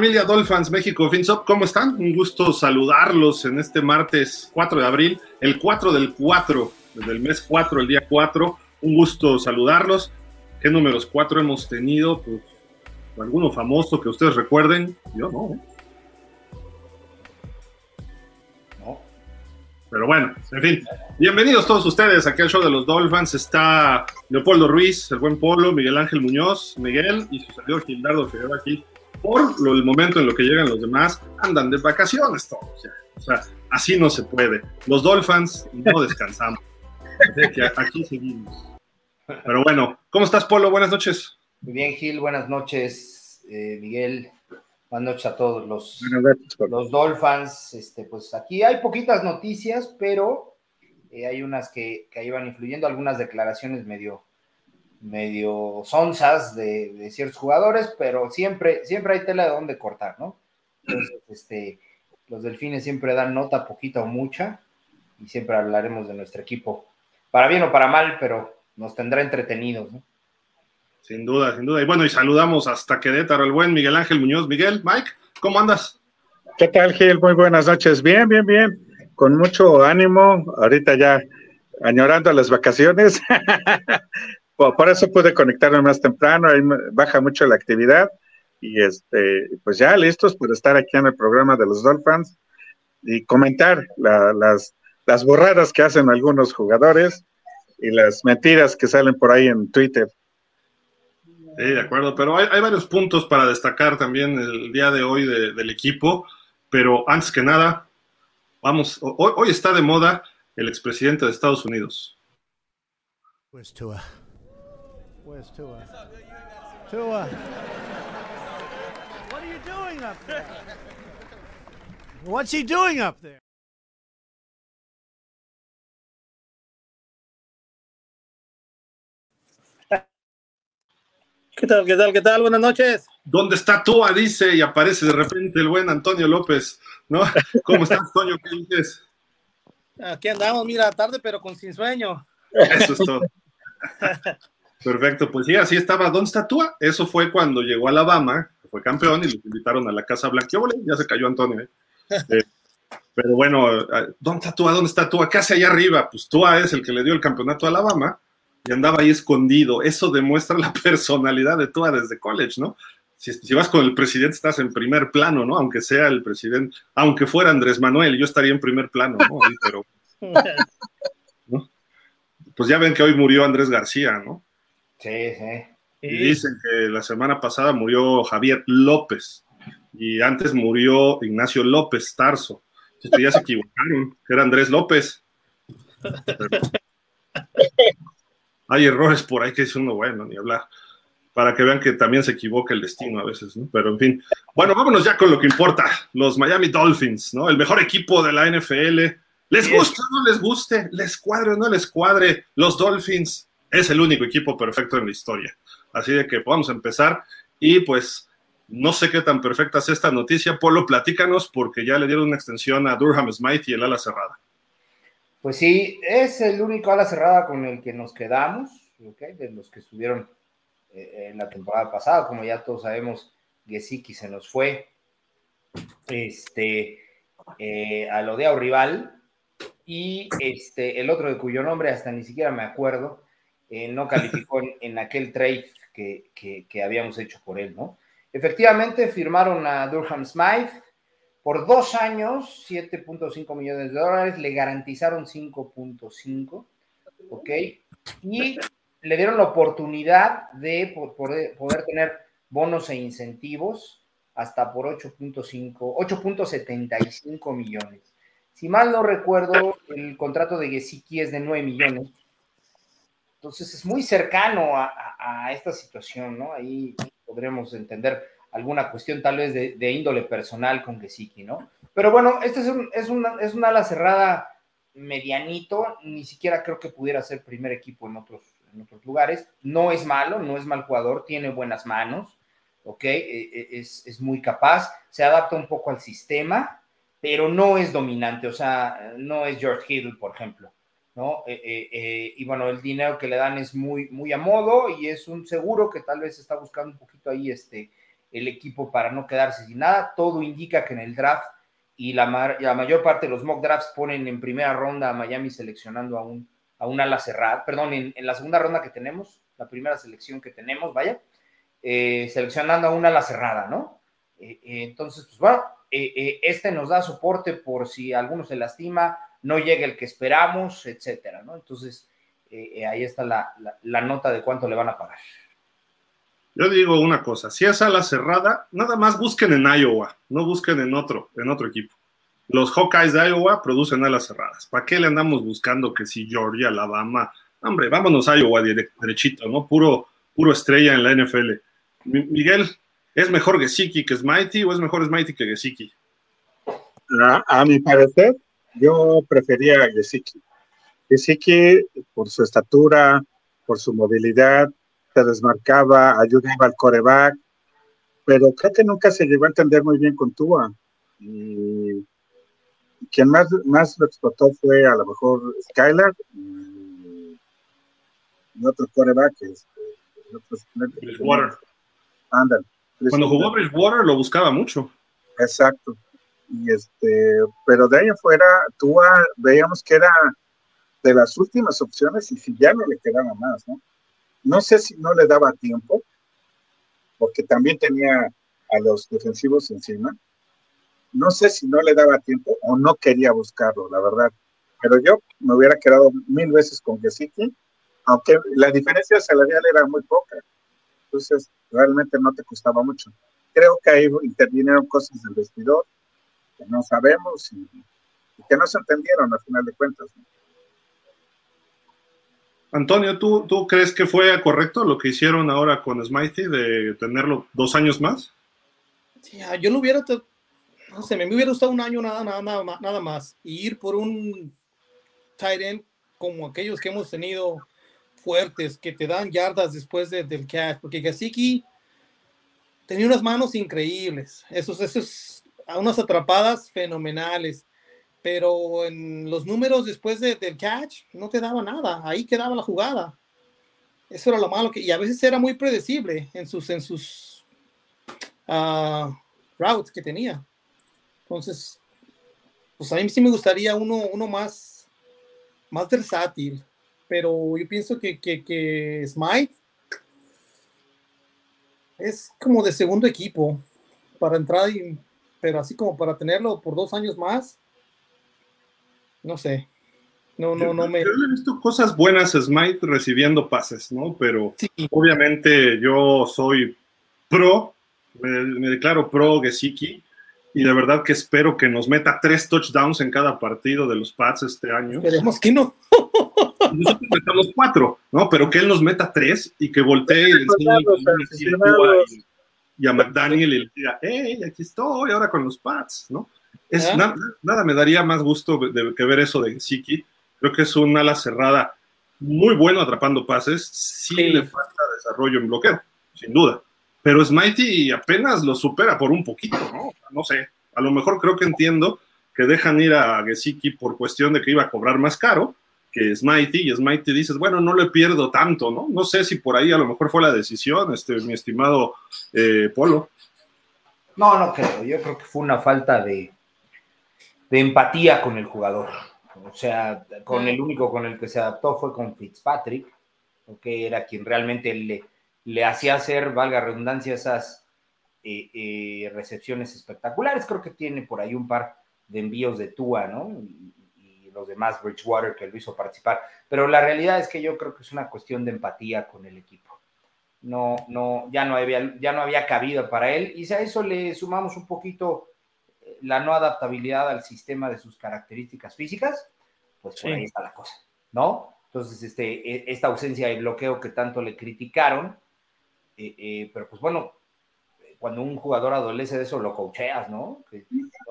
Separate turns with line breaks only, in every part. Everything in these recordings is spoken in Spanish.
¿Qué tal familia Dolphins México FinSop? ¿Cómo están? Un gusto saludarlos en este martes 4 de abril, el 4 del 4, desde el mes 4, el día 4. Un gusto saludarlos. ¿Qué números 4 hemos tenido? Pues alguno famoso que ustedes recuerden. Yo no. ¿eh? No. Pero bueno, en fin. Bienvenidos todos ustedes aquí al show de los Dolphins. Está Leopoldo Ruiz, el buen Polo, Miguel Ángel Muñoz, Miguel y su servidor Gildardo Figueroa aquí por lo, el momento en lo que llegan los demás, andan de vacaciones todos. O sea, así no se puede. Los Dolphins no descansamos. que aquí seguimos. Pero bueno, ¿cómo estás, Polo? Buenas noches.
Muy bien, Gil. Buenas noches, eh, Miguel. Buenas noches a todos los, los Dolphins. Este, pues aquí hay poquitas noticias, pero eh, hay unas que, que ahí van influyendo, algunas declaraciones medio, medio sonzas de, ciertos jugadores, pero siempre, siempre hay tela de dónde cortar, ¿no? Entonces, este, los delfines siempre dan nota poquita o mucha, y siempre hablaremos de nuestro equipo, para bien o para mal, pero nos tendrá entretenidos, ¿no?
Sin duda, sin duda. Y bueno, y saludamos hasta Querétaro el buen Miguel Ángel Muñoz. Miguel, Mike, ¿cómo andas?
¿Qué tal, Gil? Muy buenas noches. Bien, bien, bien. Con mucho ánimo. Ahorita ya añorando las vacaciones, por, eso pude conectarme más temprano, ahí baja mucho la actividad y este, pues ya listos para estar aquí en el programa de los Dolphins y comentar las, las borradas que hacen algunos jugadores y las mentiras que salen por ahí en Twitter.
Sí, de acuerdo, pero hay, varios puntos para destacar también el día de hoy del equipo, pero antes que nada, vamos, hoy, hoy está de moda el expresidente de Estados Unidos. Pues Where's Tua? Tua. What are you doing up there? What's he doing up there?
¿Qué tal? ¿Qué tal? ¿Qué tal? Buenas noches.
¿Dónde está Tua? Dice y aparece de repente el buen Antonio López, ¿no? ¿Cómo estás, Antonio? ¿Qué dices?
Aquí andamos, mira, tarde pero con sin sueño.
Eso es todo. Perfecto, pues sí, así estaba. ¿Dónde está Tua? Eso fue cuando llegó a Alabama, fue campeón y lo invitaron a la Casa Blanca. Ya se cayó Antonio. ¿eh? Eh, pero bueno, ¿dónde está Tua? ¿Dónde está Tua? Casi allá arriba. Pues Tua es el que le dio el campeonato a Alabama y andaba ahí escondido. Eso demuestra la personalidad de Tua desde college, ¿no? Si, si, vas con el presidente estás en primer plano, ¿no? Aunque sea el presidente, aunque fuera Andrés Manuel, yo estaría en primer plano, ¿no? pero, Pues ya ven que hoy murió Andrés García, ¿no?
Sí, sí.
Y dicen que la semana pasada murió Javier López y antes murió Ignacio López Tarso. Entonces ya se equivocaron, que era Andrés López. hay errores por ahí que es uno bueno, ni hablar. Para que vean que también se equivoca el destino a veces, ¿no? Pero en fin. Bueno, vámonos ya con lo que importa. Los Miami Dolphins, ¿no? El mejor equipo de la NFL. Les guste o no les guste, les cuadre o no les cuadre. Los Dolphins es el único equipo perfecto en la historia. Así de que vamos a empezar y pues no sé qué tan perfecta es esta noticia. Polo, platícanos porque ya le dieron una extensión a Durham Smith y el ala cerrada.
Pues sí, es el único ala cerrada con el que nos quedamos, de los que estuvieron eh, en la temporada pasada. Como ya todos sabemos, Gesicki se nos fue este, eh, a lo de rival. Y este, el otro de cuyo nombre hasta ni siquiera me acuerdo, eh, no calificó en, aquel trade que, habíamos hecho por él, ¿no? Efectivamente, firmaron a Durham Smythe por dos años, 7.5 millones de dólares, le garantizaron 5.5, ¿ok? Y le dieron la oportunidad de poder, poder tener bonos e incentivos hasta por 8.5, 8.75 millones. Si mal no recuerdo, el contrato de Gesicki es de 9 millones, entonces es muy cercano a, esta situación, ¿no? Ahí podremos entender alguna cuestión tal vez de, índole personal con Gesicki, ¿no? Pero bueno, este es, un, es, una, es una ala cerrada medianito, ni siquiera creo que pudiera ser primer equipo en otros, en otros lugares. No es malo, no es mal jugador, tiene buenas manos, ¿ok? E, e, es, es muy capaz, se adapta un poco al sistema, pero no es dominante, o sea, no es George Hill, por ejemplo. ¿No? Eh, eh, eh, y bueno, el dinero que le dan es muy, muy a modo y es un seguro que tal vez está buscando un poquito ahí este, el equipo para no quedarse sin nada. Todo indica que en el draft y la, la mayor parte de los mock drafts ponen en primera ronda a Miami seleccionando a un, a un ala cerrada, perdón, en, la segunda ronda que tenemos, la primera selección que tenemos, vaya, seleccionando a un ala cerrada, ¿no? Entonces, pues bueno, este nos da soporte por si alguno se lastima, no llega el que esperamos, etcétera, ¿no? Entonces, ahí está la, la nota de cuánto le van a pagar.
Yo digo una cosa, si es ala cerrada, nada más busquen en Iowa, no busquen en otro, en otro equipo. Los Hawkeyes de Iowa producen alas cerradas. ¿Para qué le andamos buscando que si Georgia, Alabama? Hombre, vámonos a Iowa derechito, ¿no? Puro, puro estrella en la NFL. Miguel, ¿es mejor Gesicki que Smitey o es mejor Smitey que Gesicki?
A, mi parecer, yo prefería a Gesicki. Gesicki, por su estatura, por su movilidad, se desmarcaba, ayudaba al coreback, pero creo que nunca se llegó a entender muy bien con Tua. Y quien más, más lo explotó fue a lo mejor Skylar y, otro coreback. Este,
Bridgewater. Cuando jugó Bridgewater lo buscaba mucho.
Exacto. Y este, pero de ahí afuera, Tua veíamos que era de las últimas opciones y si ya no le quedaba más, ¿no? No sé si no le daba tiempo, porque también tenía a los defensivos encima. No sé si no le daba tiempo o no quería buscarlo, la verdad. Pero yo me hubiera quedado mil veces con Gesicki, aunque la diferencia salarial era muy poca. Entonces, realmente no te costaba mucho. Creo que ahí intervinieron cosas del vestidor que no sabemos y, que no se entendieron al final de cuentas.
Antonio, ¿tú, ¿tú crees que fue correcto lo que hicieron ahora con Smitey de tenerlo dos años más?
Sí, ah, yo lo hubiera, no sé, me hubiera gustado un año nada, nada, nada, nada más y ir por un tight end como aquellos que hemos tenido fuertes, que te dan yardas después del catch, porque Gasicki tenía unas manos increíbles, esos, esos, unas atrapadas fenomenales pero en los números después del catch no te daba nada, ahí quedaba la jugada. Eso era lo malo, que, y a veces era muy predecible en sus, en sus uh, routes que tenía. Entonces, pues a mí sí me gustaría uno, uno más, más versátil, pero yo pienso que, que, que Smite es como de segundo equipo para entrar, y, pero así como para tenerlo por dos años más, no sé. No, no, no me.
Yo he visto cosas buenas Smite recibiendo pases, ¿no? Pero obviamente yo soy pro, me, declaro pro Gesicki y de verdad que espero que nos meta tres touchdowns en cada partido de los Pats este año.
Esperemos que no.
Nosotros metamos cuatro, ¿no? Pero que él nos meta tres y que voltee y, y a McDaniel y le diga, hey, aquí estoy ahora con los Pats, ¿no? Es, nada me daría más gusto de, que ver eso de Siki. Creo que es un ala cerrada muy bueno atrapando pases. Sí, le falta desarrollo en bloqueo, sin duda. Pero Smitey apenas lo supera por un poquito, ¿no? No sé. A lo mejor creo que entiendo que dejan ir a Gesicki por cuestión de que iba a cobrar más caro que Smitey, y Smitey dices, bueno, no le pierdo tanto, ¿no? No sé si por ahí a lo mejor fue la decisión, este, mi estimado eh, Polo.
No, no creo, yo creo que fue una falta de, de empatía con el jugador. O sea, con el único con el que se adaptó fue con Fitzpatrick, que era quien realmente le, le hacía hacer, valga redundancia, esas eh, eh, recepciones espectaculares. Creo que tiene por ahí un par de envíos de Tua, ¿no? Los demás, Bridgewater, que lo hizo participar. Pero la realidad es que yo creo que es una cuestión de empatía con el equipo. No, no, ya no había, ya no había cabido para él. Y si a eso le sumamos un poquito la no adaptabilidad al sistema de sus características físicas, pues por ahí está la cosa, ¿no? Entonces, este, e, esta ausencia de bloqueo que tanto le criticaron, eh, eh, pero pues bueno, cuando un jugador adolece de eso, lo coacheas, ¿no?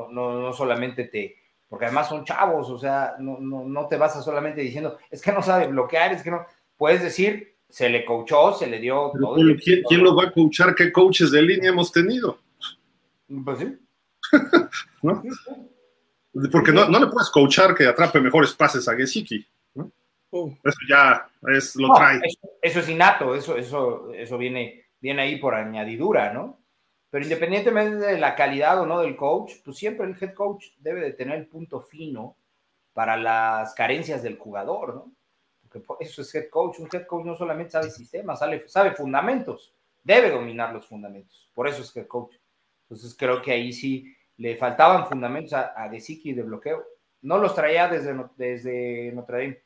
no, no, solamente te, porque además son chavos, o sea, no, no, no te vas a solamente diciendo, es que no sabe bloquear, es que no, puedes decir, se le coachó, se le dio
todo. ¿quién, ¿quién, lo va a coachar? ¿Qué coaches de línea hemos tenido?
Pues sí.
¿No? Porque no, le puedes coachar que atrape mejores pases a Gesicki. Uh. Eso ya es, lo trae.
Eso, es innato, eso, eso, eso viene, viene ahí por añadidura, ¿no? Pero independientemente de la calidad o no del coach, pues siempre el head coach debe de tener el punto fino para las carencias del jugador, ¿no? Porque eso es head coach. Un head coach no solamente sabe sistemas, sabe, sabe fundamentos, debe dominar los fundamentos. Por eso es head coach. Entonces creo que ahí sí le faltaban fundamentos a, a De Siki de bloqueo. No los traía desde, desde Notre Dame.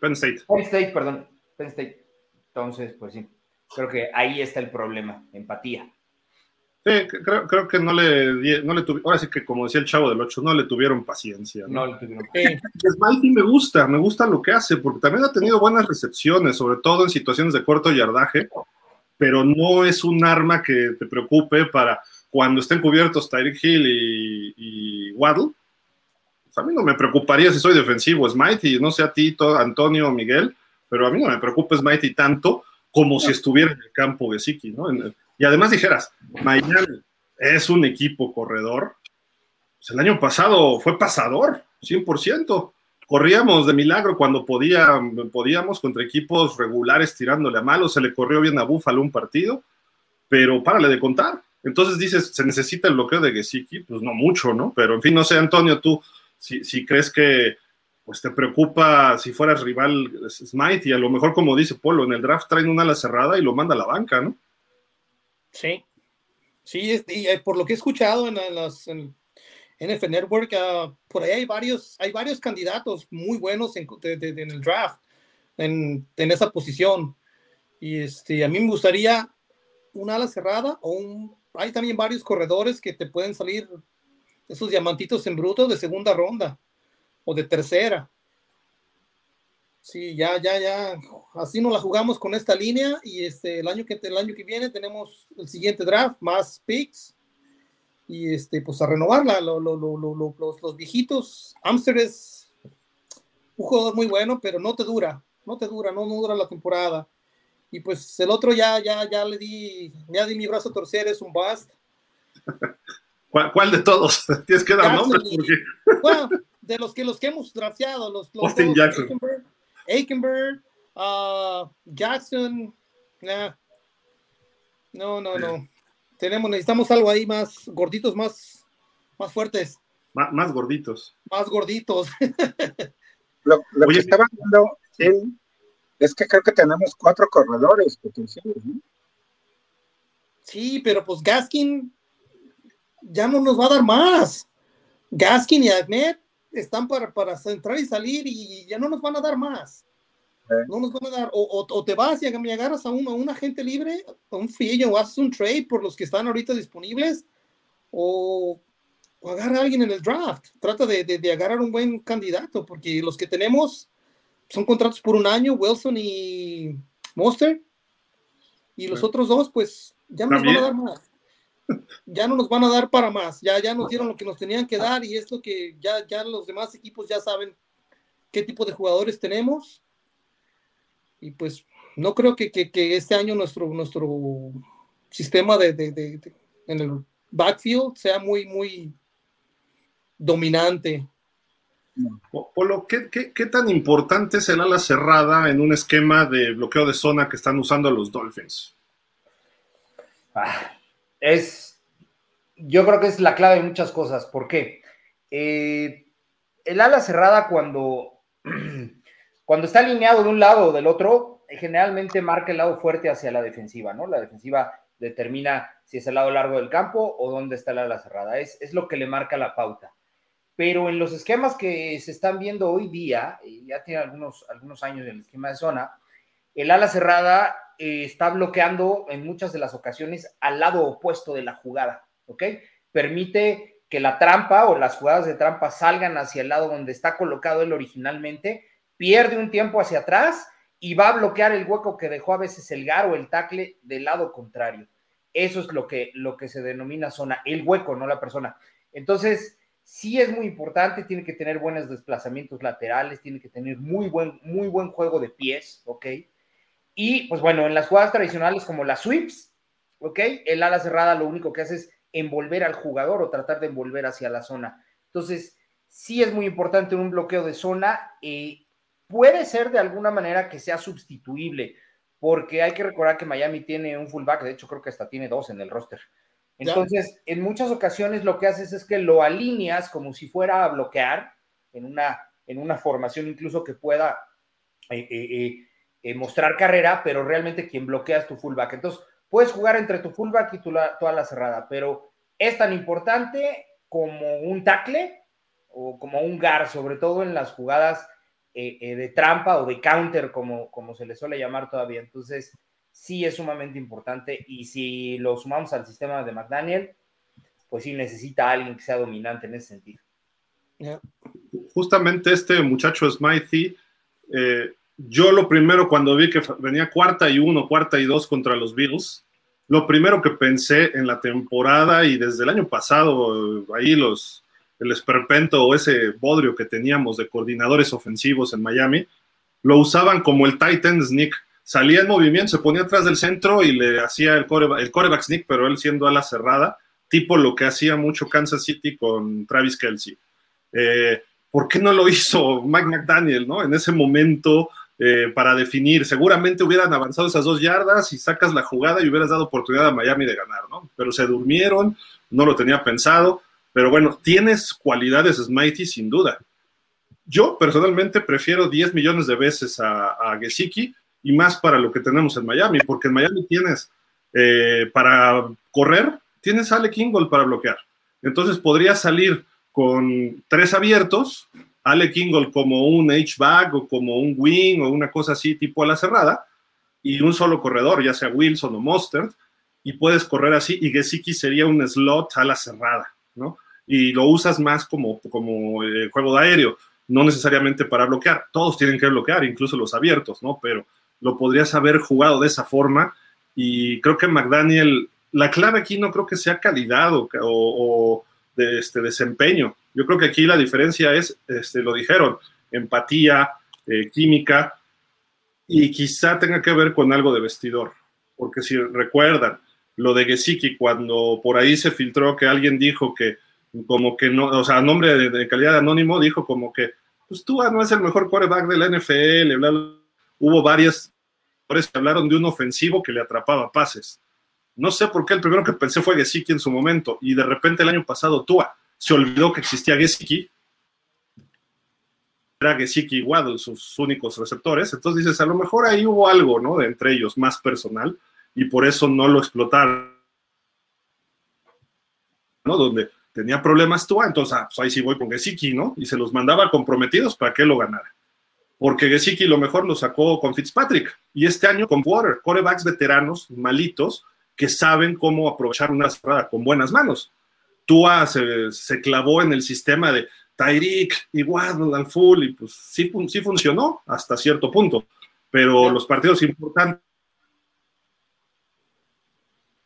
Penn, State.
Penn State, perdón. Penn State. Entonces, pues sí, creo que ahí está el problema, empatía.
Sí, creo, creo que no le, no le tuvieron, ahora sí que como decía el chavo del 8, no le tuvieron paciencia.
No, le tuvieron paciencia.
Smiley me gusta, me gusta lo que hace, porque también ha tenido buenas recepciones, sobre todo en situaciones de corto yardaje, pero no es un arma que te preocupe para cuando estén cubiertos Tyreek Hill y, y Waddle a mí no me preocuparía si soy defensivo, Smitey, no sé a ti, Antonio o Miguel, pero a mí no me preocupa Smitey tanto como si estuviera en el campo de Siki, ¿no? y además dijeras, Miami es un equipo corredor. Pues el año pasado fue pasador, 100%. Corríamos de milagro cuando podía, podíamos contra equipos regulares tirándole a malo. Se le corrió bien a Búfalo un partido, pero párale de contar. Entonces dices, se necesita el bloqueo de Gesicki, pues no mucho, ¿no? Pero en fin, no sé, Antonio, tú, si, crees que pues te preocupa si fueras rival Smite y a lo mejor como dice Polo, en el draft traen una ala cerrada y lo manda a la banca, ¿no?
Sí, sí, y eh, por lo que he escuchado en, las en NF Network, uh, por ahí hay varios, hay varios candidatos muy buenos en, el draft, en, esa posición. Y este, a mí me gustaría una ala cerrada o un, hay también varios corredores que te pueden salir esos diamantitos en bruto de segunda ronda o de tercera. Sí, ya, ya, ya, así nos la jugamos con esta línea y este, el año que, el año que viene tenemos el siguiente draft, más picks y este, pues a renovarla, los, los, viejitos, Amster es un jugador muy bueno, pero no te dura, no te dura, no, no dura la temporada. Y pues el otro ya, ya, ya le di, ya di mi brazo a torcer, es un bust.
¿Cuál, de todos? Tienes que dar nombres.
Bueno, de los que, los que hemos drafteado, los, los
Austin Jackson.
Aikenberg, uh, Jackson. No, no, no. Tenemos, necesitamos algo ahí más gorditos, más, más fuertes.
más gorditos.
Más gorditos.
lo, que estaba viendo es que creo que tenemos cuatro corredores potenciales, ¿no?
Sí, pero pues Gaskin ya no nos va a dar más. Gaskin y Ahmed están para, para entrar y salir y ya no nos van a dar más. No nos van a dar, o, te vas y agarras a un, a un agente libre, a un free o haces un trade por los que están ahorita disponibles, o, agarra a alguien en el draft. Trata de, de, agarrar un buen candidato, porque los que tenemos son contratos por un año, Wilson y Monster, y los otros dos, pues ya no nos van a dar más ya no nos van a dar para más, ya, ya nos dieron lo que nos tenían que dar y es lo que ya, ya los demás equipos ya saben qué tipo de jugadores tenemos. Y pues no creo que, este año nuestro, nuestro sistema de, en el backfield sea muy, muy dominante.
Polo, ¿qué, qué, tan importante es el ala cerrada en un esquema de bloqueo de zona que están usando los Dolphins?
Ah, es, yo creo que es la clave de muchas cosas. ¿Por qué? Eh, el ala cerrada cuando, cuando está alineado de un lado o del otro, generalmente marca el lado fuerte hacia la defensiva, ¿no? La defensiva determina si es el lado largo del campo o dónde está el ala cerrada. Es, es lo que le marca la pauta. Pero en los esquemas que se están viendo hoy día, ya tiene algunos, algunos años el esquema de zona, el ala cerrada eh, está bloqueando en muchas de las ocasiones al lado opuesto de la jugada, ¿ok? Permite que la trampa o las jugadas de trampa salgan hacia el lado donde está colocado él originalmente, pierde un tiempo hacia atrás y va a bloquear el hueco que dejó a veces el gar o el tackle del lado contrario. Eso es lo que, lo que se denomina zona, el hueco, no la persona. Entonces, sí es muy importante, tiene que tener buenos desplazamientos laterales, tiene que tener muy buen, muy buen juego de pies, ¿ok? Y pues bueno, en las jugadas tradicionales como las sweeps, ¿ok? El ala cerrada lo único que hace es envolver al jugador o tratar de envolver hacia la zona. Entonces, sí es muy importante un bloqueo de zona. Eh, puede ser de alguna manera que sea sustituible porque hay que recordar que Miami tiene un fullback, de hecho creo que hasta tiene dos en el roster. Entonces, en muchas ocasiones lo que haces es que lo alineas como si fuera a bloquear en una, en una formación incluso que pueda eh, eh, eh, mostrar carrera, pero realmente quien bloquea es tu fullback. Entonces, puedes jugar entre tu fullback y tu, toda la cerrada, pero es tan importante como un tackle o como un guard, sobre todo en las jugadas de trampa o de counter, como, como se le suele llamar todavía. Entonces, sí es sumamente importante y si lo sumamos al sistema de McDaniel, pues sí necesita alguien que sea dominante en ese sentido.
Justamente este muchacho Smithy, eh, yo lo primero cuando vi que venía cuarta y uno, cuarta y dos contra los Bills, lo primero que pensé en la temporada y desde el año pasado, ahí los, el esperpento o ese bodrio que teníamos de coordinadores ofensivos en Miami, lo usaban como el Titan sneak salía en movimiento, se ponía atrás del centro y le hacía el, coreback, el sneak, pero él siendo a la cerrada, tipo lo que hacía mucho Kansas City con Travis Kelsey. Eh, ¿Por qué no lo hizo Mike McDaniel, no? En ese momento eh, para definir, seguramente hubieran avanzado esas dos yardas y sacas la jugada y hubieras dado oportunidad a Miami de ganar, ¿no? Pero se durmieron, no lo tenía pensado, pero bueno, tienes cualidades Smitey sin duda. Yo personalmente prefiero 10 millones de veces a, a Gesicki y más para lo que tenemos en Miami, porque en Miami tienes eh, para correr, tienes a Alec Ingold para bloquear. Entonces podría salir con tres abiertos, Alec Ingold como un H-back o como un wing o una cosa así tipo a la cerrada, y un solo corredor, ya sea Wilson o Mostert, y puedes correr así, y Gesicki sería un slot a la cerrada, ¿no? Y lo usas más como, como eh, juego de aéreo, no necesariamente para bloquear. Todos tienen que bloquear, incluso los abiertos, ¿no? Pero lo podrías haber jugado de esa forma. Y creo que McDaniel, la clave aquí no creo que sea calidad o, de este desempeño. Yo creo que aquí la diferencia es, este, lo dijeron, empatía, eh, química, y quizá tenga que ver con algo de vestidor. Porque si recuerdan lo de Gesicki, cuando por ahí se filtró que alguien dijo que, como que no, o sea, a nombre de, calidad de anónimo, dijo como que, pues tú no es el mejor quarterback de la NFL, bla hubo varias que hablaron de un ofensivo que le atrapaba pases. No sé por qué el primero que pensé fue Gesicki en su momento y de repente el año pasado Tua se olvidó que existía Gesicki. Era Gesicki y Waddle sus únicos receptores. Entonces dices, a lo mejor ahí hubo algo, ¿no? De entre ellos más personal y por eso no lo explotaron. ¿no? Donde tenía problemas Tua, entonces ah, pues ahí sí voy con Gesicki, ¿no? Y se los mandaba comprometidos para que lo ganara porque Gesicki lo mejor lo sacó con Fitzpatrick y este año con Water, corebacks veteranos, malitos, que saben cómo aprovechar una cerrada con buenas manos. Tua se, se clavó en el sistema de Tyreek y Waddle full y pues sí, sí funcionó hasta cierto punto, pero los partidos importantes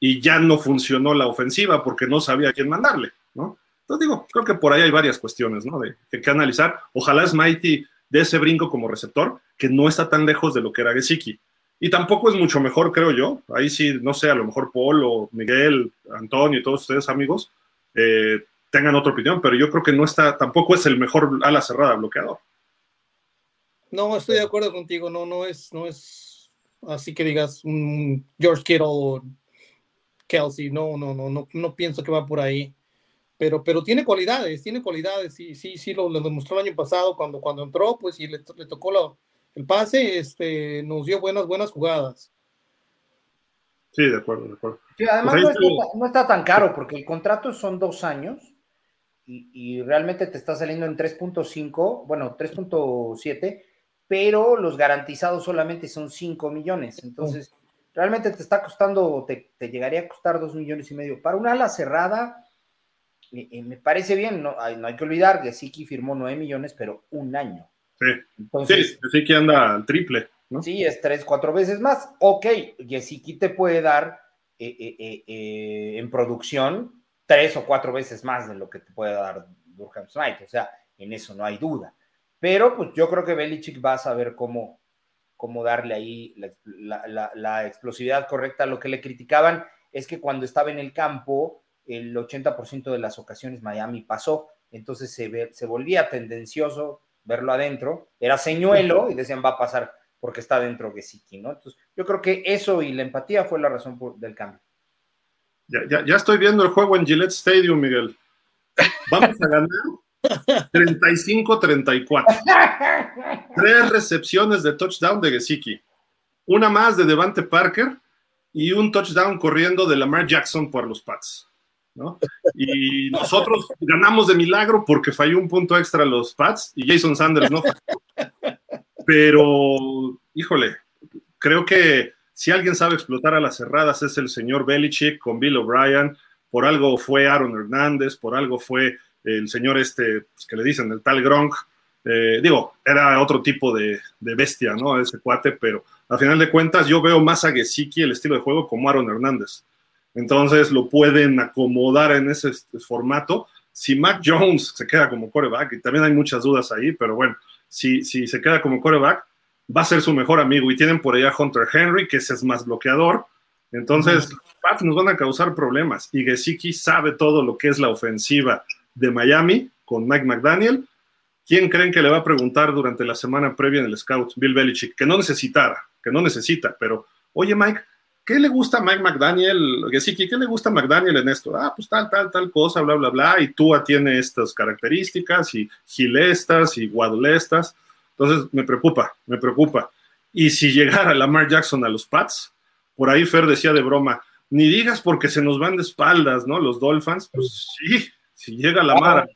y ya no funcionó la ofensiva porque no sabía a quién mandarle, ¿no? Entonces digo, creo que por ahí hay varias cuestiones, ¿no? De, que analizar. Ojalá Smitey de ese brinco como receptor, que no está tan lejos de lo que era Gesicki. Y tampoco es mucho mejor, creo yo. Ahí sí, no sé, a lo mejor Paul o Miguel, Antonio y todos ustedes, amigos, eh, tengan otra opinión, pero yo creo que no está, tampoco es el mejor ala cerrada bloqueador.
No, estoy de acuerdo contigo. No, no es, no es así que digas un George Kittle o Kelsey. No, no, no, no, no pienso que va por ahí pero, pero tiene cualidades, tiene cualidades, sí, sí, sí, lo, demostró el año pasado cuando, cuando entró, pues y le, le tocó el pase, este, nos dio buenas, buenas jugadas.
Sí, de acuerdo, de acuerdo.
además pues no, está, tan caro porque el contrato son dos años y, y realmente te está saliendo en 3.5, bueno, 3.7, pero los garantizados solamente son 5 millones. Entonces, realmente te está costando, te, te llegaría a costar 2 millones y medio. Para una ala cerrada, me parece bien, no hay, no hay que olvidar que Siki firmó 9 millones, pero un año.
Sí, Entonces, sí, que anda al triple.
Sí, es tres, cuatro veces más. Ok, Gesicki te puede dar eh, eh, eh, en producción tres o cuatro veces más de lo que te puede dar Durham Smith. O sea, en eso no hay duda. Pero pues yo creo que Belichick va a saber cómo, cómo darle ahí la, la, explosividad correcta. Lo que le criticaban es que cuando estaba en el campo el 80% de las ocasiones Miami pasó, entonces se, se volvía tendencioso verlo adentro, era señuelo y decían va a pasar, porque está dentro Gesicki, ¿no? Entonces, yo creo que eso y la empatía fue la razón del cambio.
Ya, ya, estoy viendo el juego en Gillette Stadium, Miguel. Vamos a ganar 35-34. Tres recepciones de touchdown de Gesicki. Una más de Devante Parker y un touchdown corriendo de Lamar Jackson por los Pats. ¿no? Y nosotros ganamos de milagro porque falló un punto extra los Pats y Jason Sanders no Pero, híjole, creo que si alguien sabe explotar a las cerradas es el señor Belichick con Bill O'Brien. Por algo fue Aaron Hernández, por algo fue el señor este, pues, que le dicen, el tal Gronk. Eh, digo, era otro tipo de, bestia, ¿no? Ese cuate, pero a final de cuentas yo veo más a Gesicki el estilo de juego como Aaron Hernández. Entonces lo pueden acomodar en ese formato. Si Mac Jones se queda como coreback, y también hay muchas dudas ahí, pero bueno, si, si se queda como coreback, va a ser su mejor amigo. Y tienen por allá Hunter Henry, que ese es más bloqueador. Entonces, los Pats nos van a causar problemas. Y Gesicki sabe todo lo que es la ofensiva de Miami con Mike McDaniel. ¿Quién creen que le va a preguntar durante la semana previa en el Scout? Bill Belichick, que no necesitara, que no necesita, pero, oye Mike, ¿qué le gusta a Mike McDaniel? Gesicki, ¿qué le gusta a McDaniel en esto? Ah, pues tal, tal, tal cosa, bla, bla, bla, y Tua tiene estas características, y Gilestas, y Guadalestas. Entonces, me preocupa, me preocupa. Y si llegara Lamar Jackson a los Pats, por ahí Fer decía de broma, ni digas porque se nos van de espaldas, ¿no? Los Dolphins, pues sí, si llega Lamar.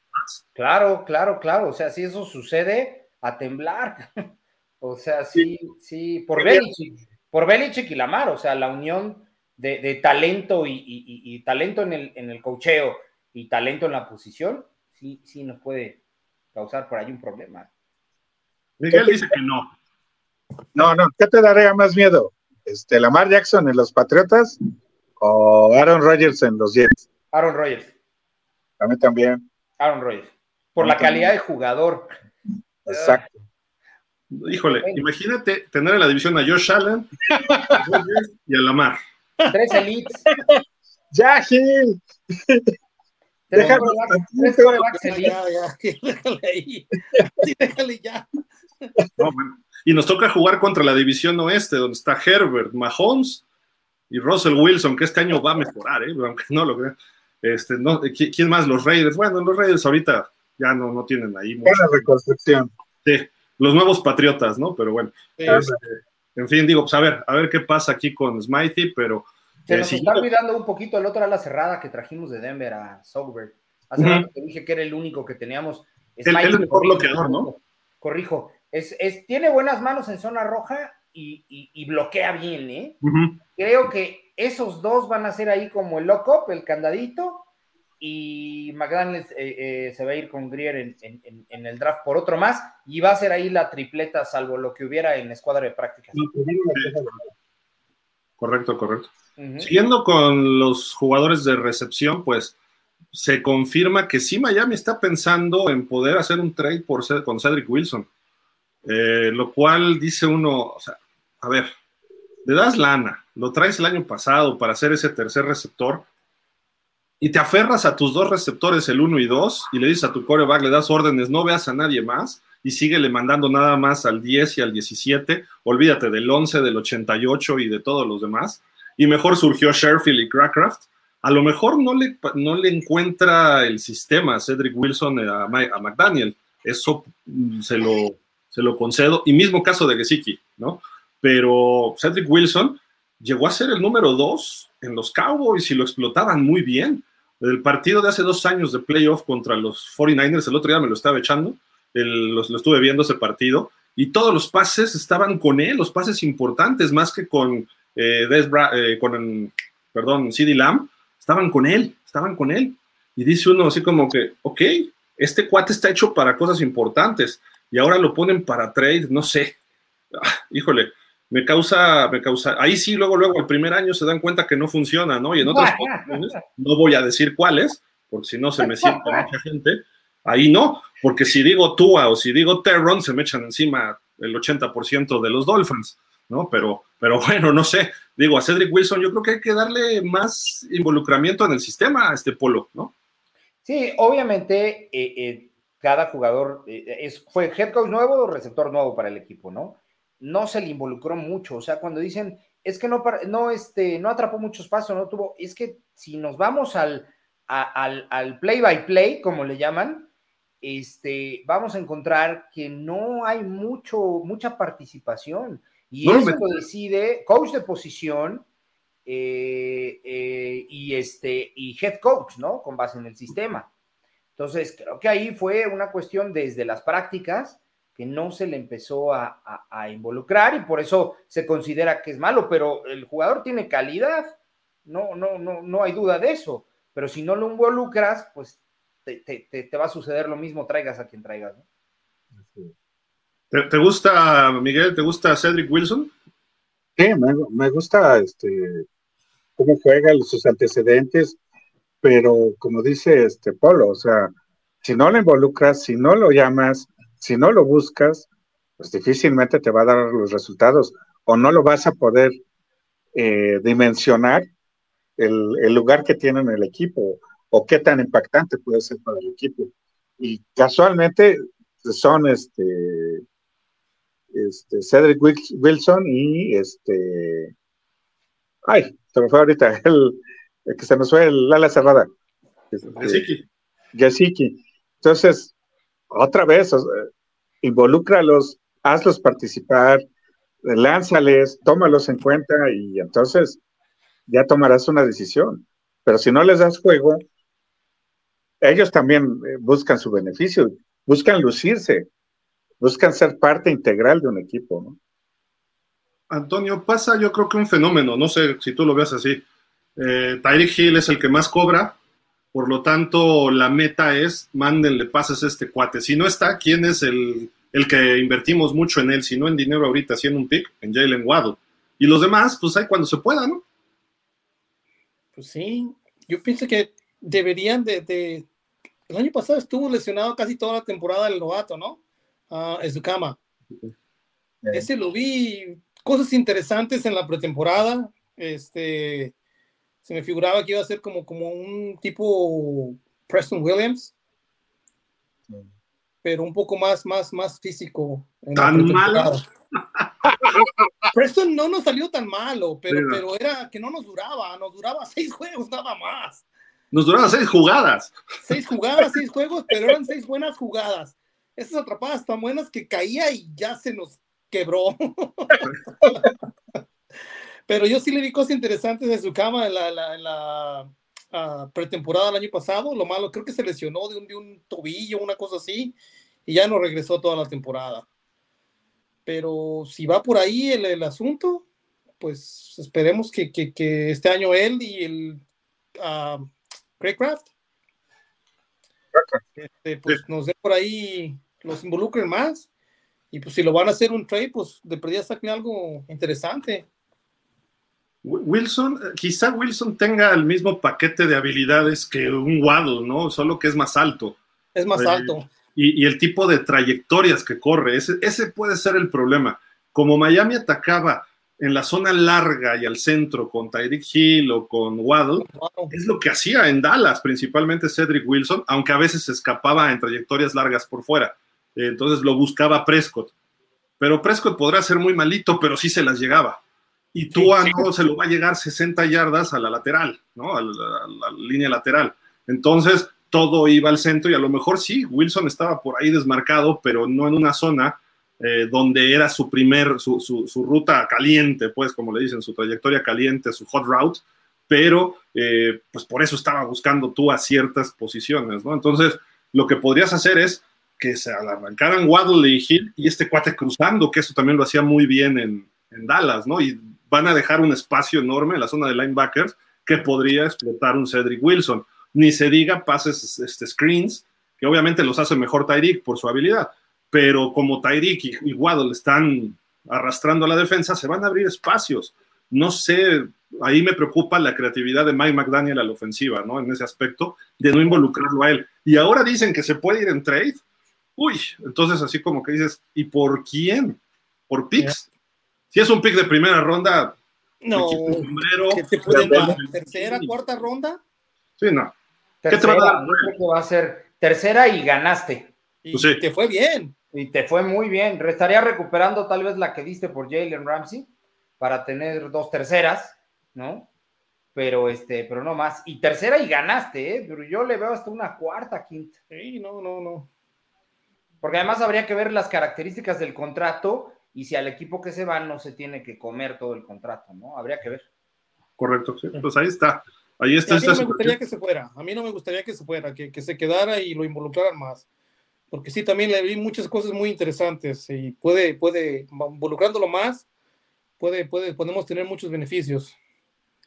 Claro, claro, claro. O sea, si eso sucede, a temblar. o sea, sí, sí, por Belichick por Belichick y Lamar, o sea, la unión de, talento y, talento en el, en el cocheo y talento en la posición, sí, sí nos puede causar por ahí un problema.
Miguel dice que no.
No, no, ¿qué te daría más miedo? Este, ¿Lamar Jackson en los Patriotas o Aaron Rodgers en los Jets?
Aaron Rodgers.
A mí también.
Aaron Rodgers. Por la calidad de jugador.
Exacto.
Híjole, imagínate tener en la división a Josh Allen y a Lamar.
Tres elites.
Ya, Gil.
Déjame, tres corebacks elites.
déjale ahí. déjale ya.
Y nos toca jugar contra la división oeste, donde está Herbert, Mahomes y Russell Wilson, que este año va a mejorar, ¿eh? aunque no lo crean. Este, no, ¿Quién más? Los Raiders. Bueno, los Raiders ahorita ya no, no tienen ahí.
Buena reconstrucción.
Sí los nuevos patriotas, ¿no? Pero bueno, este, en fin, digo, pues a ver, a ver qué pasa aquí con Smithy, pero...
Se eh, nos está olvidando un poquito el otro ala cerrada que trajimos de Denver a Sogbert. Hace rato te dije que era el único que teníamos.
Es el mejor bloqueador, ¿no?
Corrijo. Es, es, tiene buenas manos en zona roja y, y, bloquea bien, ¿eh? Creo que esos dos van a ser ahí como el lock-up, el candadito, y McDaniel eh, eh, se va a ir con Grier en, el draft por otro más y va a ser ahí la tripleta salvo lo que hubiera en escuadra de prácticas.
Correcto, correcto. Siguiendo con los jugadores de recepción, pues se confirma que sí Miami está pensando en poder hacer un trade por, con Cedric Wilson, eh, lo cual dice uno, o sea, a ver, le das lana, lo traes el año pasado para hacer ese tercer receptor, y te aferras a tus dos receptores, el 1 y 2, y le dices a tu coreback, le das órdenes, no veas a nadie más, y síguele mandando nada más al 10 y al 17, olvídate del 11, del 88 y de todos los demás, y mejor surgió Sherfield y Crackcraft, a lo mejor no le, no le encuentra el sistema a Cedric Wilson a, a McDaniel, eso mm, se lo, se lo concedo, y mismo caso de Gesicki, ¿no? Pero Cedric Wilson llegó a ser el número 2 en los Cowboys y lo explotaban muy bien. El partido de hace dos años de playoff contra los 49ers, el otro día me lo estaba echando, lo, estuve viendo ese partido, y todos los pases estaban con él, los pases importantes, más que con, eh, eh, con perdón, CD Lamb, estaban con él, estaban con él. Y dice uno así como que, ok, este cuate está hecho para cosas importantes y ahora lo ponen para trade, no sé. Ah, híjole, me causa, me causa, ahí sí, luego, luego, el primer año se dan cuenta que no funciona, ¿no? Y en otras no voy a decir cuáles, porque si no se me siente mucha gente, ahí no, porque si digo Tua o si digo Terron, se me echan encima el 80% de los Dolphins, ¿no? Pero, pero bueno, no sé, digo, a Cedric Wilson yo creo que hay que darle más involucramiento en el sistema a este polo, ¿no?
Sí, obviamente eh, eh, cada jugador eh, es, fue head coach nuevo o receptor nuevo para el equipo, ¿no? No se le involucró mucho. O sea, cuando dicen, es que no, no, este, no atrapó muchos pasos, no tuvo, es que si nos vamos al, al, al play by play, como le llaman, este, vamos a encontrar que no hay mucho, mucha participación. Y eso lo decide coach de posición eh, eh, y, este, y head coach, ¿no? Con base en el sistema. Entonces, creo que ahí fue una cuestión desde las prácticas que no se le empezó a, involucrar y por eso se considera que es malo, pero el jugador tiene calidad, no, no, no, no hay duda de eso, pero si no lo involucras, pues te, va a suceder lo mismo, traigas a quien traigas.
¿Te, gusta, Miguel, te gusta Cedric Wilson?
Sí, me, gusta este cómo juega, sus antecedentes, pero como dice este Polo, o sea, si no lo involucras, si no lo llamas, si no lo buscas, pues difícilmente te va a dar los resultados o no lo vas a poder eh, dimensionar el, el, lugar que tiene en el equipo o qué tan impactante puede ser para el equipo. Y casualmente son este, este Cedric Wilson y este, ay, se me fue ahorita el, que se me fue el ala cerrada. Este, Entonces, otra vez, involúcralos, hazlos participar, lánzales, tómalos en cuenta y entonces ya tomarás una decisión. Pero si no les das juego, ellos también eh, buscan su beneficio, buscan lucirse, buscan ser parte integral de un equipo.
Antonio, pasa yo creo que un fenómeno, no sé si tú lo ves así. Eh, Hill es el que más cobra, por lo tanto la meta es mándenle pases a este cuate. Si no está, ¿quién es el, el que invertimos mucho en él? Si no en dinero ahorita, haciendo un pick, en Jalen Waddle. Y los demás, pues hay cuando se pueda, ¿no?
Pues sí, yo pienso que deberían de, El año pasado estuvo lesionado casi toda la temporada el novato, ¿no? Uh, en su cama. Ese lo vi, cosas interesantes en la pretemporada. Este, se me figuraba que iba a ser como, como un tipo Preston Williams, pero un poco más, más, más físico.
¿Tan malo?
Preston no nos salió tan malo, pero, pero era que no nos duraba, nos duraba seis juegos nada más.
Nos duraban seis jugadas.
Seis jugadas, seis juegos, pero eran seis buenas jugadas. Esas atrapadas tan buenas que caía y ya se nos quebró. pero yo sí le vi cosas interesantes de su cama en la, ah, pretemporada del año pasado. Lo malo, creo que se lesionó de un, de un tobillo, una cosa así, y ya no regresó toda la temporada. Pero si va por ahí el, asunto, pues esperemos que, este año él y el uh, Craycraft este, pues nos den por ahí, los involucren más. Y pues si lo van a hacer un trade, pues de perdida saquen algo interesante.
Wilson, quizá Wilson tenga el mismo paquete de habilidades que un Waddle, ¿no? Solo que es más alto.
Es más eh, alto
y, el tipo de trayectorias que corre. Ese, ese puede ser el problema. Como Miami atacaba en la zona larga y al centro con Tyreek Hill o con Waddle, es lo que hacía en Dallas, principalmente Cedric Wilson, aunque a veces se escapaba en trayectorias largas por fuera. Entonces lo buscaba Prescott. Pero Prescott podrá ser muy malito, pero sí se las llegaba. Y Tua no se lo va a llegar 60 yardas a la lateral, ¿no? a la línea lateral. Entonces, todo iba al centro y a lo mejor sí, Wilson estaba por ahí desmarcado, pero no en una zona eh, donde era su primer, su, su, ruta caliente, pues como le dicen, su trayectoria caliente, su hot route, pero eh, pues por eso estaba buscando tú a ciertas posiciones, ¿no? Entonces, lo que podrías hacer es que se arrancaran Waddle y Hill y este cuate cruzando, que eso también lo hacía muy bien en, en Dallas, ¿no? Y van a dejar un espacio enorme en la zona de linebackers que podría explotar un Cedric Wilson ni se diga pases este, screens, que obviamente los hace mejor Tyreek por su habilidad, pero como Tyreek y, Waddle están arrastrando a la defensa, se van a abrir espacios. No sé, ahí me preocupa la creatividad de Mike McDaniel a la ofensiva, ¿no? En ese aspecto, de no involucrarlo a él. Y ahora dicen que se puede ir en trade. Uy, entonces así como que dices, ¿y por quién? ¿Por picks? Si es un pick de primera ronda,
no, te pueden dar tercera, cuarta ronda.
Sí, no.
Tercera, ¿Qué te va a dar? Creo que va a ser tercera y ganaste.
Y
Pues sí.
te fue bien.
Y te fue muy bien. Estaría recuperando tal vez la que diste por Jalen Ramsey para tener dos terceras, ¿no? Pero este, pero no más. Y tercera y ganaste, ¿eh? Pero yo le veo hasta una cuarta, quinta.
Sí, no, no, no.
Porque además habría que ver las características del contrato y si al equipo que se va no se tiene que comer todo el contrato, ¿no? Habría que ver.
Correcto, sí. Pues ahí está. Ahí está
a mí no me gustaría que se fuera. A mí no me gustaría que se fuera, que, que se quedara y lo involucraran más. Porque sí, también le vi muchas cosas muy interesantes y puede, puede, involucrándolo más, puede, puede, podemos tener muchos beneficios.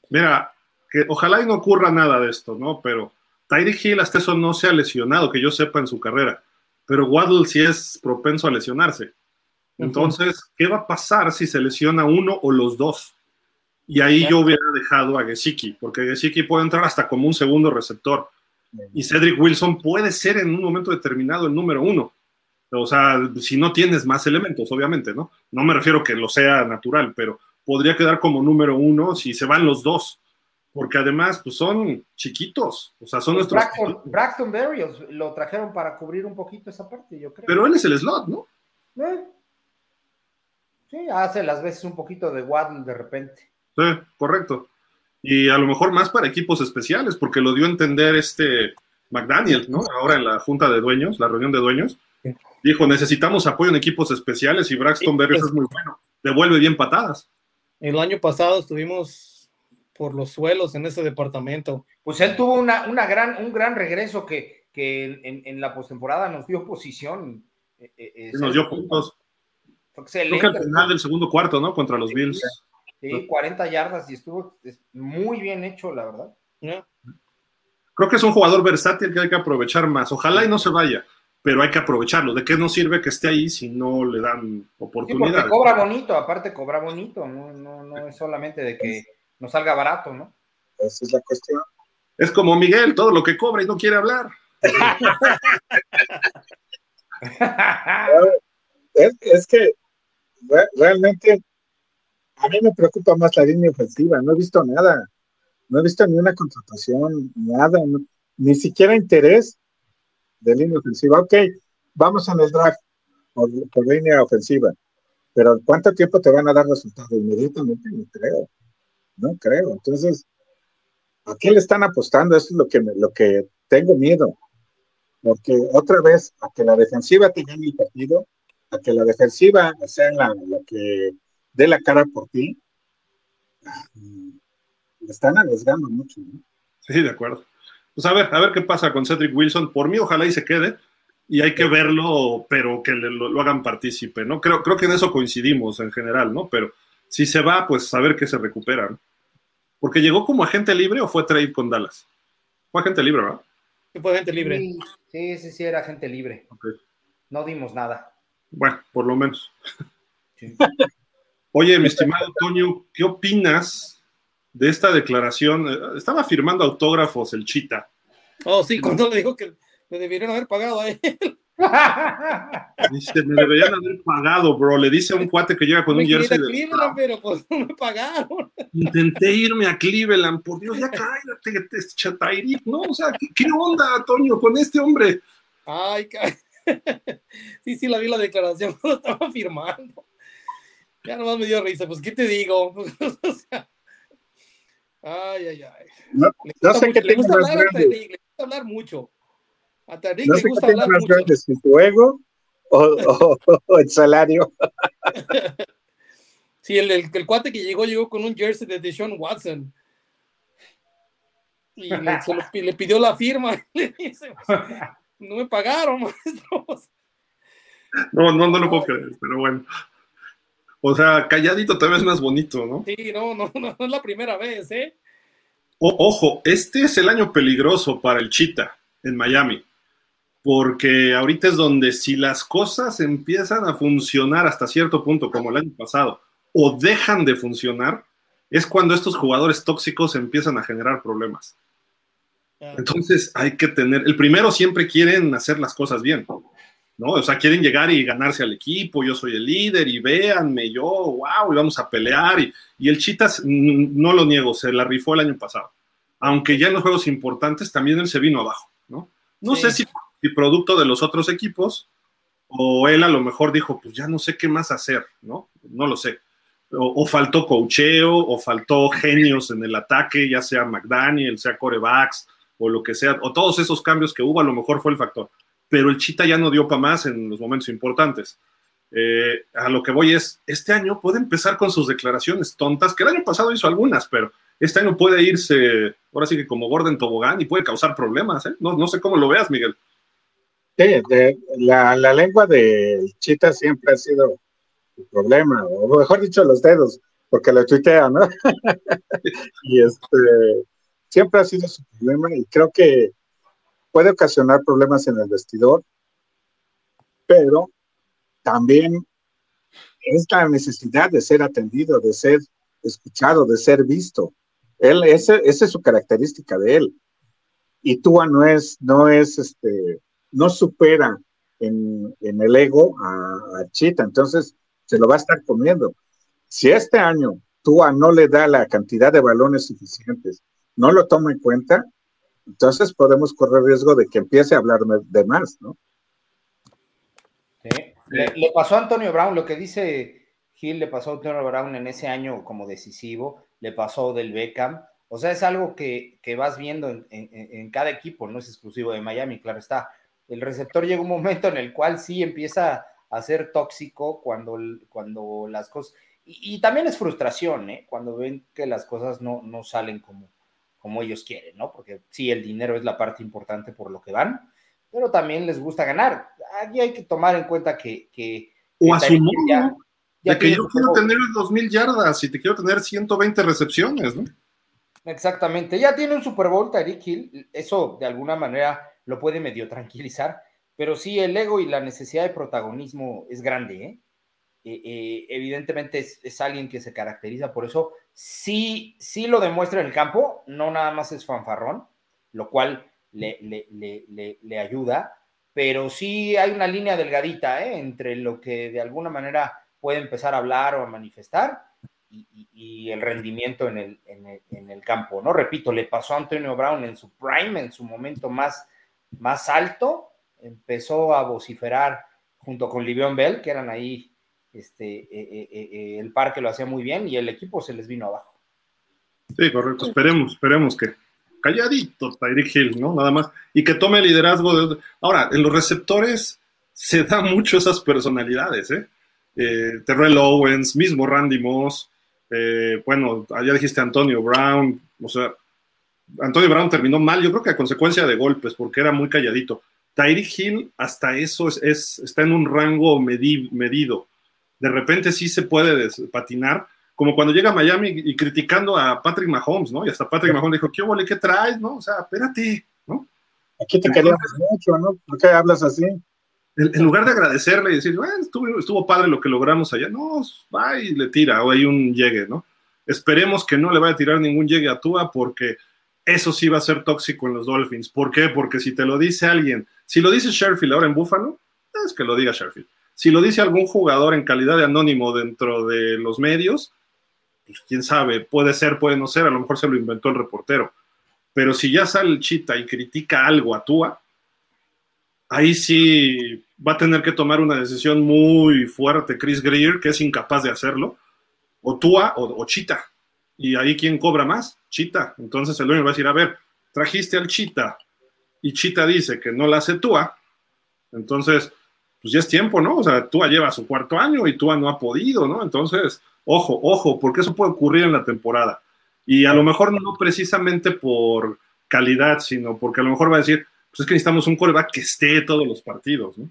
Mira, que ojalá y no ocurra nada de esto, ¿no? Pero Tyreek Hill hasta eso no se ha lesionado, que yo sepa en su carrera. Pero Waddle sí es propenso a lesionarse. Entonces, ¿qué va a pasar si se lesiona uno o los dos? Y ahí yo hubiera dejado a Gesicki, porque Gesicki puede entrar hasta como un segundo receptor. Y Cedric Wilson puede ser en un momento determinado el número uno. O sea, si no tienes más elementos, obviamente, ¿no? No me refiero que lo sea natural, pero podría quedar como número uno si se van los dos. Porque además, pues son chiquitos. O sea, son
Pues
nuestros.
Braxton, Braxton Berrios lo trajeron para cubrir un poquito esa parte, yo creo.
Pero él es el slot, ¿no?
Eh. Sí, hace las veces un poquito de Waddle de repente.
Sí, correcto. Y a lo mejor más para equipos especiales, porque lo dio a entender este McDaniel, ¿no? Ahora en la junta de dueños, la reunión de dueños, dijo, necesitamos apoyo en equipos especiales y Braxton Berrios es muy bueno, devuelve bien patadas.
El año pasado estuvimos por los suelos en ese departamento.
Pues él tuvo una, una gran, un gran regreso que, que en, en la postemporada nos dio posición. eh, eh,
nos dio puntos.
Fue
Creo
excelente.
que al final del segundo cuarto, ¿no? Contra los Bills.
Sí, 40 yardas y estuvo es, muy bien hecho, la verdad.
Creo que es un jugador versátil que hay que aprovechar más. Ojalá y no se vaya, pero hay que aprovecharlo. ¿De qué nos sirve que esté ahí si no le dan
Sí,
oportunidad?
porque cobra bonito, aparte cobra bonito, no, no, no es solamente de que nos salga barato, ¿no?
Esa es la cuestión.
Es como Miguel, todo lo que cobra y no quiere hablar.
Es, es que realmente a mí me preocupa más la línea ofensiva. No he visto nada. No he visto ni una contratación, nada, ni siquiera interés de línea ofensiva. Ok, vamos en el draft por, por línea ofensiva, pero ¿cuánto tiempo te van a dar resultados? Inmediatamente no creo. No creo. Entonces, ¿a qué le están apostando? Eso es lo que, lo que tengo miedo. Porque otra vez, a que la defensiva te gane el partido, a que la defensiva sea la, la que dé la cara por ti, le están arriesgando mucho. ¿no?
Sí, de acuerdo. Pues a ver, a ver qué pasa con Cedric Wilson. Por mí, ojalá y se quede. Y hay que verlo, pero que le- lo, lo hagan partícipe, ¿no? Creo, creo que en eso coincidimos en general, ¿no? Pero si se va, pues a ver que se recupera, ¿no? Porque llegó como agente libre o fue trade con Dallas. Fue agente libre, ¿verdad?
Que fue gente libre.
Sí, sí, sí, sí, era gente libre. No dimos nada.
Bueno, por lo menos. Oye, mi estimado Toño, ¿qué opinas de esta declaración? Estaba firmando autógrafos el Chita.
Oh, sí, cuando le dijo que le debieron haber pagado a él.
Dice, me deberían haber pagado, bro. Le dice a un cuate que llega con
Me
un jersey
a
de...
Cleveland, pero pues no me pagaron.
Intenté irme a Cleveland, por Dios, ya cállate, te- Chatairi, ¿no? O sea, ¿qué, qué onda, Toño, con este hombre?
Ay, ca- sí, sí, la vi la declaración cuando estaba firmando. Ya nomás me dio risa, pues, ¿qué te digo? O sea, ay, ay, ay.
No,
Le
no sé qué
le gusta hablar a
grande.
Tyreek, le gusta hablar mucho. A Tyreek
No
le
sé qué
gusta
tiene
hablar
más
mucho.
grande, si tu ego o, o- o el salario.
Sí, el, el, el cuate que llegó, llegó con un jersey de Deshaun Watson. Y le, se lo le pidió la firma. No me pagaron, maestro.
No, no, no lo puedo creer, pero bueno. O sea, calladito te ves más bonito, ¿no?
Sí, no, no, no, no es la primera vez, ¿eh?
O- ojo, este es el año peligroso para el Chita en Miami, porque ahorita es donde si las cosas empiezan a funcionar hasta cierto punto, como el año pasado, o dejan de funcionar, es cuando estos jugadores tóxicos empiezan a generar problemas. Entonces hay que tener, el primero siempre quieren hacer las cosas bien, ¿no? O sea, quieren llegar y ganarse al equipo, yo soy el líder y véanme, yo, wow, y vamos a pelear. Y, y el Chitas, no lo niego, se la rifó el año pasado. Aunque ya en los juegos importantes también él se vino abajo, ¿no? No
Sí.
sé si y producto de los otros equipos, o él a lo mejor dijo, pues ya no sé qué más hacer, ¿no? No lo sé. O, faltó cocheo, o faltó genios en el ataque, ya sea McDaniel, sea corebacks, o lo que sea, o todos esos cambios que hubo, a lo mejor fue el factor. Pero el Chita ya no dio para más en los momentos importantes. Eh, a lo que voy es, este año puede empezar con sus declaraciones tontas, que el año pasado hizo algunas, pero este año puede irse, ahora sí que como Gordon Tobogán y puede causar problemas. ¿eh? No, no sé cómo lo veas, Miguel.
Sí, la, la, lengua de Chita siempre ha sido el problema, o mejor dicho, los dedos, porque lo tuitea, ¿no? y este, siempre ha sido su problema y creo que puede ocasionar problemas en el vestidor, pero también es la necesidad de ser atendido, de ser escuchado, de ser visto. Él, ese, esa es su característica de él. Y Tua no es, no es, este, no supera en, el ego a, Chita, entonces se lo va a estar comiendo. Si este año Tua no le da la cantidad de balones suficientes, no lo toma en cuenta, entonces podemos correr riesgo de que empiece a hablar de más, ¿no?
Sí. Le, pasó a Antonio Brown, lo que dice Gil le pasó a Antonio Brown en ese año como decisivo, le pasó del Beckham. O sea, es algo que, vas viendo en, cada equipo, no es exclusivo de Miami, claro está. El receptor llega un momento en el cual sí empieza a ser tóxico cuando, cuando las cosas... Y, también es frustración, ¿eh? Cuando ven que las cosas no, no salen como, como ellos quieren, ¿no? Porque sí, el dinero es la parte importante por lo que van, pero también les gusta ganar. Aquí hay que tomar en cuenta que... que
o a su ya, de que yo quiero tener 2.000 yardas y te quiero tener 120 recepciones, ¿no?
Exactamente. Ya tiene un Super Bowl, Tyreek Hill. Eso de alguna manera lo puede medio tranquilizar. Pero sí, el ego y la necesidad de protagonismo es grande, ¿eh? Evidentemente es, alguien que se caracteriza por eso. Sí, sí lo demuestra en el campo, no nada más es fanfarrón, lo cual le, ayuda, pero sí hay una línea delgadita ¿eh? entre lo que de alguna manera puede empezar a hablar o a manifestar y, el rendimiento en el, en, el, campo, ¿no? Repito, le pasó a Antonio Brown en su prime, en su momento más, más alto, empezó a vociferar junto con Livion Bell, que eran ahí, este, eh, eh, eh, el parque lo hacía muy bien y el equipo se les vino abajo.
Sí, correcto, esperemos, esperemos que, calladito Tyreek Hill, ¿no? Nada más. Y que tome liderazgo. Ahora, en los receptores se da mucho esas personalidades, ¿eh? eh Terrell Owens, mismo Randy Moss, bueno, allá dijiste Antonio Brown, o sea, Antonio Brown terminó mal, yo creo que a consecuencia de golpes, porque era muy calladito. Tyreek Hill, hasta eso es, está en un rango medido. De repente sí se puede patinar, como cuando llega a Miami y criticando a Patrick Mahomes, ¿no? Y hasta Patrick Mahomes dijo, ¿qué vole, qué traes, no? O sea, espérate, ¿no?
Aquí te queríamos mucho, ¿no? ¿Por qué hablas así?
En, lugar de agradecerle y decir, bueno, estuvo, padre lo que logramos allá, no, va y le tira, o hay un llegue, ¿no? Esperemos que no le vaya a tirar ningún llegue a Tua, porque eso sí va a ser tóxico en los Dolphins. ¿Por qué? Porque si te lo dice alguien, si lo dice Sherfield ahora en Buffalo, es que lo diga Sherfield. Si lo dice algún jugador en calidad de anónimo dentro de los medios, pues quién sabe, puede ser, puede no ser, a lo mejor se lo inventó el reportero. Pero si ya sale el chita y critica algo a Tua, ahí sí va a tener que tomar una decisión muy fuerte Chris Greer, que es incapaz de hacerlo, o Tua o, Chita. Y ahí quién cobra más, Chita. Entonces el dueño va a decir, a ver, trajiste al Chita y Chita dice que no la hace Tua, entonces, pues ya es tiempo, ¿no? O sea, Tua lleva su cuarto año y Tua no ha podido, ¿no? Entonces, Ojo, ojo, porque eso puede ocurrir en la temporada. Y a lo mejor no precisamente por calidad, sino porque a lo mejor va a decir, pues es que necesitamos un coreback que esté todos los partidos, ¿no?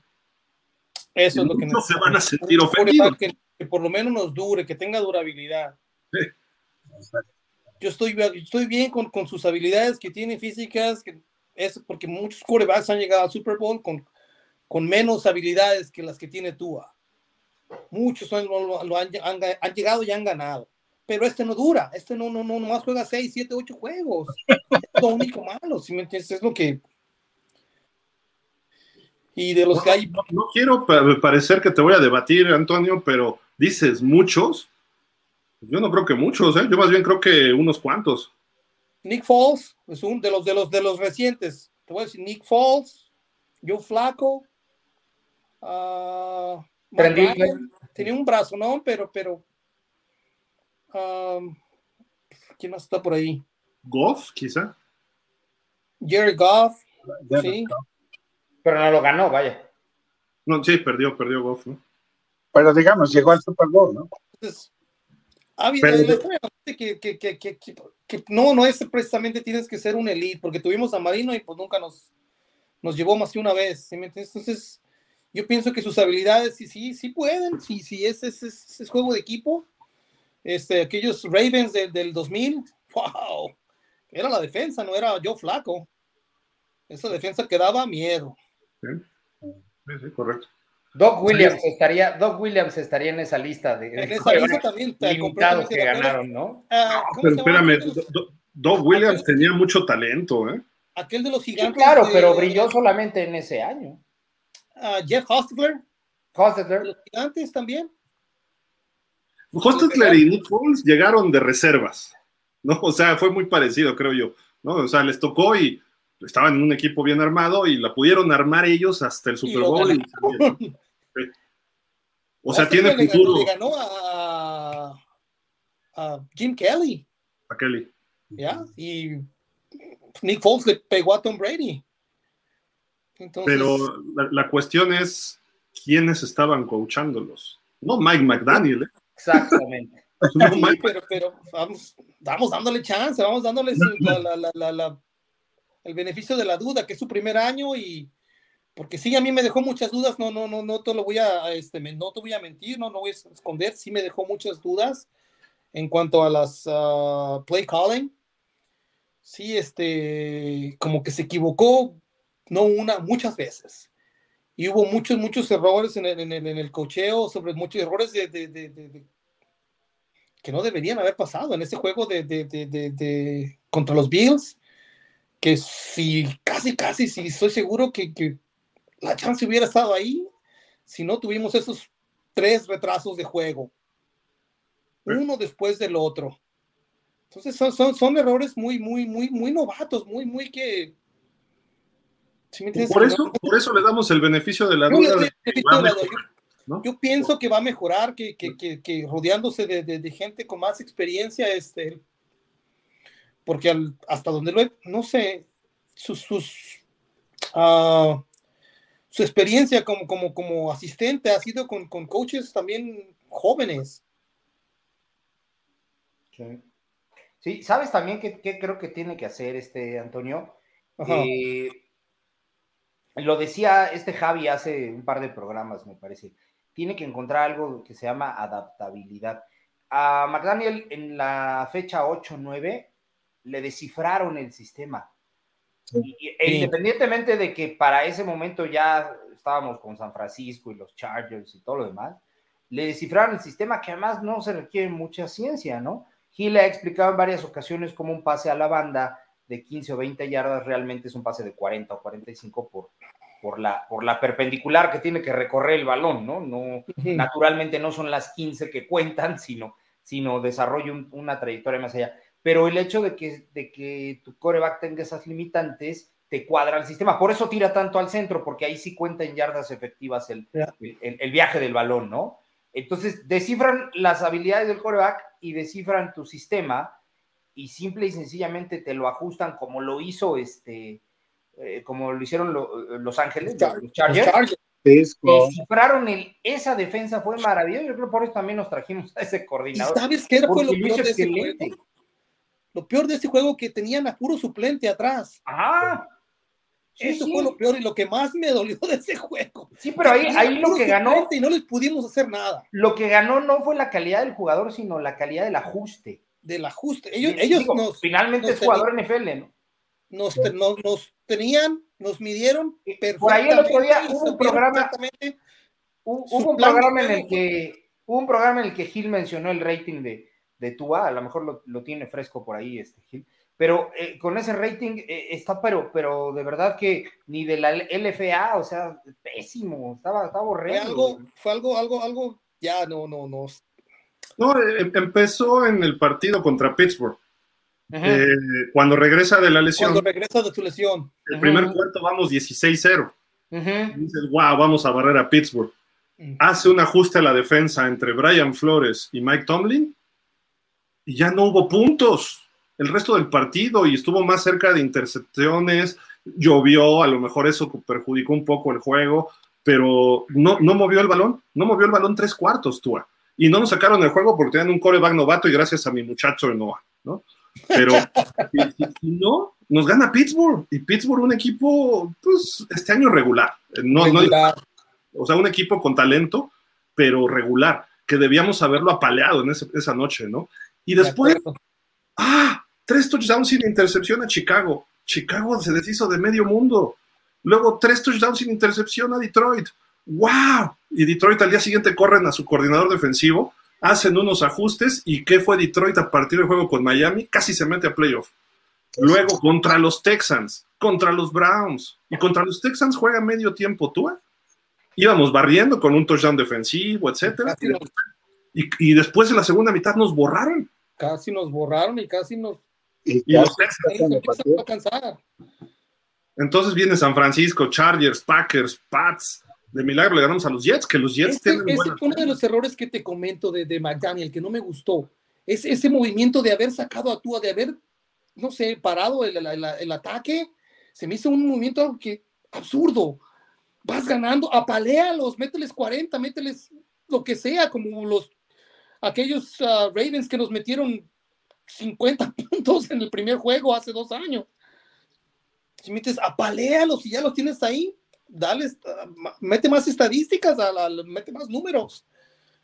Eso es lo que
no se van a sentir ofendidos.
Que, por lo menos nos dure, que tenga durabilidad. Yo estoy, estoy bien con, sus habilidades que tiene físicas, que es porque muchos corebacks han llegado al Super Bowl con, con menos habilidades que las que tiene Tua. Muchos lo, han, llegado y han ganado. Pero este no dura, este no, no, no, nomás juega 6, 7, 8 juegos. es lo único malo, si me entiendes, es lo que. Y de los que hay.
No, quiero parecer que te voy a debatir, Antonio, pero dices muchos. Yo no creo que muchos, ¿eh? yo más bien creo que unos cuantos.
Nick Foles es un de los de los de los recientes. Te voy a decir Nick Foles, Joe Flaco, uh, tenía un brazo, ¿no? Pero, pero, um, ¿quién más está por ahí?
Goff, quizá.
Jerry Goff, sí.
Pero no lo ganó, vaya.
No, sí, perdió, perdió Goff, ¿no?
Pero digamos, llegó al Super Bowl, ¿no?
Entonces, ha habido que, que, que, que, no, no es precisamente tienes que ser un elite, porque tuvimos a Marino y pues nunca nos, nos llevó más que una vez. ¿sí? Entonces, yo pienso que sus habilidades sí, sí, sí pueden, sí, sí, ese es, es, es, juego de equipo. Este, aquellos Ravens de, del 2000, wow, era la defensa, no era yo flaco. Esa defensa que daba miedo.
Sí, sí, correcto.
Doc Williams estaría, Doc Williams estaría en esa lista de,
en esa lista también
limitados que ganaron, ¿no?
Ah, pero espérame, Doc Williams tenía mucho talento, ¿eh?
Aquel de los gigantes.
Sí, claro,
de,
pero brilló solamente en ese año.
Uh, Jeff Hostetler.
Hostetler.
Los gigantes también.
Hostetler y Nick Foles llegaron de reservas, ¿no? O sea, fue muy parecido, creo yo, ¿no? O sea, les tocó y estaban en un equipo bien armado y la pudieron armar ellos hasta el Super Bowl. Y. O sea, tiene
le
futuro.
Ganó, le ganó a, a, Jim Kelly.
A Kelly.
¿Ya? Y Nick Foles le pegó a Tom Brady. Entonces,
Pero la, la, cuestión es quiénes estaban coachándolos. No Mike McDaniel. ¿eh?
Exactamente.
no,
sí,
Mike,
pero, pero vamos, vamos dándole chance, vamos dándoles la, la, la, la, el beneficio de la duda, que es su primer año y porque sí, a mí me dejó muchas dudas, no, no, no, no te lo voy a, este, no te voy a mentir, no, no voy a esconder, sí me dejó muchas dudas en cuanto a las uh, play calling. Sí, este, como que se equivocó, no una, muchas veces. Y hubo muchos, muchos errores en el, en el, en el cocheo, sobre muchos errores de, de, de, de, que no deberían haber pasado en ese juego de, contra los Bills. Que si casi, casi, si estoy seguro que, que la chance hubiera estado ahí si no tuvimos esos tres retrasos de juego, uno después del otro. Entonces son, son, son errores muy, muy, muy, muy novatos, muy, muy que...
¿sí por, eso, por eso le damos el beneficio de la duda. De
de la yo, ¿no? yo, pienso que va a mejorar, que, que, que, que rodeándose de, de, gente con más experiencia, este, porque al, hasta donde lo he, no sé, sus, sus uh, su experiencia como, como, como asistente ha sido con, con coaches también jóvenes.
Sí. sí. ¿sabes también qué, qué, creo que tiene que hacer este Antonio? Eh, lo decía este Javi hace un par de programas, me parece. Tiene que encontrar algo que se llama adaptabilidad. A McDaniel en la fecha 8-9 le descifraron el sistema. Y, e independientemente de que para ese momento ya estábamos con San Francisco y los Chargers y todo lo demás, le descifraron el sistema que además no se requiere mucha ciencia, ¿no? Gil ha explicado en varias ocasiones cómo un pase a la banda de 15 o 20 yardas realmente es un pase de 40 o 45 por, por, la, por la perpendicular que tiene que recorrer el balón, ¿no? no naturalmente no son las 15 que cuentan, sino, sino desarrolla un, una trayectoria más allá pero el hecho de que, de que tu coreback tenga esas limitantes te cuadra el sistema. Por eso tira tanto al centro, porque ahí sí cuenta en yardas efectivas el, el, el, viaje del balón, ¿no? Entonces, descifran las habilidades del coreback y descifran tu sistema y simple y sencillamente te lo ajustan como lo hizo este, eh, como lo hicieron lo, Los Ángeles, los Chargers. Chargers. Descifraron el, esa defensa, fue maravilloso. Yo creo que por eso también nos trajimos a ese coordinador.
¿Y ¿Sabes qué fue lo peor de ese juego? Lo peor de este juego que tenían a puro suplente atrás.
Ah.
Sí, Eso sí. fue lo peor y lo que más me dolió de ese juego.
Sí, pero ahí, ahí lo que ganó.
Y no les pudimos hacer nada.
Lo que ganó no fue la calidad del jugador, sino la calidad del ajuste.
Del ajuste. Ellos, ellos
digo,
nos,
finalmente
nos
es jugador NFL, ¿no?
Nos, nos, nos, tenían, nos midieron perfectamente.
Por ahí el otro día hubo un programa. Hubo, hubo un programa en el que. Hubo un programa en el que Gil mencionó el rating de, de Tua, a lo mejor lo, lo, tiene fresco por ahí este Gil, pero eh, con ese rating eh, está, pero, pero de verdad que ni de la LFA, o sea, pésimo, estaba, estaba horrible.
Fue algo, fue algo, algo, algo, ya no, no, no.
No, eh, empezó en el partido contra Pittsburgh. Eh, cuando regresa de la lesión.
Cuando regresa de su lesión.
El primer cuarto vamos 16-0. y dices, wow, vamos a barrer a Pittsburgh. Hace un ajuste a la defensa entre Brian Flores y Mike Tomlin y ya no hubo puntos el resto del partido y estuvo más cerca de intercepciones, llovió, a lo mejor eso perjudicó un poco el juego, pero no, no movió el balón, no movió el balón tres cuartos, Tua. Y no nos sacaron el juego porque tenían un coreback novato y gracias a mi muchacho Noah, ¿no? Pero si, no, nos gana Pittsburgh. Y Pittsburgh, un equipo, pues, este año regular. No, o sea, un equipo con talento, pero regular, que debíamos haberlo apaleado en esa noche, ¿no? Y después, ¡ah! Tres touchdowns sin intercepción a Chicago. Chicago se deshizo de medio mundo. Luego, tres touchdowns sin intercepción a Detroit. ¡Wow! Y Detroit al día siguiente corren a su coordinador defensivo, hacen unos ajustes. ¿Y qué fue Detroit a partir del juego con Miami? Casi se mete a playoff. Luego, contra los Texans, contra los Browns. Y contra los Texans juega medio tiempo tú. Íbamos barriendo con un touchdown defensivo, etcétera. Y, y después de la segunda mitad nos borraron.
Casi nos borraron y casi nos
y, los Entonces viene San Francisco, Chargers, Packers, Pats. De milagro le ganamos a los Jets, que los Jets
ese, tienen ese uno de los errores que te comento de, de McDaniel, que no me gustó. Es ese movimiento de haber sacado a Tua, de haber, no sé, parado el, el, el ataque. Se me hizo un movimiento que absurdo. Vas ganando, apaléalos, mételes 40, mételes lo que sea, como los aquellos uh, Ravens que nos metieron 50 puntos en el primer juego hace dos años. Si metes, apaléalos y ya los tienes ahí, dale, mete más estadísticas, a la, mete más números.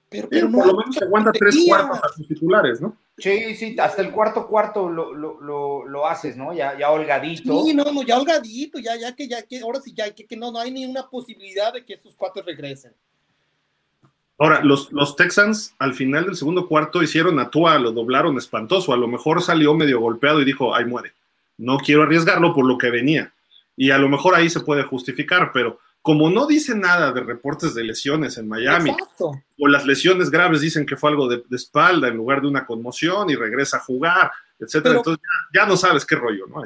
Pero, pero
por lo menos aguanta tres cuartos a sus titulares, ¿no?
Sí, sí, hasta el cuarto cuarto lo, lo, lo, lo, haces, ¿no? Ya, ya holgadito.
Sí, no, no, ya holgadito, ya, ya que, ya que, ahora sí, ya que, que no, no hay ni una posibilidad de que estos cuatro regresen.
Ahora, los, los, Texans al final del segundo cuarto hicieron a Tua, lo doblaron espantoso. A lo mejor salió medio golpeado y dijo, ay, muere. No quiero arriesgarlo por lo que venía. Y a lo mejor ahí se puede justificar, pero como no dice nada de reportes de lesiones en Miami, o las lesiones graves dicen que fue algo de, espalda en lugar de una conmoción y regresa a jugar, etcétera, entonces ya, no sabes qué rollo, ¿no?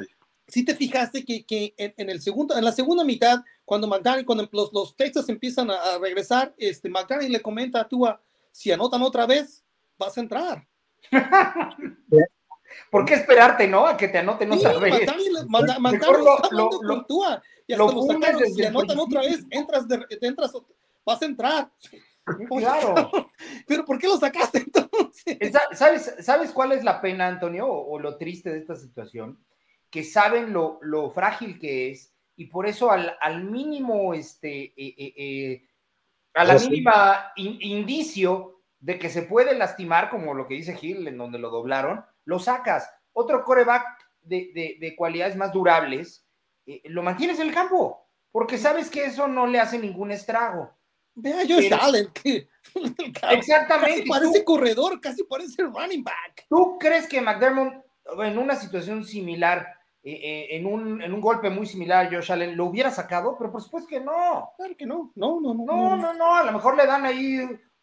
Si te fijaste que, que en, el segundo, en la segunda mitad cuando McDaniel, cuando los, los Texas empiezan a, regresar, este, McDaniel le comenta a Tua, si anotan otra vez, vas a entrar.
¿Por qué esperarte, no? A que te anoten otra vez.
McDaniel, está hablando con Tua. Y hasta lo sacaron, si anotan otra vez, entras, de, entras, vas a entrar.
Claro.
Pero ¿por qué lo sacaste entonces?
¿Sabes, ¿Sabes cuál es la pena, Antonio, o, o lo triste de esta situación? Que saben lo, lo frágil que es y por eso al, al mínimo, este, eh, eh, eh, a la mínima indicio de que se puede lastimar, como lo que dice Gil, en donde lo doblaron, lo sacas. Otro coreback de, de, cualidades más durables, lo mantienes en el campo, porque sabes que eso no le hace ningún estrago.
Vea Josh Allen, que
exactamente.
Casi parece corredor, casi parece running back.
¿Tú crees que McDermott, en una situación similar, eh, eh, en, un, en un golpe muy similar a Josh Allen, ¿lo hubiera sacado? Pero por supuesto que no.
Claro que no. No, no, no.
No, no, no. A lo mejor le dan ahí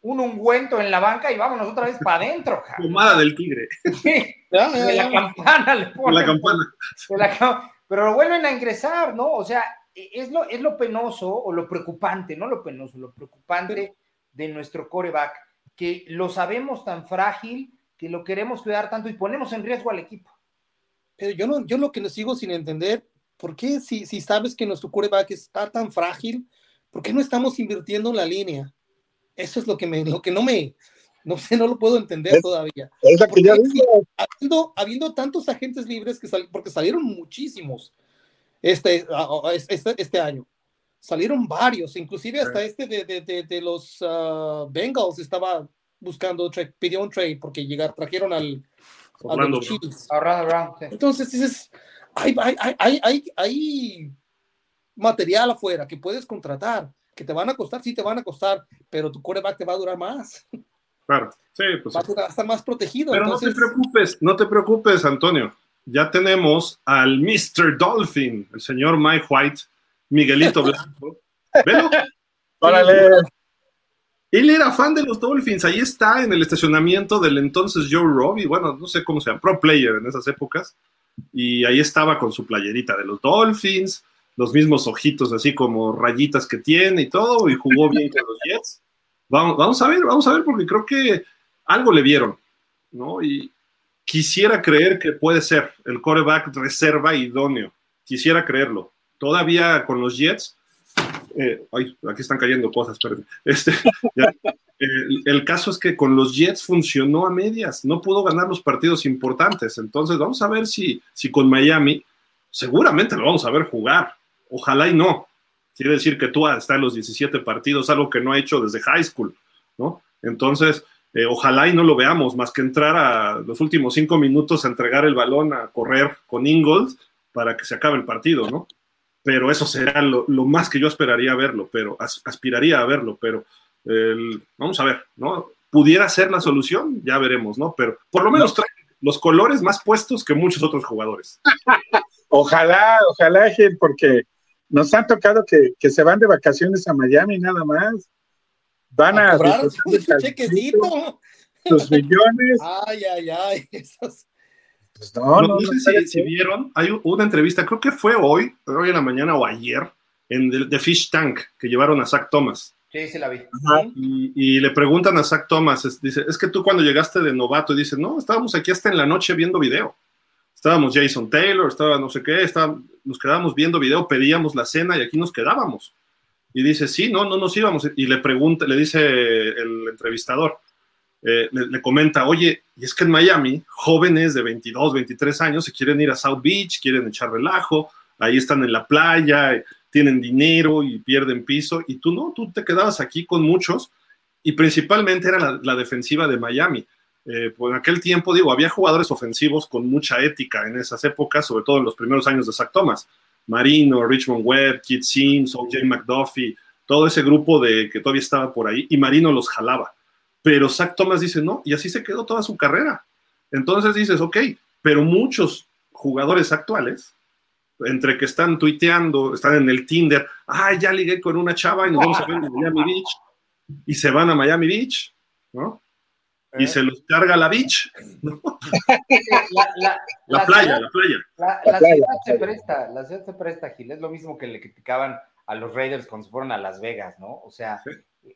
un ungüento en la banca y vámonos otra vez para adentro.
Pomada del tigre.
Sí, de la campana le ponen.
la campana.
pero lo vuelven a ingresar, ¿no? O sea, e, es lo, es lo penoso o lo preocupante, no lo penoso, lo preocupante de nuestro coreback, que lo sabemos tan frágil que lo queremos cuidar tanto y ponemos en riesgo al equipo.
Pero yo, no, yo lo que no sigo sin entender, ¿por qué si, si sabes que nuestro quarterback está tan frágil, ¿por qué no estamos invirtiendo en la línea? Eso es lo que, me, lo que no me, no sé, no lo puedo entender todavía. habiendo, habiendo, tantos agentes libres que sal, porque salieron muchísimos este, este, este, año. Salieron varios, inclusive hasta este de, de, de, los uh, Bengals estaba buscando, pidió un trade porque llegar, trajeron al, entonces dices, hay, hay, hay, hay, material afuera que puedes contratar, que te van a costar, sí te van a costar, pero tu coreback te va a durar más.
Claro, sí, pues.
Va a estar más protegido.
Pero no te preocupes, no te preocupes, Antonio. Ya tenemos al Mr. Dolphin, el señor Mike White, Miguelito Blanco. ¿Velo?
Órale.
Él era fan de los Dolphins, ahí está en el estacionamiento del entonces Joe Robbie, bueno, no sé cómo se llama, pro player en esas épocas, y ahí estaba con su playerita de los Dolphins, los mismos ojitos así como rayitas que tiene y todo, y jugó bien con los Jets. Vamos, vamos a ver, vamos a ver, porque creo que algo le vieron, ¿no? Y quisiera creer que puede ser el coreback reserva idóneo. Quisiera creerlo. Todavía con los Jets, eh, ay, aquí están cayendo cosas, perdón. Este, el, caso es que con los Jets funcionó a medias, no pudo ganar los partidos importantes. Entonces, vamos a ver si, si con Miami, seguramente lo vamos a ver jugar. Ojalá y no. Quiere decir que tú está en los 17 partidos, algo que no ha hecho desde high school, ¿no? Entonces, eh, ojalá y no lo veamos, más que entrar a los últimos cinco minutos a entregar el balón, a correr con Ingold para que se acabe el partido, ¿no? Pero eso será lo, más que yo esperaría verlo, pero aspiraría a verlo, pero vamos a ver, ¿no? Pudiera ser la solución, ya veremos, ¿no? Pero por lo menos trae los colores más puestos que muchos otros jugadores.
ojalá, ojalá, porque nos han tocado que, se van de vacaciones a Miami nada más. Van a,
chequecito.
Sus millones.
Ay, ay, ay.
Pues no, no, sé si, vieron, hay una entrevista, creo que fue hoy, hoy en la mañana o ayer, en The, Fish Tank, que llevaron a Zach Thomas.
Sí, sí la vi.
Y, le preguntan a Zach Thomas, dice, es que tú cuando llegaste de novato, y dice, no, estábamos aquí hasta en la noche viendo video. Estábamos Jason Taylor, estaba no sé qué, nos quedábamos viendo video, pedíamos la cena y aquí nos quedábamos. Y dice, sí, no, no nos íbamos. Y le pregunta, le dice el entrevistador, eh, le, comenta, oye, y es que en Miami, jóvenes de 22, 23 años se quieren ir a South Beach, quieren echar relajo, ahí están en la playa, tienen dinero y pierden piso, y tú no, tú te quedabas aquí con muchos, y principalmente era la defensiva de Miami eh, pues en aquel tiempo, digo, había jugadores ofensivos con mucha ética en esas épocas, sobre todo en los primeros años de Zach Thomas. Marino, Richmond Webb, Kit Sims, O.J. McDuffie, todo ese grupo de que todavía estaba por ahí, y Marino los jalaba. Pero Zach Thomas dice no, y así se quedó toda su carrera. Entonces dices, ok, pero muchos jugadores actuales, entre que están tuiteando, están en el Tinder, ay, ya ligué con una chava y nos vamos a ver en Miami Beach, y se van a Miami Beach, ¿no? Y ¿Eh? se los carga la beach. La, playa, la playa.
La, ciudad se presta, la ciudad se presta, Gil. Es lo mismo que le criticaban a los Raiders cuando se fueron a Las Vegas, ¿no? O sea,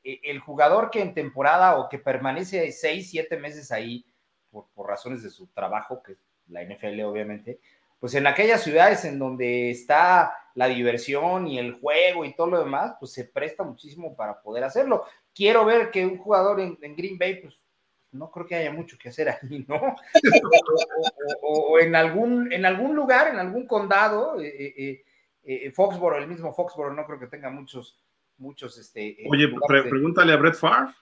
e, el jugador que en temporada o que permanece seis, siete meses ahí por, por razones de su trabajo, que es la NFL obviamente, pues en aquellas ciudades en donde está la diversión y el juego y todo lo demás, pues se presta muchísimo para poder hacerlo. Quiero ver que un jugador en, en Green Bay, pues no creo que haya mucho que hacer ahí, ¿no? o, en, algún, en algún lugar, en algún condado, eh, eh, eh, Foxboro, el mismo Foxboro, no creo que tenga muchos, muchos, este...
Oye, pregúntale a Brett Favre.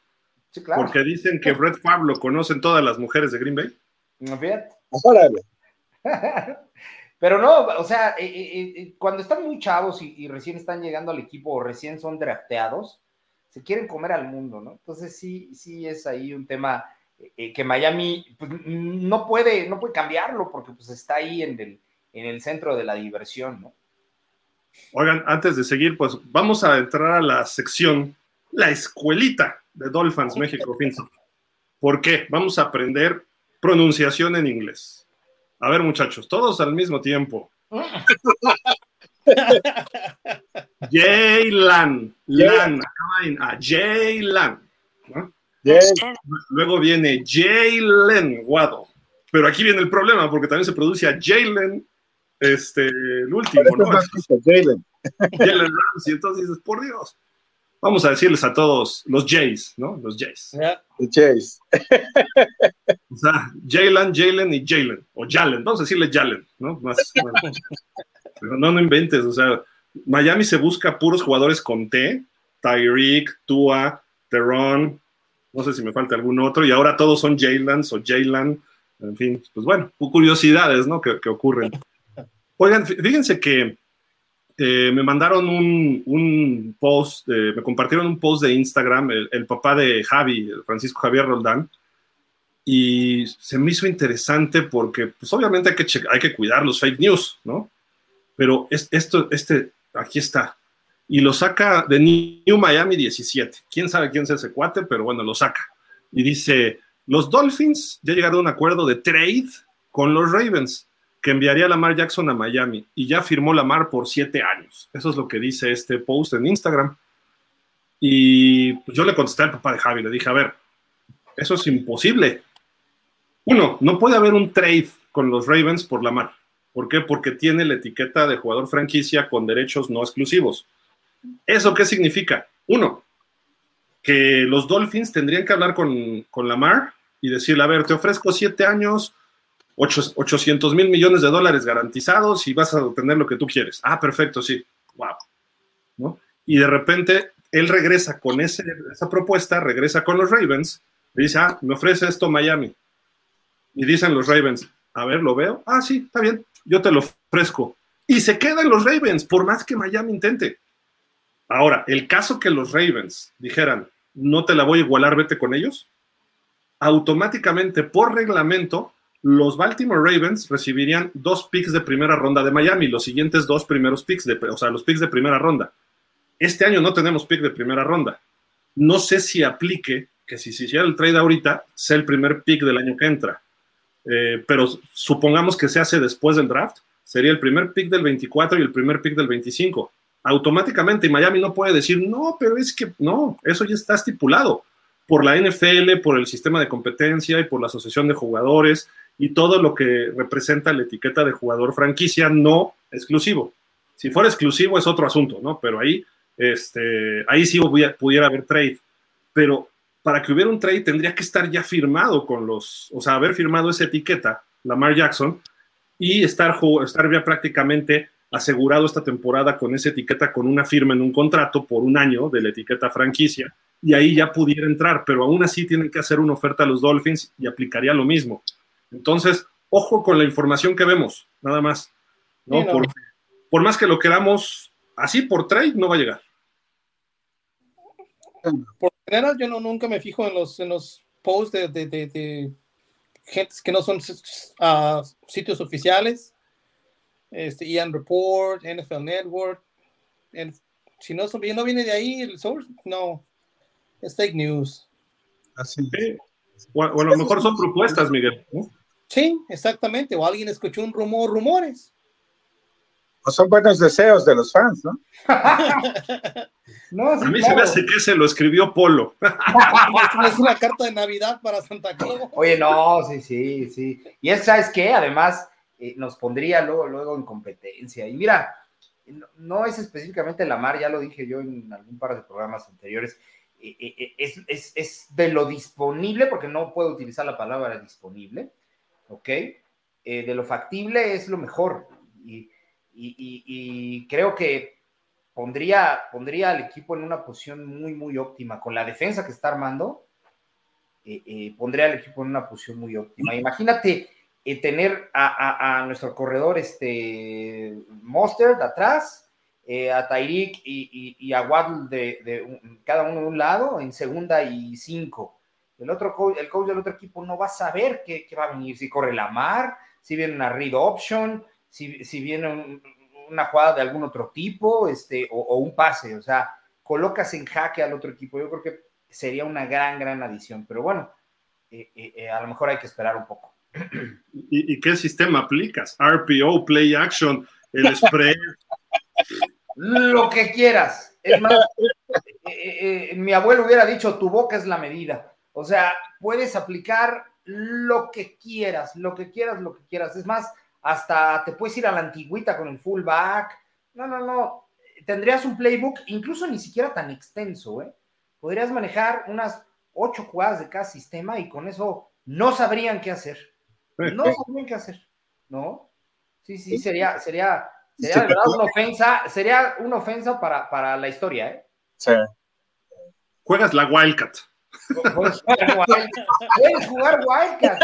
Sí, claro. Porque dicen que Brett Favre lo conocen todas las mujeres de Green Bay.
No, fíjate. Pero no, o sea, cuando están muy chavos y, y, recién están llegando al equipo o recién son drafteados, se quieren comer al mundo, ¿no? Entonces sí, sí es ahí un tema eh, que Miami pues, no, puede, no puede cambiarlo porque pues, está ahí en el, en el centro de la diversión, ¿no?
Oigan, antes de seguir, pues vamos a entrar a la sección, la escuelita de Dolphins México ¿Por qué? Vamos a aprender pronunciación en inglés. A ver, muchachos, todos al mismo tiempo. Jaylan, Lan, Jaylan. Luego viene Jalen Waddle. Pero aquí viene el problema, porque también se produce a Jalen, este, el último, ¿no? Jalen. Jalen Ramsey. Entonces dices, por Dios. Vamos a decirles a todos los Jays, ¿no? Los Jays.
Los Jays.
o sea, Jalen, Jalen y Jalen. O Jalen. Vamos a decirle Jalen, ¿no? Pero no, no inventes. O sea, Miami se busca puros jugadores con T. Tyreek, Tua, Teron, no sé si me falta algún otro, y ahora todos son Jaylans o Jaylan, en fin, pues bueno, curiosidades, ¿no? Que, ocurren. Oigan, fíjense que eh, me mandaron un, post, me compartieron un post de Instagram, el, papá de Javi, Francisco Javier Roldán, y se me hizo interesante porque, pues obviamente hay que, hay que cuidar los fake news, ¿no? Pero esto, este, aquí está, y lo saca de New Miami 17. Quién sabe quién es ese cuate, pero bueno, lo saca. Y dice, los Dolphins ya llegaron a un acuerdo de trade con los Ravens. que enviaría a Lamar Jackson a Miami y ya firmó Lamar por siete años. Eso es lo que dice este post en Instagram. Y pues, yo le contesté al papá de Javi, le dije, a ver, eso es imposible. Uno, no puede haber un trade con los Ravens por Lamar. ¿Por qué? Porque tiene la etiqueta de jugador franquicia con derechos no exclusivos. ¿Eso qué significa? Uno, que los Dolphins tendrían que hablar con, con Lamar y decirle, a ver, te ofrezco siete años, 800 mil millones de dólares garantizados y vas a obtener lo que tú quieres. Ah, perfecto, sí. Wow. ¿No? Y de repente él regresa con ese, esa propuesta, regresa con los Ravens, y dice, ah, me ofrece esto Miami. Y dicen los Ravens, a ver, lo veo. Ah, sí, está bien, yo te lo ofrezco. Y se quedan los Ravens, por más que Miami intente. Ahora, el caso que los Ravens dijeran, no te la voy a igualar, vete con ellos, automáticamente por reglamento, los Baltimore Ravens recibirían dos picks de primera ronda de Miami, los siguientes dos primeros picks, de, o sea, los picks de primera ronda. Este año no tenemos pick de primera ronda. No sé si aplique que si se hiciera el trade ahorita, sea el primer pick del año que entra. Eh, pero supongamos que se hace después del draft, sería el primer pick del 24 y el primer pick del 25. Automáticamente Miami no puede decir, no, pero es que no, eso ya está estipulado por la NFL, por el sistema de competencia y por la asociación de jugadores y todo lo que representa la etiqueta de jugador franquicia no exclusivo. Si fuera exclusivo es otro asunto, ¿no? Pero ahí, este, ahí sí pudiera haber trade. Pero para que hubiera un trade tendría que estar ya firmado con los, o sea, haber firmado esa etiqueta, Lamar Jackson, y estar, estar ya prácticamente asegurado esta temporada con esa etiqueta, con una firma en un contrato por un año de la etiqueta franquicia, y ahí ya pudiera entrar, pero aún así tienen que hacer una oferta a los Dolphins y aplicaría lo mismo. Entonces, ojo con la información que vemos, nada más. ¿no? Por, más que lo queramos así por trade, no va a llegar.
Por general, yo no, nunca me fijo en los, en los posts de, de, de, gentes que no son uh, sitios oficiales. Este, Ian Report, NFL Network. si no, no viene de ahí el source, no, es fake news.
Así. O, a lo mejor son propuestas, Miguel.
Sí, exactamente. O alguien escuchó un rumor, rumores.
O son buenos deseos de los fans, ¿no?
no a mí se me hace que se lo escribió Polo.
es una carta de Navidad para Santa Claus.
Oye, no, sí, sí, sí. Y es, ¿sabes qué? Además, eh, nos pondría luego, luego en competencia. Y mira, no, es específicamente la mar, ya lo dije yo en algún par de programas anteriores. Eh, eh, es, es, es, de lo disponible, porque no puedo utilizar la palabra disponible, ¿ok? Eh, de lo factible es lo mejor. Y, creo que pondría, pondría al equipo en una posición muy, muy óptima. Con la defensa que está armando, eh, eh, pondría al equipo en una posición muy óptima. Imagínate tener a, nuestro corredor este, Monster de atrás, a Tyreek y, a Waddle de, cada uno de un lado en segunda y cinco el otro coach, el coach del otro equipo no va a saber qué, va a venir, si corre la mar, si viene una read option, si, viene una jugada de algún otro tipo, este, o, un pase, o sea, colocas en jaque al otro equipo. Yo creo que sería una gran, gran adición, pero bueno, eh, eh, eh, a lo mejor hay que esperar un poco.
¿Y, qué sistema aplicas? RPO, play action, el spread.
Lo que quieras. Es más, mi abuelo hubiera dicho, tu boca es la medida. O sea, puedes aplicar lo que quieras, lo que quieras, lo que quieras. Es más, hasta te puedes ir a la antigüita con el fullback. No, no, no. Tendrías un playbook incluso ni siquiera tan extenso, ¿eh? Podrías manejar unas ocho jugadas de cada sistema y con eso no sabrían qué hacer. No sabrían qué hacer, ¿no? Sí, sí, sería, sería, sería de verdad una ofensa, sería una ofensa para, para la historia, ¿eh? Sí.
Juegas la Wildcat.
Puedes jugar, Wildcat.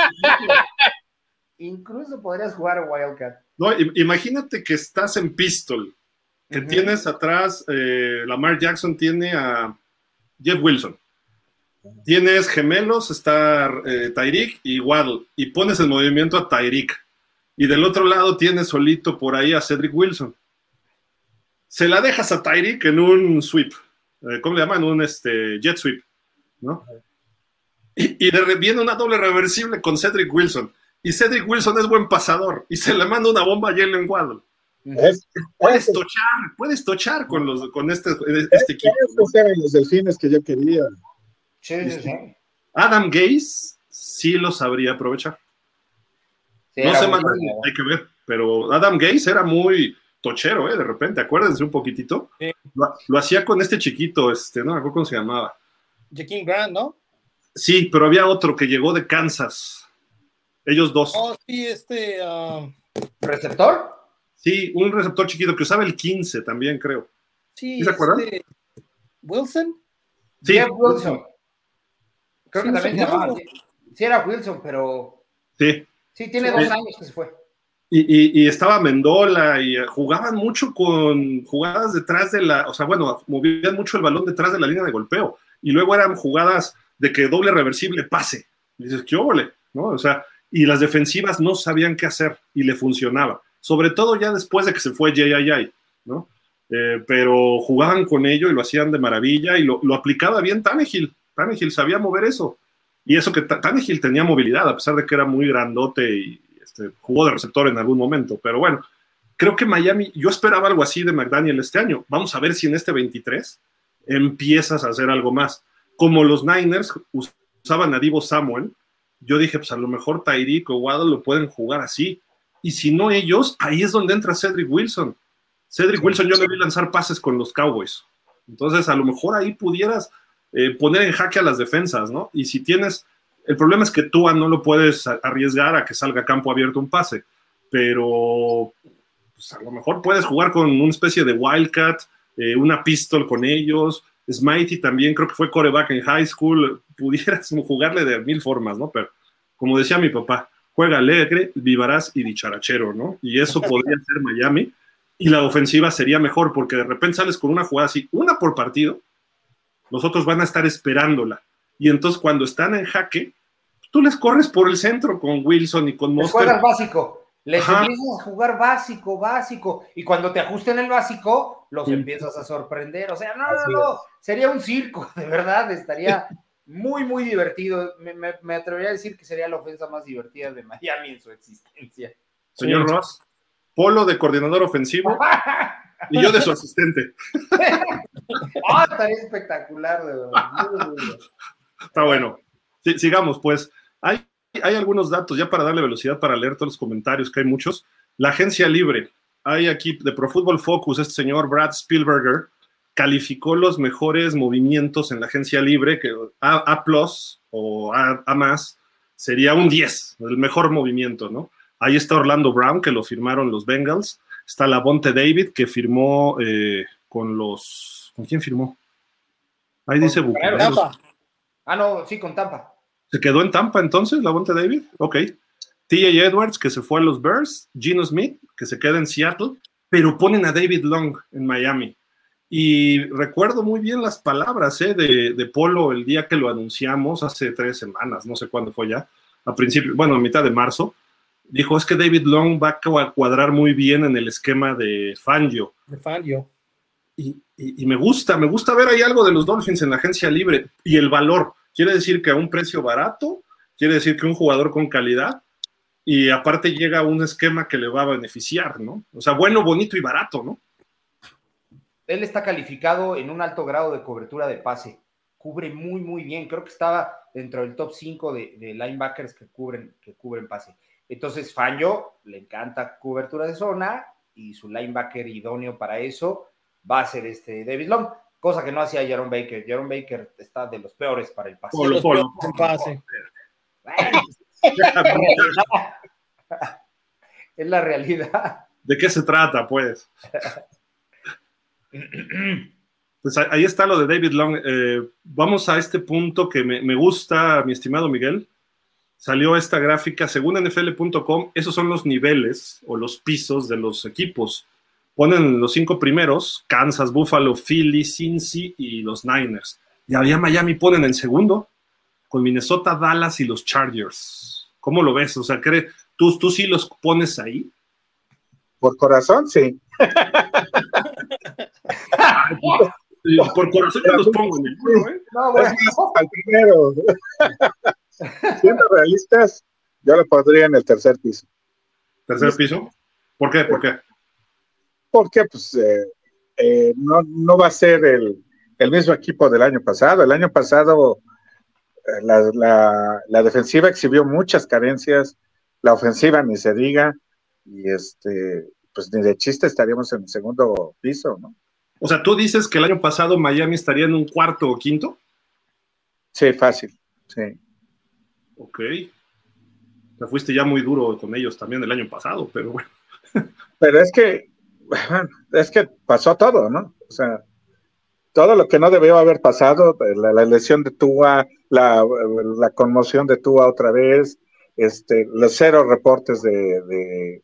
Incluso podrías jugar Wildcat.
No, imagínate que estás en Pistol, que tienes atrás, eh, Lamar Jackson tiene a Jeff Wilson. Tienes gemelos, está eh, Tyreek y Waddle, y pones en movimiento a Tyreek. Y del otro lado tienes solito por ahí a Cedric Wilson. Se la dejas a Tyreek en un sweep. Eh, ¿Cómo le llaman? Un este, jet sweep. ¿no? Y, y de, viene una doble reversible con Cedric Wilson. y Cedric Wilson es buen pasador y se le manda una bomba a Jalen Waddle.
Es-
Puedes
es-
tochar, puedes tochar con, los, con este, este equipo.
Esos eran los delfines que yo quería.
Sí, sí, sí.
Adam Gaze sí lo sabría aprovechar.
Sí,
No sé más, hay que ver, pero Adam Gaze era muy tochero, ¿eh? De repente, acuérdense un poquitito.
Sí.
Lo, lo hacía con este chiquito, este, no me acuerdo cómo se llamaba.
Jaquim Grant, ¿no?
Sí, pero había otro que llegó de Kansas. Ellos dos.
Oh, sí, este. ah,
¿Receptor?
Sí, un receptor chiquito que usaba el 15 también, creo.
sí,
¿Sí se acuerdan?
este, Wilson.
Sí,
Jeff Wilson. Creo que
Sí,
también se
no.
llamaba. Sí, era Wilson, pero
Sí.
sí, tiene
Sí.
dos años que se fue.
Y, y- y estaba Mendola y eh, jugaban mucho con jugadas detrás de la, o sea, bueno, movían mucho el balón detrás de la línea de golpeo. Y luego eran jugadas de que doble reversible pase. Y dices, qué óvole, ¿no? O sea, y las defensivas no sabían qué hacer y le funcionaba. Sobre todo ya después de que se fue Jay, ¿no? Eh, pero jugaban con ello y lo hacían de maravilla y lo, lo aplicaba bien Tannehill. Tannehill sabía mover eso. Y eso que Ta- Tannehill tenía movilidad, a pesar de que era muy grandote y este, jugó de receptor en algún momento. Pero bueno, creo que Miami, yo esperaba algo así de McDaniel este año. Vamos a ver si en este 23 empiezas a hacer algo más. Como los Niners usaban a Divo Samuel, yo dije, pues a lo mejor Tyreek o Waddle lo pueden jugar así. Y si no ellos, ahí es donde entra Cedric Wilson. Cedric Wilson yo le vi lanzar pases con los Cowboys. Entonces, a lo mejor ahí pudieras eh, poner en jaque a las defensas, ¿no? Y si tienes, el problema es que tú no lo puedes arriesgar a que salga a campo abierto un pase, pero pues, a lo mejor puedes jugar con una especie de Wildcat, eh, una pistol con ellos. Smitey también creo que fue coreback en high school. Pudieras jugarle de mil formas, ¿no? Pero como decía mi papá, juega alegre, vivarás y dicharachero, ¿no? Y eso podría ser Miami. Y la ofensiva sería mejor porque de repente sales con una jugada así, una por partido, los otros van a estar esperándola. Y entonces cuando están en jaque, tú les corres por el centro con Wilson y con
Les
Monster.
juegas básico. Les
Ajá.
empiezas a jugar básico, básico. Y cuando te ajusten el básico, los
Sí.
empiezas a sorprender. O sea, no, no, no. Sería un circo, de verdad. Estaría muy, muy divertido. Me, me- me atrevería a decir que sería la ofensa más divertida de Miami en su existencia.
Señor Ross, Polo de coordinador ofensivo y yo de su asistente.
Ah, estaría espectacular, de verdad.
Está bueno. Sigamos, pues. Hay, hay algunos datos, ya para darle velocidad para leer todos los comentarios, que hay muchos. La agencia libre. Hay aquí de Pro Football Focus, este señor Brad Spielberger calificó los mejores movimientos en la agencia libre, que A, plus o A, más sería un 10, el mejor movimiento, ¿no? Ahí está Orlando Brown, que lo firmaron los Bengals. Está Lavonte David, que firmó eh, con los. ¿Con quién firmó? Ahí dice Bucaneros.
Tampa.
Ah, no, sí, con Tampa.
¿Se quedó en Tampa entonces, la Bonte David? Ok. TJ Edwards, que se fue a los Bears. Gino Smith, que se queda en Seattle. Pero ponen a David Long en Miami. Y recuerdo muy bien las palabras ¿eh? de, de Polo el día que lo anunciamos, hace tres semanas, no sé cuándo fue ya, a principio, bueno, a mitad de marzo. Dijo, es que David Long va a cuadrar muy bien en el esquema de Fangio.
De Fangio.
Y, me gusta, me gusta ver ahí algo de los Dolphins en la agencia libre y el valor. Quiere decir que a un precio barato, quiere decir que un jugador con calidad y aparte llega a un esquema que le va a beneficiar, ¿no? O sea, bueno, bonito y barato, ¿no?
Él está calificado en un alto grado de cobertura de pase. Cubre muy, muy bien. Creo que estaba dentro del top 5 de, linebackers que cubren, que cubren pase. Entonces, Fangio le encanta cobertura de zona y su linebacker idóneo para eso va a ser este David Long, cosa que no hacía Jaron Baker. Jaron Baker está de los peores para el pase.
Polo,
los
polo.
peores en pase.
Bueno, es la realidad. Es la realidad.
¿De qué se trata, pues? Pues ahí- ahí está lo de David Long. Eh, vamos a este punto que me, me gusta, mi estimado Miguel. Salió esta gráfica, según NFL.com, esos son los niveles o los pisos de los equipos. Ponen los cinco primeros, Kansas, Buffalo, Philly, Cincy y los Niners. Y había Miami ponen el segundo, con Minnesota, Dallas y los Chargers. ¿Cómo lo ves? O sea, ¿cree, tú, ¿tú sí los pones ahí?
Por corazón, sí.
Por corazón yo los pongo en el uno, ¿eh?
No, bueno.
al primero. Siendo realistas, Yo lo pondría en el tercer piso.
¿Tercer piso? ¿Por qué? ¿Por qué?
Porque pues eh, eh, no, no va a ser el, el mismo equipo del año pasado. El año pasado eh, la, la, la, defensiva exhibió muchas carencias, la ofensiva ni se diga, y este, pues ni de chiste estaríamos en el segundo piso, ¿no?
O sea, tú dices que el año pasado Miami estaría en un cuarto o quinto.
Sí, fácil, sí.
Ok. Te fuiste ya muy duro con ellos también el año pasado, pero bueno.
Pero es que, es que pasó todo, ¿no? O sea, todo lo que no debió haber pasado, la, la lesión de Tua, la, la, conmoción de Tua otra vez, este, los cero reportes de, de,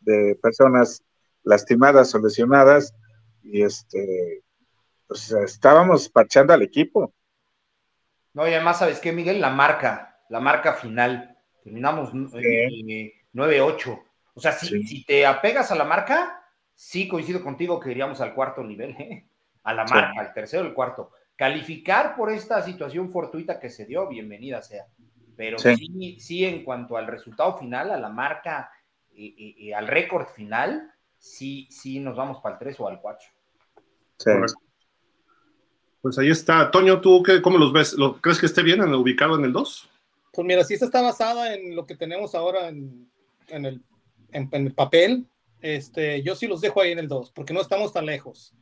de personas lastimadas o lesionadas, y este, pues estábamos parchando al equipo.
No, y además, ¿sabes qué, Miguel? La marca, la marca final. Terminamos sí. 9-8. O sea, si, sí. si, te apegas a la marca, sí coincido contigo que iríamos al cuarto nivel, ¿eh? a la marca, sí. al tercero, el cuarto. Calificar por esta situación fortuita que se dio, bienvenida sea. Pero sí, sí, sí en cuanto al resultado final, a la marca, y, y, y al récord final, sí, sí nos vamos para el 3 o al 4.
Sí.
Pues ahí está. Toño, ¿tú qué, cómo los ves? ¿Lo, ¿Crees que esté bien en, ubicado en el 2?
Pues mira, si esta está basada en lo que tenemos ahora en, en, el, en, en, el, papel, este, yo sí los dejo ahí en el 2, porque no estamos tan lejos.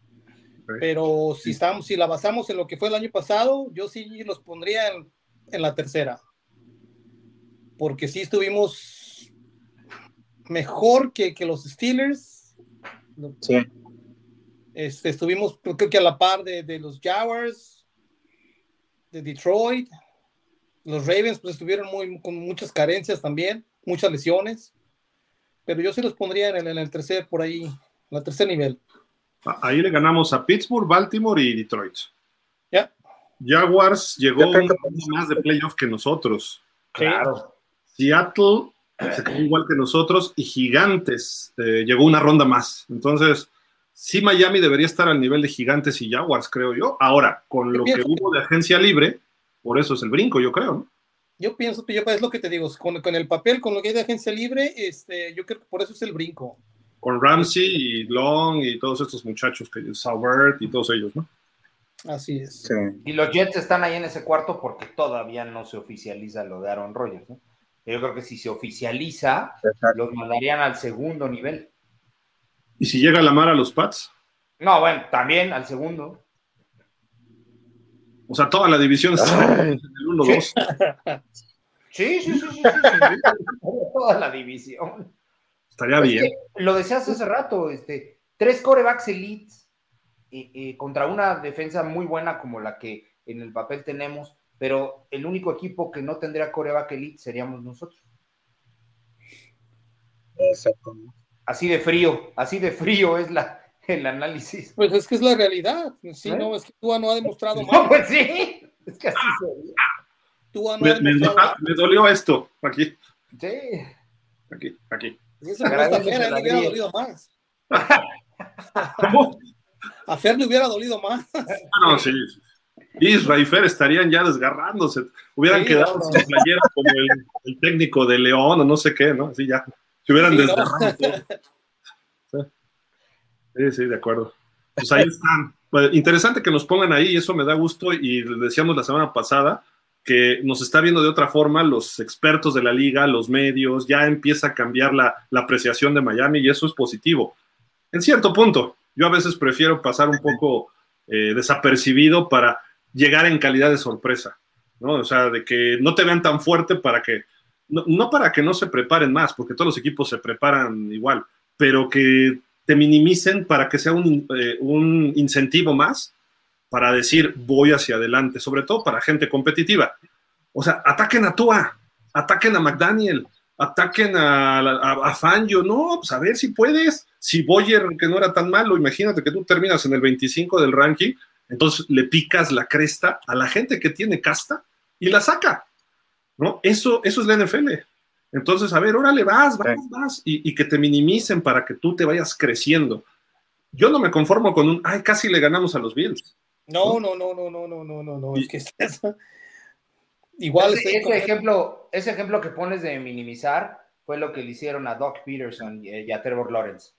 Okay. Pero si, estamos, si la basamos en lo que fue el año pasado, yo sí los pondría en, en la tercera. Porque sí estuvimos mejor que, que los Steelers.
Sí.
Este, estuvimos, creo que a la par de, de, los Jaguars, de Detroit. Los Ravens, pues estuvieron muy, con muchas carencias también, muchas lesiones. Pero yo sí los pondría en el, en el tercer, por ahí, en el tercer nivel.
Ahí le ganamos a Pittsburgh, Baltimore y Detroit.
Ya.
Yeah. Jaguars llegó un más de playoff que nosotros.
Claro.
Seattle se quedó igual que nosotros y Gigantes eh, llegó una ronda más. Entonces, sí Miami debería estar al nivel de Gigantes y Jaguars, creo yo. Ahora, con lo que hubo de agencia libre, por eso es el brinco, yo creo, ¿no?
Yo pienso que yo, es lo que te digo, con, con, el papel, con lo que hay de agencia libre, este, yo creo que por eso es el brinco.
Con Ramsey y Long y todos estos muchachos, que Saubert y todos ellos, ¿no?
Así es.
Sí. Y los Jets están ahí en ese cuarto porque todavía no se oficializa lo de Aaron Rodgers, ¿no? Yo creo que si se oficializa, Exacto. los mandarían al segundo nivel.
¿Y si llega la mar a los Pats?
No, bueno, también al segundo.
O sea, toda la división está en el 1-2.
Sí, sí, sí, sí, sí, sí. toda la división.
Estaría
es
bien.
lo decías hace rato, este, tres corebacks elites eh, eh, contra una defensa muy buena como la que en el papel tenemos, pero el único equipo que no tendría coreback elite seríamos nosotros.
Exacto.
Así de frío, así de frío es la, el análisis.
Pues es que es la realidad. Sí, ¿Eh? no, es que Tua no ha demostrado
más. No, pues sí, es que así se
Tua no
me, me, me, dolió esto, aquí.
Sí.
Aquí, aquí.
Esa no está Fer, a él le hubiera dolido más.
¿Cómo?
A Fer le hubiera dolido más.
Ah, no, sí. Isra y Fer estarían ya desgarrándose. Hubieran sí, quedado no, sin playera como el, el, técnico de León o no sé qué, ¿no? Así ya. Se hubieran sí, desgarrado. No. Sí, sí, de acuerdo. Pues ahí están. Pues, interesante que nos pongan ahí, eso me da gusto. Y decíamos la semana pasada que nos está viendo de otra forma los expertos de la liga, los medios, ya empieza a cambiar la, la apreciación de Miami y eso es positivo. En cierto punto, yo a veces prefiero pasar un poco eh, desapercibido para llegar en calidad de sorpresa, ¿no? O sea, de que no te vean tan fuerte para que, no, no, para que no se preparen más, porque todos los equipos se preparan igual, pero que te minimicen para que sea un, eh, un incentivo más para decir voy hacia adelante, sobre todo para gente competitiva. O sea, ataquen a Tua, ataquen a McDaniel, ataquen a, a, a no, pues a ver si puedes. Si Boyer, que no era tan malo, imagínate que tú terminas en el 25 del ranking, entonces le picas la cresta a la gente que tiene casta y la saca, ¿no? Eso, eso es la NFL. Entonces, a ver, órale, vas, vas, vas, y, y que te minimicen para que tú te vayas creciendo. Yo no me conformo con un, ay, casi le ganamos a los Bills.
No, no, no, no, no, no, no, no, no. Es que es eso. igual
ese,
estoy
ese
con-
ejemplo, ese ejemplo que pones de minimizar fue lo que le hicieron a Doc Peterson y, y a Trevor Lawrence.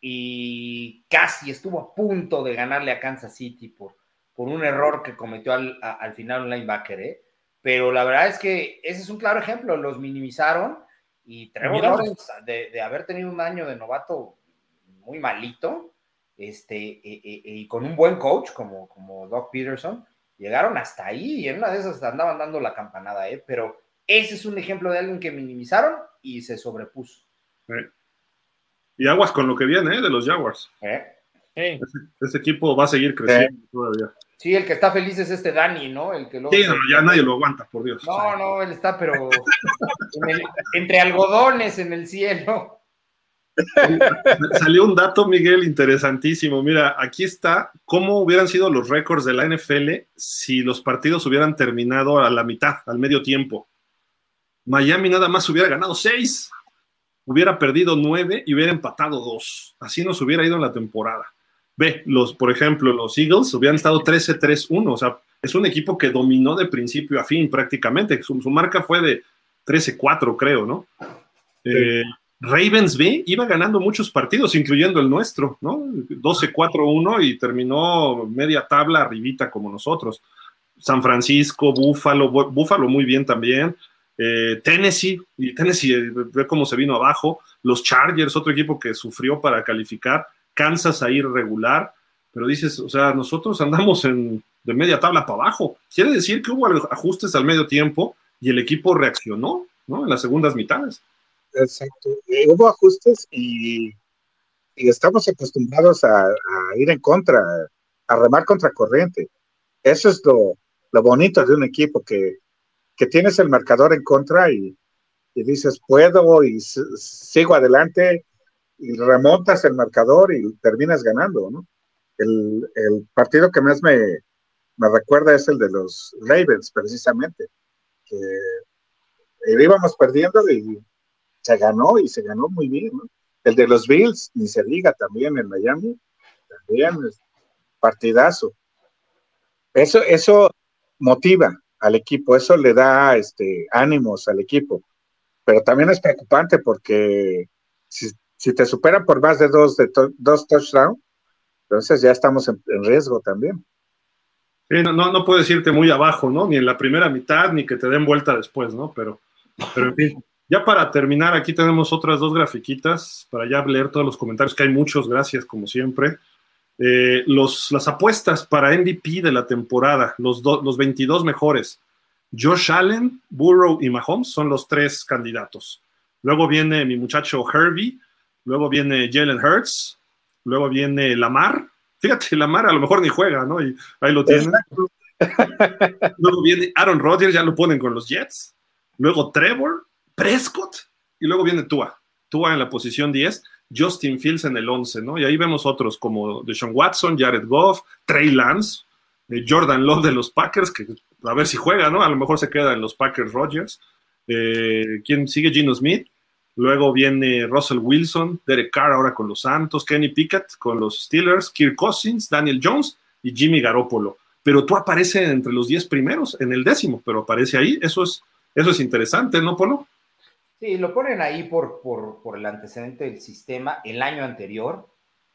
Y casi estuvo a punto de ganarle a Kansas City por, por un error que cometió al, a- al final un linebacker, ¿eh? Pero la verdad es que ese es un claro ejemplo, los minimizaron y Trevor. Lawrence, de, de haber tenido un año de novato muy malito, este, y, y- y con un buen coach como, como Doc Peterson, llegaron hasta ahí y en una de esas andaban dando la campanada, ¿eh? Pero ese es un ejemplo de alguien que minimizaron y se sobrepuso.
Y aguas con lo que viene, ¿eh? De los Jaguars.
¿eh?
Este equipo va a seguir creciendo todavía.
Sí, el que está feliz es este Dani, ¿no? El que luego
Sí, no, ya nadie lo aguanta, por Dios.
No, no, él está, pero en el- entre algodones en el cielo.
Salió un dato, Miguel, interesantísimo. Mira, aquí está cómo hubieran sido los récords de la NFL si los partidos hubieran terminado a la mitad, al medio tiempo. Miami nada más hubiera ganado seis, hubiera perdido nueve y hubiera empatado dos. Así nos hubiera ido en la temporada. Ve, los, por ejemplo, los Eagles hubieran estado 13-3-1, o sea, es un equipo que dominó de principio a fin prácticamente. Su, su marca fue de 13-4, creo, ¿no? Eh, Ravens B iba ganando muchos partidos, incluyendo el nuestro, ¿no? 12-4-1 y terminó media tabla arribita como nosotros. San Francisco, Buffalo, Bu- Buffalo muy bien también. Eh, Tennessee, y Tennessee, eh, ve cómo se vino abajo. Los Chargers, otro equipo que sufrió para calificar. Kansas ahí regular. Pero dices, o sea, nosotros andamos en, de media tabla para abajo. Quiere decir que hubo ajustes al medio tiempo y el equipo reaccionó, ¿no? En las segundas mitades.
Exacto. Eh, hubo ajustes y, y estamos acostumbrados a, a ir en contra, a remar contra corriente. Eso es lo, lo bonito de un equipo, que, que tienes el marcador en contra y, y dices, puedo y sigo adelante y remontas el marcador y terminas ganando, ¿no? El, el partido que más me, me recuerda es el de los Ravens, precisamente, que íbamos perdiendo y se ganó y se ganó muy bien, ¿no? El de los Bills, ni se diga también en Miami, también es partidazo. Eso, eso motiva al equipo, eso le da este, ánimos al equipo, pero también es preocupante porque si, si te superan por más de dos, de dos touchdowns, entonces ya estamos en, riesgo también.
No, no, no puedes irte muy abajo, ¿no? Ni en la primera mitad, ni que te den vuelta después, ¿no? Pero, pero en fin, ya para terminar, aquí tenemos otras dos grafiquitas para ya leer todos los comentarios, que hay muchos, gracias como siempre. Eh, las apuestas para MVP de la temporada, los, do- los 22 mejores. Josh Allen, Burrow y Mahomes son los tres candidatos. Luego viene mi muchacho Herbie, luego viene Jalen Hurts, luego viene Lamar. Fíjate, Lamar a lo mejor ni juega, ¿no? Y ahí lo tienen. Luego viene Aaron Rodgers, ya lo ponen con los Jets. Luego Trevor, Prescott y luego viene Tua. Tua en la posición 10, Justin Fields en el 11, ¿no? Y ahí vemos otros como Deshaun Watson, Jared Goff, Trey Lance, eh, Jordan Love de los Packers, que a ver si juega, ¿no? A lo mejor se queda en los Packers Rodgers. Eh, ¿Quién sigue? Gino Smith. Luego viene Russell Wilson, Derek Carr ahora con los Santos, Kenny Pickett con los Steelers, Kirk Cousins, Daniel Jones y Jimmy Garoppolo. Pero tú aparece entre los 10 primeros, en el décimo, pero aparece ahí. Eso es, eso es interesante, ¿no, Polo?
Sí, lo ponen ahí por, por, por el antecedente del sistema. El año anterior,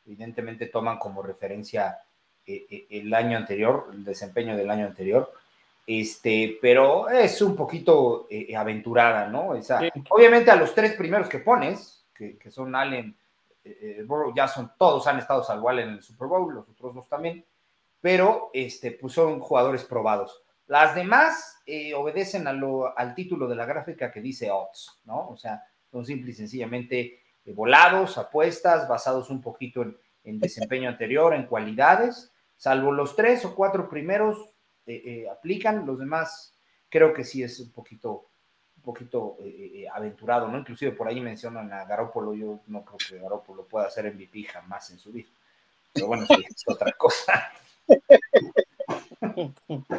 evidentemente toman como referencia eh, eh, el año anterior, el desempeño del año anterior. Este, pero es un poquito eh, aventurada, ¿no?
Sí.
Obviamente a los tres primeros que pones, que, que son Allen, eh, eh, Burrow, ya son, todos han estado salvo Allen en el Super Bowl, los otros dos también, pero este, pues son jugadores probados. Las demás eh, obedecen a lo- al título de la gráfica que dice odds, ¿no? O sea, son simple y sencillamente eh, volados, apuestas, basados un poquito en, en desempeño anterior, en cualidades, salvo los tres o cuatro primeros eh, eh, aplican, los demás creo que sí es un poquito, un poquito eh, aventurado, ¿no? Inclusive por ahí mencionan a Garópolo, yo no creo que Garópolo pueda ser MVP jamás en su vida. Pero bueno, sí, es otra cosa.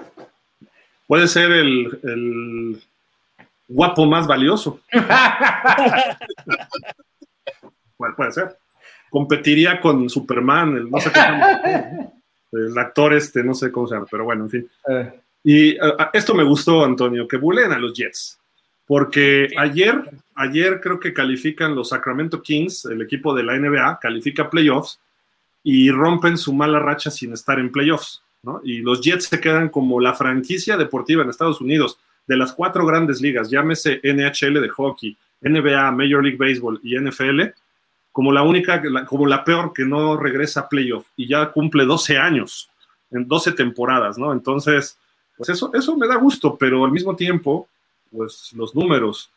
Puede ser el, el guapo más valioso. Bueno, puede ser. Competiría con Superman, el no sé llama, el actor este, no sé cómo se llama, pero bueno, en fin. Y uh, esto me gustó, Antonio, que bulen a los Jets. Porque ayer, ayer creo que califican los Sacramento Kings, el equipo de la NBA, califica playoffs y rompen su mala racha sin estar en playoffs. ¿no? Y los Jets se quedan como la franquicia deportiva en Estados Unidos de las cuatro grandes ligas, llámese NHL de hockey, NBA, Major League Baseball y NFL, como la única, como la peor que no regresa a playoff y ya cumple 12 años, en 12 temporadas, ¿no? Entonces, pues eso, eso me da gusto, pero al mismo tiempo, pues los números,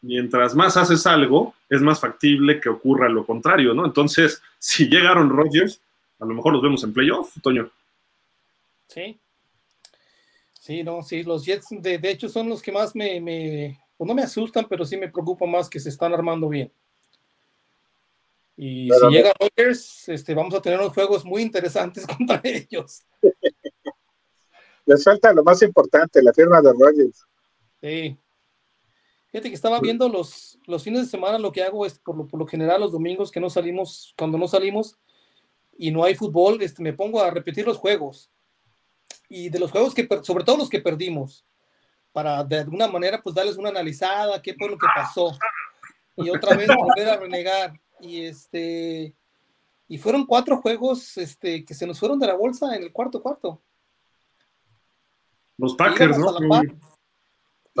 mientras más haces algo, es más factible que ocurra lo contrario, ¿no? Entonces, si llegaron Rodgers, a lo mejor los vemos en playoff, Toño.
Sí. Sí, no, sí, los Jets de, de hecho son los que más me, me, pues no me asustan, pero sí me preocupa más que se están armando bien. Y si llega Rodgers, este, vamos a tener unos juegos muy interesantes contra ellos.
Les falta lo más importante, la firma de Rodgers.
Sí. Fíjate que estaba viendo los, los fines de semana, lo que hago es, por lo, por lo general, los domingos que no salimos, cuando no salimos y no hay fútbol, este, me pongo a repetir los juegos. Y de los juegos que, sobre todo los que perdimos, para de alguna manera, pues darles una analizada, qué fue lo que pasó. Y otra vez volver a renegar. Y este, y fueron cuatro juegos este, que se nos fueron de la bolsa en el cuarto cuarto.
Los Packers, ¿no?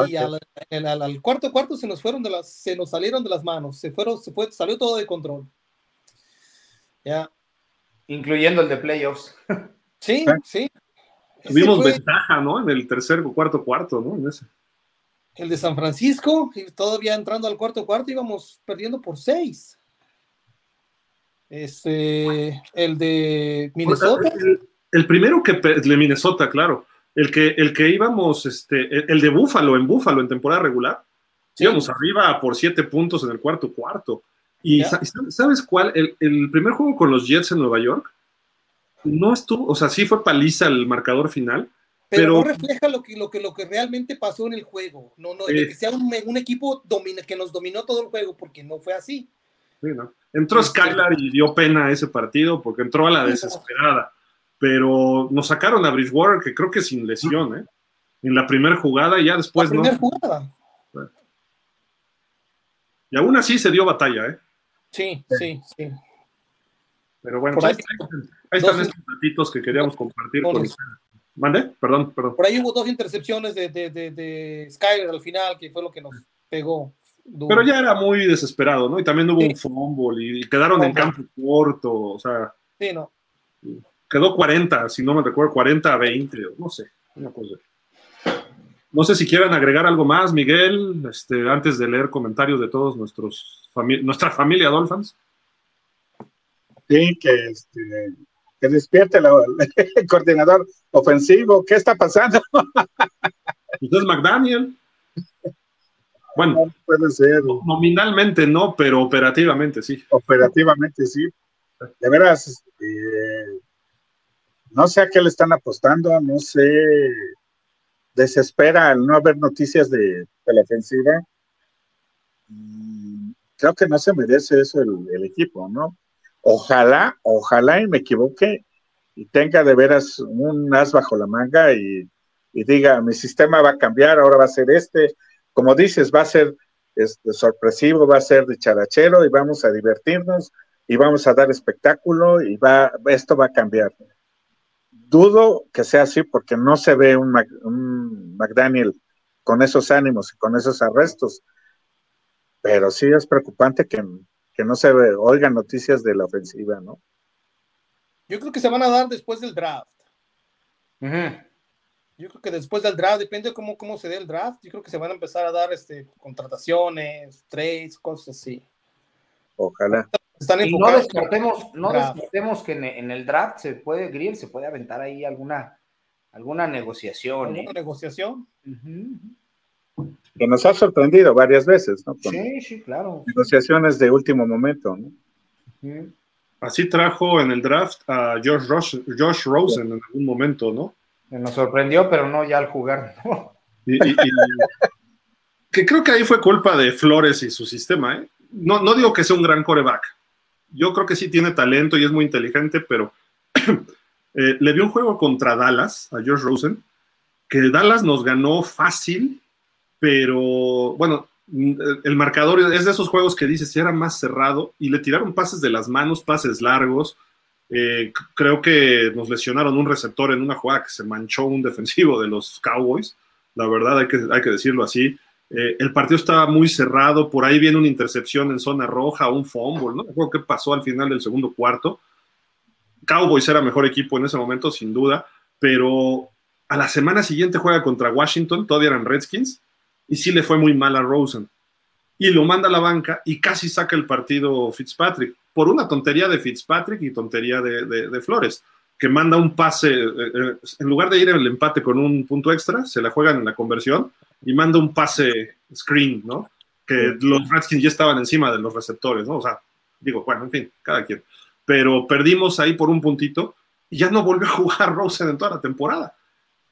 Y al, al, al, cuarto cuarto se nos fueron de las, se nos salieron de las manos, se fueron, se fue, salió todo de control. Ya.
Incluyendo el de playoffs.
Sí, sí.
Tuvimos fue, ventaja, ¿no? En el tercer o cuarto cuarto, ¿no? En ese.
El de San Francisco, y todavía entrando al cuarto cuarto íbamos perdiendo por seis. Este, el de Minnesota.
El, el primero que de Minnesota, claro el que, el que íbamos, este, el de Búfalo, en Búfalo, en temporada regular, sí. íbamos arriba por siete puntos en el cuarto cuarto. Y yeah. ¿sabes cuál? El, el, primer juego con los Jets en Nueva York no estuvo, o sea, sí fue paliza el marcador final.
Pero,
pero
no refleja lo que, lo, que, lo que realmente pasó en el juego. No, no, eh, que sea un, un equipo domina, que nos dominó todo el juego, porque no fue así.
Sí, ¿no? Entró Skylar y dio pena ese partido porque entró a la desesperada pero nos sacaron a Bridgewater, que creo que sin lesión, ¿eh? En la primera jugada y ya después
la primera
no.
jugada.
Y aún así se dio batalla, ¿eh?
Sí, sí, sí.
Pero bueno, ahí, están estos datitos que queríamos compartir con ustedes. ¿Mande? Perdón, perdón.
Por ahí hubo dos intercepciones de, de, de, de Skyler al final, que fue lo que nos pegó.
Duro. Pero ya era muy desesperado, ¿no? Y también hubo sí. un fumble y quedaron en campo corto, o sea.
Sí, no.
Quedó 40, si no me recuerdo, 40 a 20, no sé, una cosa. No sé si quieran agregar algo más, Miguel, este, antes de leer comentarios de todos nuestros fami nuestra familia Dolphins.
Sí, que, este, que despierte la, el coordinador ofensivo. ¿Qué está pasando?
Pues es McDaniel. Bueno,
no puede ser.
Nominalmente no, pero operativamente sí.
Operativamente sí. De veras, eh, no sé a qué le están apostando, no sé, desespera al no haber noticias de, de la ofensiva. Y creo que no se merece eso el, el, equipo, ¿no? Ojalá, ojalá y me equivoque y tenga de veras un as bajo la manga y, y diga, mi sistema va a cambiar, ahora va a ser este. Como dices, va a ser este, sorpresivo, va a ser de charachero y vamos a divertirnos y vamos a dar espectáculo y va, esto va a cambiar dudo que sea así porque no se ve un, Mac, un, McDaniel con esos ánimos y con esos arrestos. Pero sí es preocupante que, que no se ve, oigan noticias de la ofensiva, ¿no?
Yo creo que se van a dar después del draft. Uh -huh. Yo creo que después del draft, depende de cómo, cómo se dé el draft, yo creo que se van a empezar a dar este, contrataciones, trades, cosas así.
Ojalá.
Están y no descartemos, no descartemos que en, en, el draft se puede, Grill, se puede aventar ahí alguna, alguna negociación.
¿Alguna
¿eh?
negociación?
Uh -huh.
Que nos ha sorprendido varias veces, ¿no?
Con sí, sí, claro.
Negociaciones de último momento, ¿no?
Uh -huh. Así trajo en el draft a Josh, Ross, Josh Rosen sí. en algún momento, ¿no?
Nos sorprendió, pero no ya al jugar, ¿no?
Y, y, y, que creo que ahí fue culpa de Flores y su sistema, ¿eh? No, no digo que sea un gran coreback, yo creo que sí tiene talento y es muy inteligente, pero eh, le dio un juego contra Dallas a Josh Rosen que Dallas nos ganó fácil, pero bueno, el marcador es de esos juegos que dices, era más cerrado y le tiraron pases de las manos, pases largos. Eh, creo que nos lesionaron un receptor en una jugada que se manchó un defensivo de los Cowboys. La verdad, hay que, hay que decirlo así. Eh, el partido estaba muy cerrado, por ahí viene una intercepción en zona roja, un fumble, ¿no? Creo que pasó al final del segundo cuarto. Cowboys era mejor equipo en ese momento, sin duda, pero a la semana siguiente juega contra Washington, todavía eran Redskins, y sí le fue muy mal a Rosen. Y lo manda a la banca y casi saca el partido Fitzpatrick, por una tontería de Fitzpatrick y tontería de, Flores, que manda un pase, eh, eh, en lugar de ir el empate con un punto extra, se la juegan en la conversión y manda un pase screen, ¿no? Que los Redskins ya estaban encima de los receptores, ¿no? O sea, digo, bueno, en fin, cada quien. Pero perdimos ahí por un puntito y ya no volvió a jugar Rosen en toda la temporada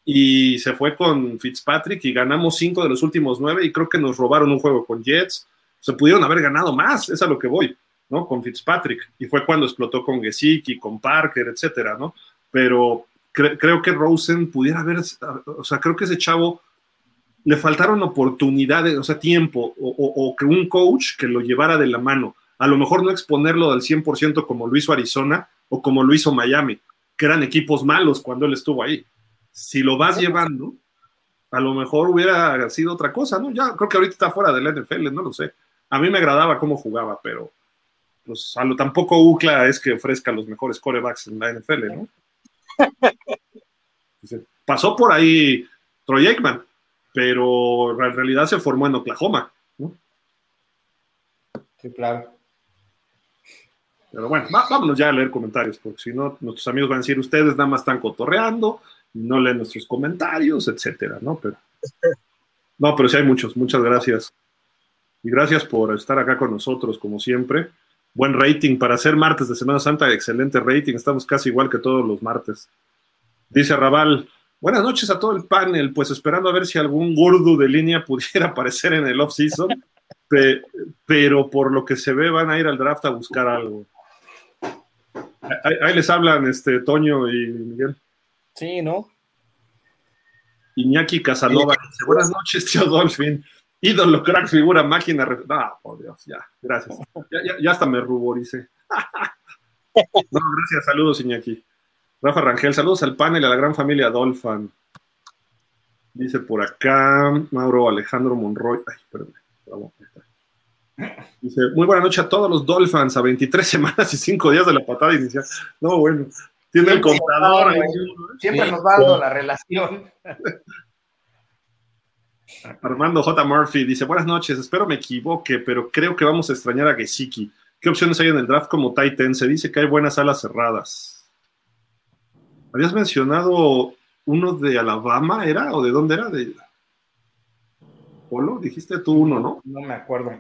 y se fue con Fitzpatrick y ganamos cinco de los últimos nueve y creo que nos robaron un juego con Jets. Se pudieron haber ganado más, es a lo que voy, ¿no? Con Fitzpatrick. Y fue cuando explotó con Gesicki, con Parker, etcétera, ¿no? Pero creo que Rosen pudiera haber, o sea, creo que ese chavo le faltaron oportunidades, o sea, tiempo, o, que un coach que lo llevara de la mano. A lo mejor no exponerlo al 100% como lo hizo Arizona o como lo hizo Miami, que eran equipos malos cuando él estuvo ahí si lo vas llevando, a lo mejor hubiera sido otra cosa, ¿no? Ya creo que ahorita está fuera del NFL, no lo sé. A mí me agradaba cómo jugaba, pero pues a lo tampoco UCLA es que ofrezca los mejores corebacks en la NFL, ¿no? Pasó por ahí Troy Aikman, pero en realidad se formó en Oklahoma, ¿no?
Sí, claro.
Pero bueno, vámonos ya a leer comentarios, porque si no, nuestros amigos van a decir, ustedes nada más están cotorreando, no leen nuestros comentarios, etcétera, ¿no? Pero, no, pero sí hay muchos, muchas gracias. Y gracias por estar acá con nosotros, como siempre. Buen rating para ser martes de Semana Santa, excelente rating, estamos casi igual que todos los martes. Dice Raval, buenas noches a todo el panel, pues esperando a ver si algún gordo de línea pudiera aparecer en el off-season, pero por lo que se ve van a ir al draft a buscar algo. Ahí, ahí les hablan este Toño y Miguel.
Sí, ¿no?
Iñaki Casanova dice, buenas noches, tío Dolphin. Ídolo, crack, figura, máquina. Ah, por Dios, ya, gracias. Ya, hasta me ruboricé. no, gracias, saludos, Iñaki. Rafa Rangel, saludos al panel, a la gran familia Dolphin. Dice por acá Mauro Alejandro Monroy. Ay, perdón. Dice, muy buena noche a todos los Dolphins, a 23 semanas y 5 días de la patada inicial. No, bueno. Tiene el contador.
siempre nos va dando la relación.
Armando J. Murphy dice: Buenas noches, espero me equivoque, pero creo que vamos a extrañar a Gesicki. ¿Qué opciones hay en el draft como Titan? Se dice que hay buenas alas cerradas. Habías mencionado uno de Alabama, ¿era? ¿O de dónde era? ¿De Polo? Dijiste tú uno, ¿no?
No me acuerdo.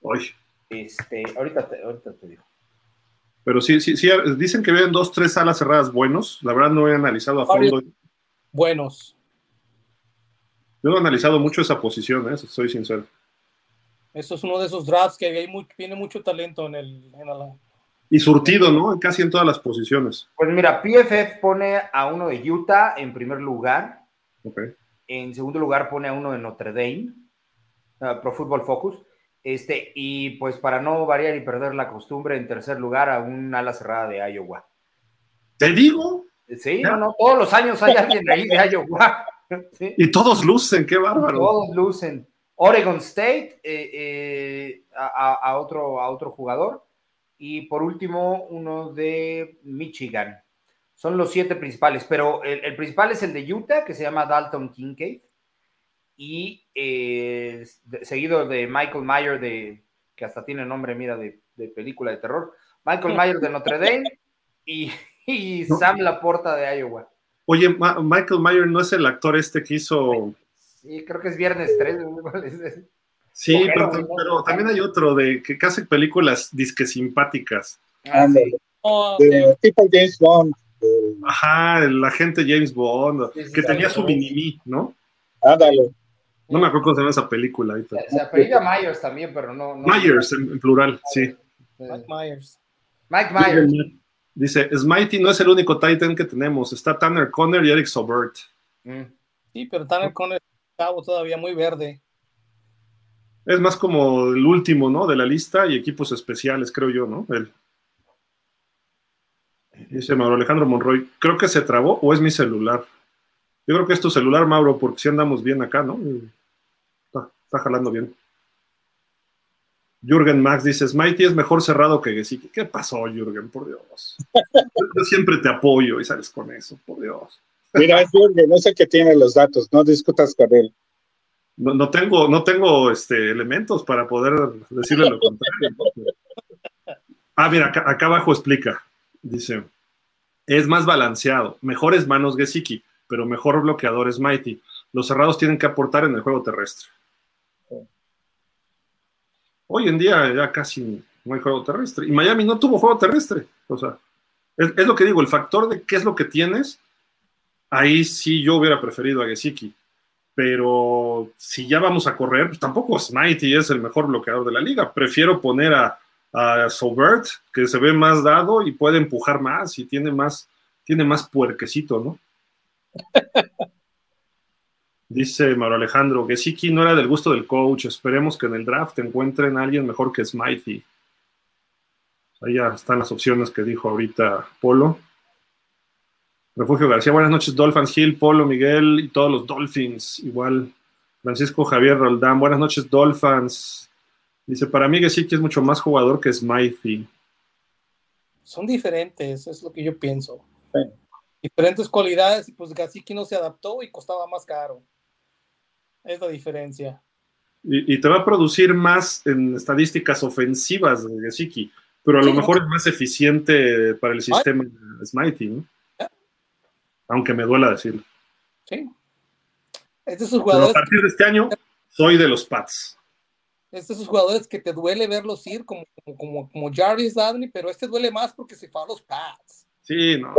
Oye.
Este, ahorita ahorita te digo.
Pero sí, sí, sí, dicen que ven dos, tres alas cerradas buenos. La verdad no he analizado a fondo.
Buenos.
Yo no he analizado mucho esa posición, ¿eh? soy sincero.
Eso es uno de esos drafts que hay tiene mucho talento en el...
y surtido, ¿no? Casi en todas las posiciones.
Pues mira, PFF pone a uno de Utah en primer lugar.
Okay.
En segundo lugar pone a uno de Notre Dame, uh, Pro Football Focus. Este, y pues para no variar y perder la costumbre, en tercer lugar a un ala cerrada de Iowa.
¿Te digo?
Sí, no, no, todos los años hay alguien ahí de Iowa.
Y todos lucen, qué bárbaro.
Todos lucen. Oregon State eh, eh, a, otro, a otro jugador. Y por último, uno de Michigan. Son los siete principales, pero el, el principal es el de Utah, que se llama Dalton Kincaid y eh, seguido de Michael Mayer, de, que hasta tiene nombre, mira, de, película de terror, Michael Mayer de Notre Dame y, Sam Laporta de Iowa.
Oye, Michael Mayer no es el actor este que hizo...
Sí, creo que es Viernes 3.
sí, pero, también hay otro de que hace películas disque simpáticas.
Ah, oh, tipo James Bond.
Ajá, el agente James Bond, que tenía su mini ¿no?
Ándale.
No me acuerdo cómo se llama esa película. Ahorita.
Se, apellida Myers también, pero no.
Myers, en, plural, sí.
Mike Myers.
Mike Myers.
Dice, Smitey no es el único Titan que tenemos. Está Tanner Conner y Eric Sobert.
Mm.
Sí, pero están con el cabo todavía muy verde.
Es más como el último, ¿no? De la lista y equipos especiales, creo yo, ¿no? Él. Dice Mauro Alejandro Monroy, creo que se trabó o es mi celular. Yo creo que es tu celular, Mauro, porque si andamos bien acá, ¿no? Está, está jalando bien. Jürgen Max dice, Smitey es mejor cerrado que Gesicki. ¿Qué pasó, Jürgen? Por Dios. Yo siempre te apoyo y sales con eso, por Dios.
Mira, Jürgen, no sé qué tiene los datos, no discutas con él.
No, no tengo, no tengo este, elementos para poder decirle lo contrario. Ah, mira, acá, acá, abajo explica. Dice, es más balanceado, mejores manos Gesicki, pero mejor bloqueador es Mighty. Los cerrados tienen que aportar en el juego terrestre. Hoy en día ya casi no hay juego terrestre. Y Miami no tuvo juego terrestre. O sea, es, lo que digo, el factor de qué es lo que tienes, ahí sí yo hubiera preferido a Gesicki pero si ya vamos a correr, pues tampoco Smitey es el mejor bloqueador de la liga. Prefiero poner a, a Sobert, que se ve más dado y puede empujar más y tiene más, tiene más puerquecito, ¿no? Dice Mauro Alejandro, que Siki no era del gusto del coach. Esperemos que en el draft encuentren a alguien mejor que Smitey. Ahí ya están las opciones que dijo ahorita Polo. Refugio García, buenas noches, Dolphins Hill, Polo, Miguel y todos los Dolphins. Igual, Francisco Javier Roldán, buenas noches, Dolphins. Dice, para mí Gesicki es mucho más jugador que Smithy.
Son diferentes, es lo que yo pienso. Sí. Diferentes cualidades y pues Gesicki no se adaptó y costaba más caro. Es la diferencia.
Y, y te va a producir más en estadísticas ofensivas de Gesicki, pero a sí, lo mejor ¿no? es más eficiente para el sistema Ay. Smithy, ¿no? aunque me duela decirlo.
Sí. Este es un jugador.
a partir de este año, soy de los Pats.
Es de esos jugadores que te duele verlos ir, como, como, como, como Jarvis Dadney, pero este duele más porque se fue a los Pats.
Sí, no.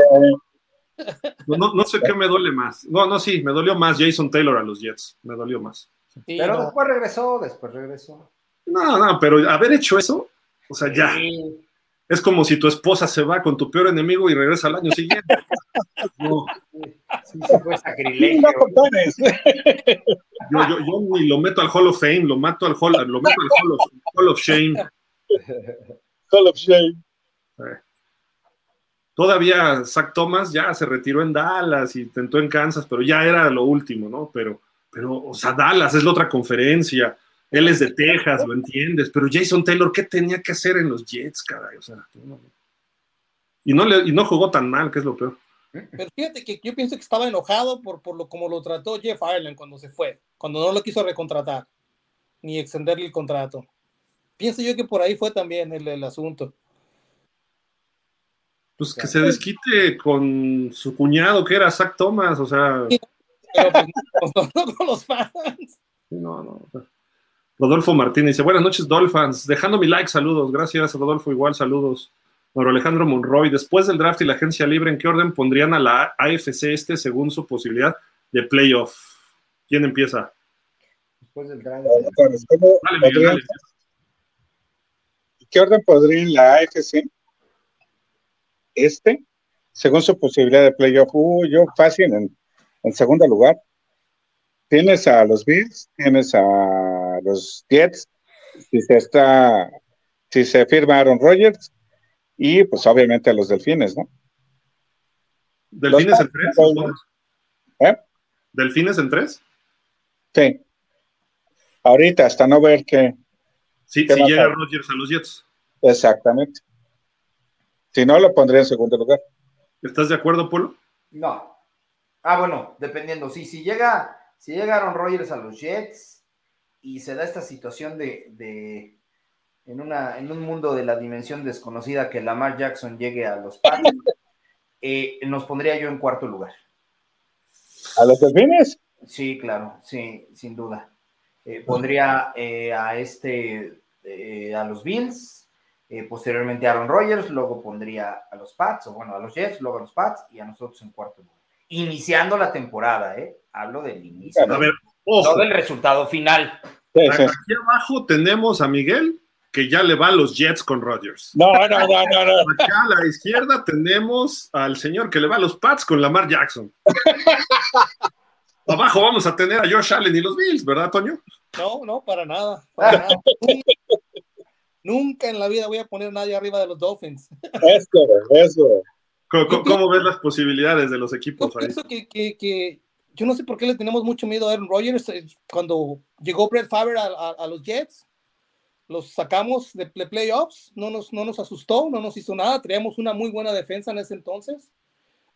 No, no. no, sé qué me duele más. No, no, sí, me dolió más Jason Taylor a los Jets. Me dolió más.
Sí, pero no. después regresó, después regresó.
No, no, pero haber hecho eso, o sea, ya. Sí. Es como si tu esposa se va con tu peor enemigo y regresa al año siguiente.
No. Sí, sí fue sacrilegio.
Yo, yo, yo, ni lo meto al Hall of Fame, lo mato al Hall, lo meto al Hall of, Hall of Shame.
Hall of Shame.
Todavía Zach Thomas ya se retiró en Dallas y intentó en Kansas, pero ya era lo último, ¿no? Pero, pero, o sea, Dallas es la otra conferencia. Él es de Texas, lo entiendes, pero Jason Taylor, ¿qué tenía que hacer en los Jets, caray? O sea, no, y, no le, y no jugó tan mal, que es lo peor.
Pero fíjate que yo pienso que estaba enojado por, por lo como lo trató Jeff Ireland cuando se fue, cuando no lo quiso recontratar, ni extenderle el contrato. Pienso yo que por ahí fue también el, el asunto.
Pues que se desquite con su cuñado, que era Zach Thomas, o sea.
Pero pues, no, no con los fans.
No, no. Rodolfo Martínez dice, buenas noches, Dolphins. Dejando mi like, saludos. Gracias, Rodolfo, igual, saludos. Mauro Alejandro Monroy, después del draft y la agencia libre, ¿en qué orden pondrían a la AFC este según su posibilidad de playoff? ¿Quién empieza?
Después del draft.
Dale, Miguel, dale. ¿Qué orden podrían la AFC este según su posibilidad de playoff? Uh, yo fácil en, en segundo lugar. Tienes a los Bills, tienes a los Jets, si se está, si se firma Aaron Rodgers, y pues obviamente a los delfines, ¿no?
¿Delfines en tres?
¿Eh?
¿Delfines en tres?
Sí. Ahorita, hasta no ver que.
Sí, si llega Rodgers a los Jets.
Exactamente. Si no, lo pondría en segundo lugar.
¿Estás de acuerdo, Polo?
No. Ah, bueno, dependiendo. Sí, si llega, si llega Aaron Rodgers a los Jets y se da esta situación de, de en, una, en un mundo de la dimensión desconocida que Lamar Jackson llegue a los Pats, eh, nos pondría yo en cuarto lugar.
¿A los delfines?
Sí, claro, sí, sin duda. Eh, pondría eh, a este, eh, a los Bills, posteriormente a Aaron Rodgers, luego pondría a los Pats, o bueno, a los Jets, luego a los Pats y a nosotros en cuarto lugar. Iniciando la temporada, ¿eh? Hablo del inicio.
A ver, ojo.
No del resultado final.
Sí, sí.
Aquí abajo tenemos a Miguel, que ya le va a los Jets con Rodgers.
No, no, no, no, no.
Acá a la izquierda tenemos al señor que le va a los Pats con Lamar Jackson. Abajo abajo vamos a tener a Josh Allen y los Bills, ¿verdad, Toño?
No, no, para nada. Para nada. Nunca en la vida voy a poner a nadie arriba de los Dolphins.
Eso, eso.
¿Cómo, cómo ves las posibilidades de los equipos
Yo
ahí?
pienso que, que, que yo no sé por qué le tenemos mucho miedo a Aaron Rodgers. eh, Cuando llegó Brett Favre a, a- a los Jets, los sacamos de, de playoffs, no nos, no nos asustó, no nos hizo nada. Traíamos una muy buena defensa en ese entonces.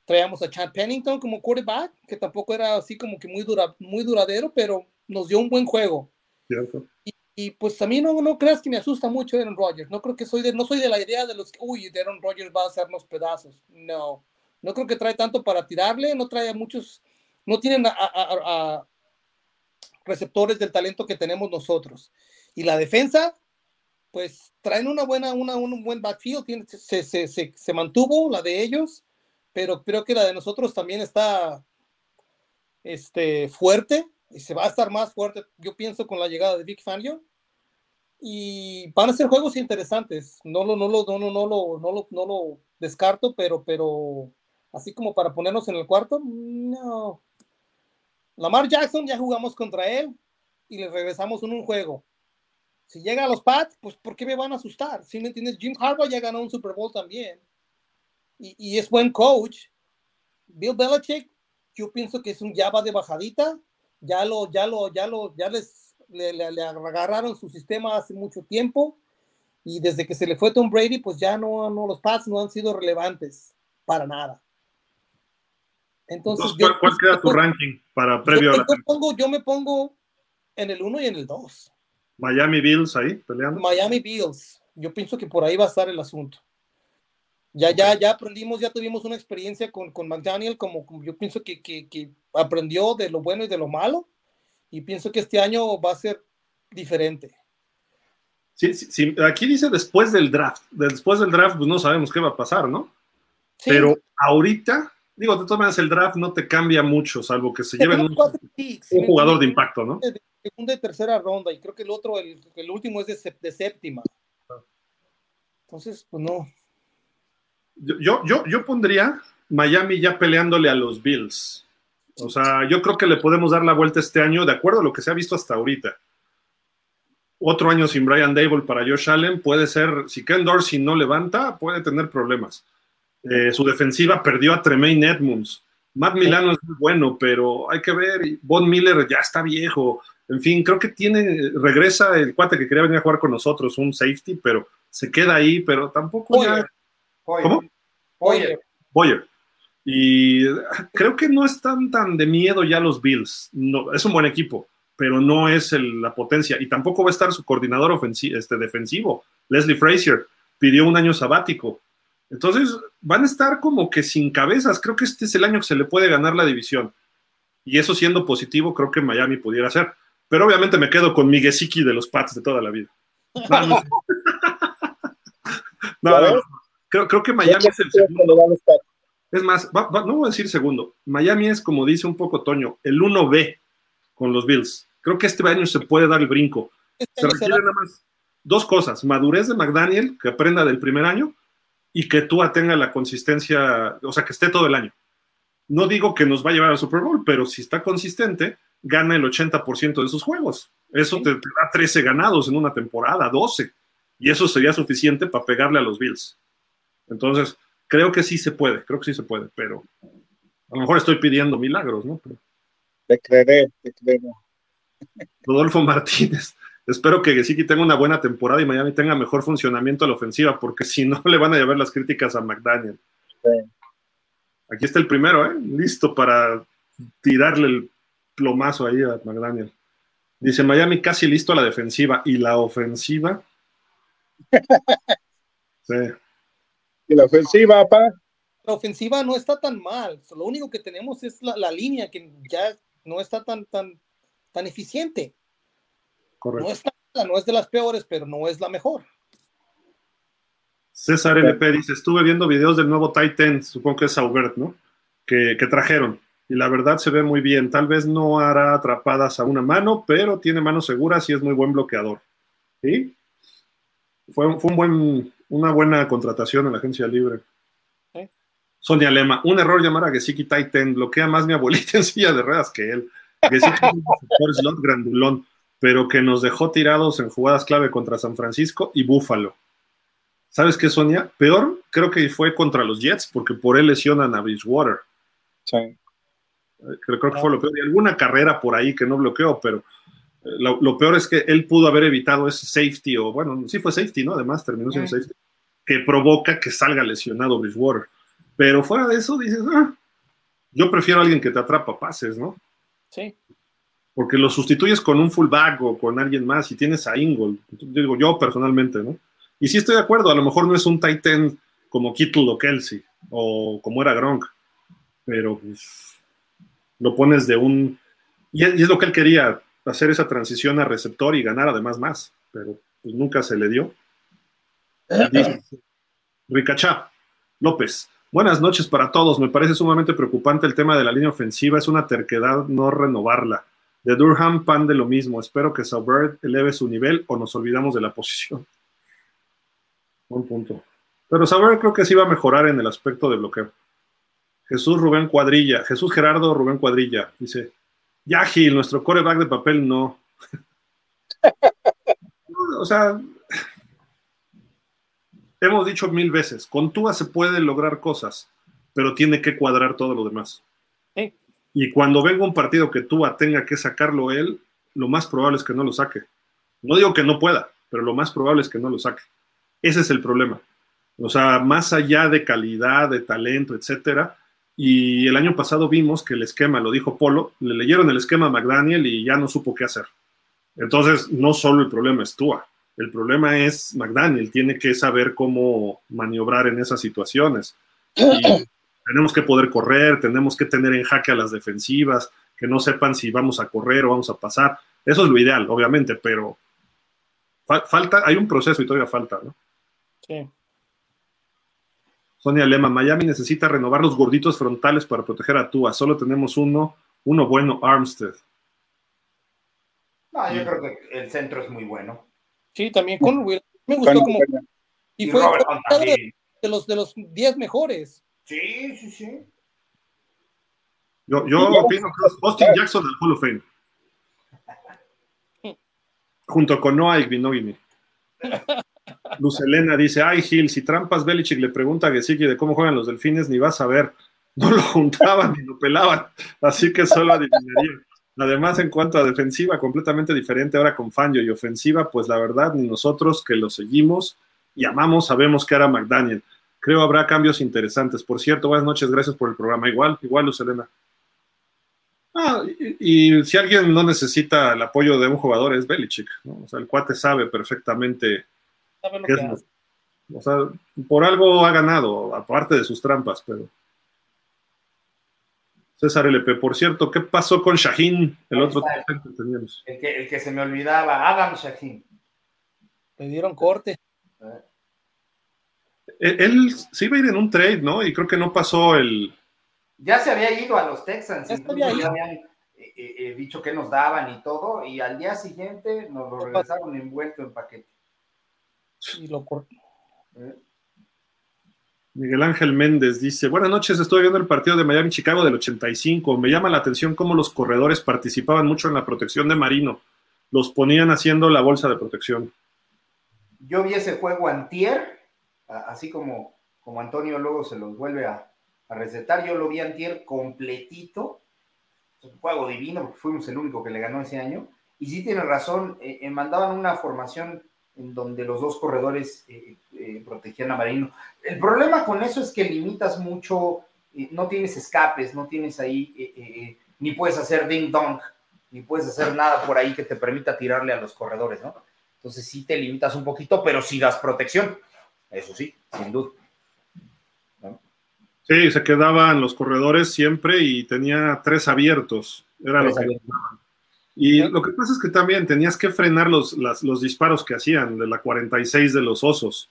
Traíamos a Chad Pennington como quarterback, que tampoco era así como que muy, dura, muy duradero, pero nos dio un buen juego.
¿Cierto?
Y pues a mí no, no creas que me asusta mucho Aaron Rodgers. No creo que soy de, no soy de la idea de los que, uy, Aaron Rodgers va a hacernos pedazos. No, no creo que trae tanto para tirarle, no trae a muchos, no tienen a, receptores del talento que tenemos nosotros. Y la defensa, pues traen una buena, una, un buen backfield, se, se, se, se mantuvo la de ellos, pero creo que la de nosotros también está este, fuerte y se va a estar más fuerte, yo pienso, con la llegada de Vic Fangio. Y van a ser juegos interesantes. No lo, no lo, no, lo- no lo, no lo, no lo descarto, pero, pero así como para ponernos en el cuarto, no. Lamar Jackson ya jugamos contra él y le regresamos en un juego. Si llega a los Pats, pues ¿por qué me van a asustar? Si me entiendes, Jim Harbaugh ya ganó un Super Bowl también. Y, y es buen coach. Bill Belichick, yo pienso que es un ya va de bajadita. Ya lo, ya lo, ya lo, ya les le, le- le agarraron su sistema hace mucho tiempo. Y desde que se le fue Tom Brady, pues ya no, no los Pats no han sido relevantes para nada. Entonces,
Entonces, ¿cuál, cuál queda tu
yo-
ranking para previo a
yo,
la
yo pongo, yo me pongo en el 1 y en el 2.
Miami Bills ahí peleando?
Miami Bills. Yo pienso que por ahí va a estar el asunto. Ya, ya, ya aprendimos, ya tuvimos una experiencia con, con McDaniel, como, como yo pienso que, que, que aprendió de lo bueno y de lo malo, y pienso que este año va a ser diferente.
Sí, sí, sí, aquí dice después del draft. Después del draft, pues no sabemos qué va a pasar, ¿no?
Sí,
Pero ahorita, digo, de todas maneras, el draft no te cambia mucho, salvo que se lleven un,
cuatro picks,
un
¿me
jugador de impacto, ¿no?
de segunda y tercera ronda, y creo que el otro, el, el último es de, de séptima. Entonces, pues no.
Yo, yo, yo pondría Miami ya peleándole a los Bills. O sea, yo creo que le podemos dar la vuelta este año, de acuerdo a lo que se ha visto hasta ahorita. Otro año sin Brian Dable para Josh Allen puede ser, si Ken Dorsey no levanta, puede tener problemas. Eh, su defensiva perdió a Tremaine Edmonds. Matt Milano es muy bueno, pero hay que ver. Von Miller ya está viejo. En fin, creo que tiene, regresa el cuate que quería venir a jugar con nosotros, un safety, pero se queda ahí, pero tampoco ya. ¿Cómo?
oye,
Boyer. Y creo que no están tan de miedo ya los Bills. No, es un buen equipo, pero no es el- la potencia. Y tampoco va a estar su coordinador este, defensivo, Leslie Frazier. Pidió un año sabático. Entonces van a estar como que sin cabezas. Creo que este es el año que se le puede ganar la división. Y eso siendo positivo, creo que Miami pudiera ser. Pero obviamente me quedo con Miguesiki de los Pats de toda la vida. No, no, no, no. Creo, creo que Miami es el segundo. Es más, va- va- no voy a decir segundo. Miami es, como dice un poco Toño, el 1B con los Bills. Creo que este año se puede dar el brinco.
este
Se requiere nada más dos cosas: madurez de McDaniel, que aprenda del primer año, y que Tua tenga la consistencia, o sea, que esté todo el año. No digo que nos va a llevar al Super Bowl, pero si está consistente, gana el 80% de sus juegos. Eso te, te da 13 ganados en una temporada, 12. Y eso sería suficiente para pegarle a los Bills. Entonces, creo que sí se puede, creo que sí se puede, pero a lo mejor estoy pidiendo milagros, ¿no? Pero-
Te creeré, te creeré.
Rodolfo Martínez. Espero que Gesicki tenga una buena temporada y Miami tenga mejor funcionamiento a la ofensiva, porque si no le van a llevar las críticas a McDaniel.
Sí.
Aquí está el primero, ¿eh? Listo para tirarle el plomazo ahí a McDaniel. Dice Miami casi listo a la defensiva y la ofensiva. Sí.
Y la ofensiva, pa,
la ofensiva no está tan mal. Lo único que tenemos es la, la línea que ya no está tan, tan, tan eficiente. No
Correcto.
está mala, no es de las peores, pero no es la mejor.
César LP dice, estuve viendo videos del nuevo Titan, supongo que es Saubert, ¿no? Que, que trajeron. Y la verdad se ve muy bien. Tal vez no hará atrapadas a una mano, pero tiene manos seguras y es muy buen bloqueador. ¿Sí? Fue, fue un buen, una buena contratación en la agencia libre. Sonia Lema, un error llamar a Gesicki Titan, bloquea más mi abuelita en silla de ruedas que él. Gesicki es un receptor slot grandulón, pero que nos dejó tirados en jugadas clave contra San Francisco y Buffalo. ¿Sabes qué, Sonia? Peor creo que fue contra los Jets, porque por él lesionan a Bridgewater.
Sí.
Creo, creo que fue lo peor. Y alguna carrera por ahí que no bloqueó, pero eh, lo, lo peor es que él pudo haber evitado ese safety, o bueno, sí fue safety, ¿no? Además, terminó siendo safety, que provoca que salga lesionado Bridgewater. Pero fuera de eso, dices, ah, yo prefiero a alguien que te atrapa pases, ¿no?
Sí.
Porque lo sustituyes con un fullback o con alguien más y tienes a Ingold. Digo yo personalmente, ¿no? Y sí estoy de acuerdo, a lo mejor no es un tight end como Kittle o Kelsey, o como era Gronk, pero pues, lo pones de un... Y es, y es lo que él quería, hacer esa transición a receptor y ganar además más, pero pues nunca se le dio. Ricachá López. Buenas noches para todos. Me parece sumamente preocupante el tema de la línea ofensiva. Es una terquedad no renovarla. De Durham, pan de lo mismo. Espero que Saubert eleve su nivel o nos olvidamos de la posición. Buen punto. Pero Saubert creo que sí va a mejorar en el aspecto de bloqueo. Jesús Rubén Cuadrilla. Jesús Gerardo Rubén Cuadrilla. Dice, ya Gil, nuestro coreback de papel no. o sea, hemos dicho mil veces, con Tua se puede lograr cosas, pero tiene que cuadrar todo lo demás. Y cuando venga un partido que Tua tenga que sacarlo él, lo más probable es que no lo saque. No digo que no pueda, pero lo más probable es que no lo saque. Ese es el problema. O sea, más allá de calidad, de talento, etcétera. Y el año pasado vimos que el esquema, lo dijo Polo, le leyeron el esquema a McDaniel y ya no supo qué hacer. Entonces, no solo el problema es Tua, el problema es McDaniel, tiene que saber cómo maniobrar en esas situaciones. Y tenemos que poder correr, tenemos que tener en jaque a las defensivas, que no sepan si vamos a correr o vamos a pasar. Eso es lo ideal, obviamente, pero fa- falta, hay un proceso y todavía falta, ¿no?
Sí.
Sonia Lema, Miami necesita renovar los gorditos frontales para proteger a Tua. Solo tenemos uno, uno bueno, Armstead.
No, yo creo que el centro es muy bueno.
Sí, también con Will. Me gustó como. Y
Y
fue de, los de los 10 mejores.
Sí, sí, sí.
Yo, yo opino que es Austin Jackson del Hall of Fame. Junto con Noah Igbinogini. Luz Elena dice, ay Gil, si trampas Belichick le pregunta a Gesicki de cómo juegan los delfines, ni vas a ver. No lo juntaban ni lo pelaban, así que solo adivinaría. Además, en cuanto a defensiva, completamente diferente ahora con Fangio y ofensiva, pues la verdad, ni nosotros que lo seguimos y amamos sabemos que era McDaniel. Creo habrá cambios interesantes. Por cierto, buenas noches, gracias por el programa. Igual, igual, Luz Elena. Ah, y, y si alguien no necesita el apoyo de un jugador es Belichick, ¿no? O sea, el cuate sabe perfectamente
¿Sabe lo
qué
que
es lo-
hace?
O sea, por algo ha ganado, aparte de sus trampas, pero. César LP, por cierto, ¿qué pasó con Shaheen, el
Ahí
otro que teníamos?
El que, el que se me olvidaba, Adam Shaheen.
Le dieron corte.
Él, él sí iba a ir en un trade, ¿no? Y creo que no pasó el.
Ya se había ido a los Texans,
Ya había
ya habían eh, eh, eh, dicho que nos daban y todo, y al día siguiente nos lo regresaron envuelto en paquete.
Y lo cortó.
Miguel Ángel Méndez dice: Buenas noches, estoy viendo el partido de Miami-Chicago del 85. Me llama la atención cómo los corredores participaban mucho en la protección de Marino. Los ponían haciendo la bolsa de protección.
Yo vi ese juego antier, así como, como Antonio luego se los vuelve a, a recetar, yo lo vi antier completito, es un juego divino, porque fuimos el único que le ganó ese año, y sí tiene razón, eh, eh, mandaban una formación en donde los dos corredores eh, eh, protegían a Marino. El problema con eso es que limitas mucho, eh, no tienes escapes, no tienes ahí, ni puedes hacer ding dong, ni puedes hacer nada por ahí que te permita tirarle a los corredores, ¿no? Entonces sí te limitas un poquito, pero sí das protección. Eso sí, sin duda.
Sí, se quedaban los corredores siempre y tenía tres abiertos. Era lo
Tres
que
abiertos.
Y lo que pasa es que también tenías que frenar los, las- los disparos que hacían de la 46 de los osos.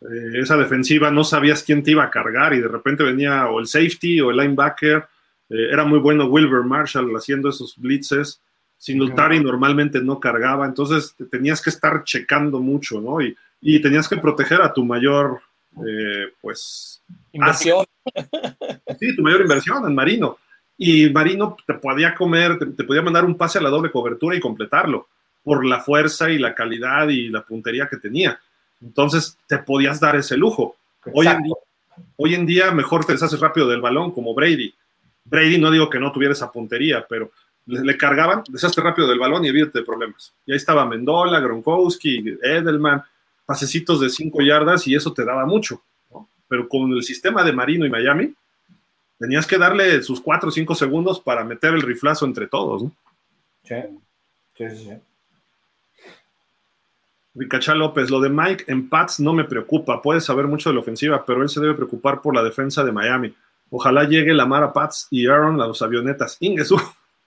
Eh, esa defensiva no sabías quién te iba a cargar y de repente venía o el safety o el linebacker. Eh, era muy bueno Wilbur Marshall haciendo esos blitzes. Singletary normalmente no cargaba, entonces te tenías que estar checando mucho, ¿no? Y, y tenías que proteger a tu mayor, eh, pues,
Inversión.
Sí, tu mayor inversión en Marino. Y Marino te podía comer, te, te podía mandar un pase a la doble cobertura y completarlo por la fuerza y la calidad y la puntería que tenía. Entonces te podías dar ese lujo. Hoy en, día, hoy en, día, mejor te deshaces rápido del balón, como Brady. Brady no digo que no tuviera esa puntería, pero le, le cargaban, deshazte rápido del balón y evítate de problemas. Y ahí estaba Mendola, Gronkowski, Edelman, pasecitos de cinco yardas y eso te daba mucho. ¿no? Pero con el sistema de Marino y Miami, tenías que darle sus cuatro o cinco segundos para meter el riflazo entre todos. ¿no?
Sí, sí, sí. sí.
Ricachá López, lo de Mike en Pats no me preocupa, puede saber mucho de la ofensiva, pero él se debe preocupar por la defensa de Miami. Ojalá llegue Lamar a Pats y Aaron a los avionetas. Ingesu.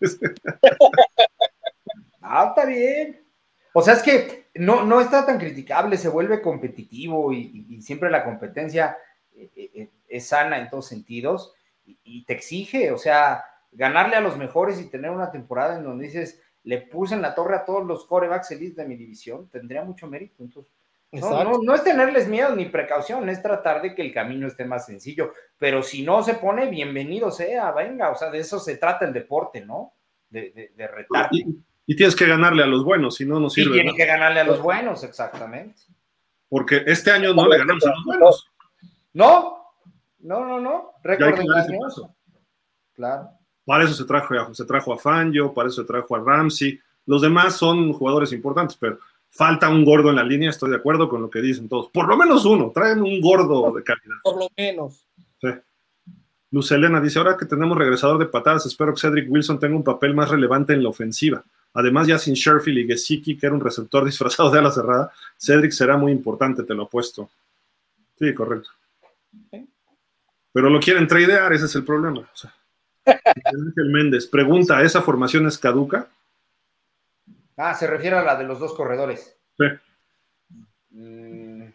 ah, está bien. O sea, es que no, no está tan criticable, se vuelve competitivo y, y, y siempre la competencia eh, es sana en todos sentidos y, y, te exige, o sea, ganarle a los mejores y tener una temporada en donde dices, le puse en la torre a todos los corebacks elites de mi división, tendría mucho mérito. Entonces, no, no, no, es tenerles miedo ni precaución, es tratar de que el camino esté más sencillo. Pero si no se pone, bienvenido sea, venga, o sea, de eso se trata el deporte, ¿no? De, de, de retar.
Y, y, tienes que ganarle a los buenos, si no, no sirve.
Y tienes que ganarle a los buenos, exactamente.
Porque este año no le ganamos a los buenos.
No, no, no, no. Recordemos eso. Claro.
Para eso se trajo, se trajo a Fangio, para eso se trajo a Ramsey. Los demás son jugadores importantes, pero falta un gordo en la línea, estoy de acuerdo con lo que dicen todos. Por lo menos uno, traen un gordo de calidad.
Por lo menos.
Sí. Luz Elena dice, ahora que tenemos regresador de patadas, espero que Cedric Wilson tenga un papel más relevante en la ofensiva. Además, ya sin Sherfield y Gesicki, que era un receptor disfrazado de ala cerrada, Cedric será muy importante, te lo apuesto. Sí, correcto. ¿Sí? Pero lo quieren tradear, ese es el problema. O sea, Ángel Méndez pregunta, ¿esa formación es caduca?
Ah, se refiere a la de los dos corredores.
Sí. Mm.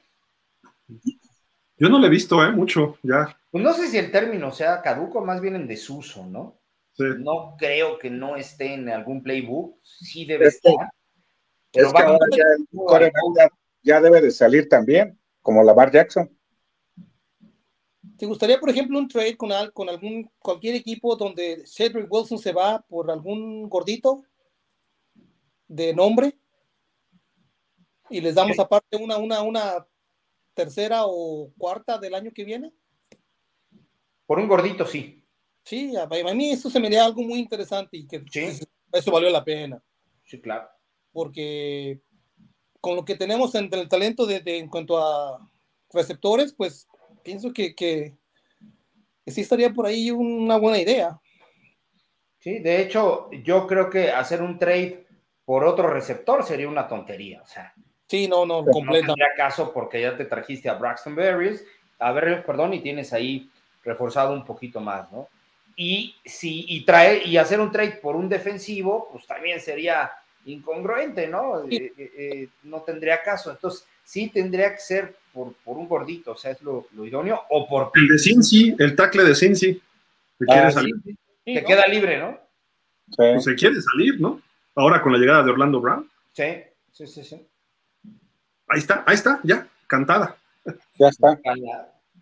Yo no le he visto, ¿eh? Mucho, ya.
Pues no sé si el término sea caduco, más bien en desuso, ¿no?
Sí.
No creo que no esté en algún playbook, sí debe es estar.
Que, es que ahora ya, el ya, ya debe de salir también, como Lamar Jackson.
¿Te gustaría, por ejemplo, un trade con, con algún cualquier equipo donde Cedric Wilson se va por algún gordito de nombre y les damos aparte una, una, una tercera o cuarta del año que viene?
Por un gordito, sí.
Sí, a, a mí eso se me da algo muy interesante y que
sí.
eso valió la pena.
Sí, claro.
Porque con lo que tenemos entre el talento de, de, en cuanto a receptores, pues pienso que, que, que, sí estaría por ahí una buena idea.
Sí, de hecho, yo creo que hacer un trade por otro receptor sería una tontería. O sea,
sí, no, no, completa.
No tendría caso porque ya te trajiste a Braxton Berries, a ver, perdón, y tienes ahí reforzado un poquito más, ¿no? Y, si, y, traer, y hacer un trade por un defensivo, pues también sería incongruente, ¿no? Sí. Eh, eh, no tendría caso. Entonces, sí tendría que ser por, por un gordito, o sea, es lo, lo, idóneo, o por...
El de Cincy, el tackle de Cincy, que
ah,
quiere salir.
Sí, sí. Te ¿no? queda libre, ¿no?
Sí. Pues se quiere salir, ¿no? Ahora con la llegada de Orlando Brown.
Sí, sí, sí, sí.
Ahí está, ahí está, ya, cantada.
Ya está.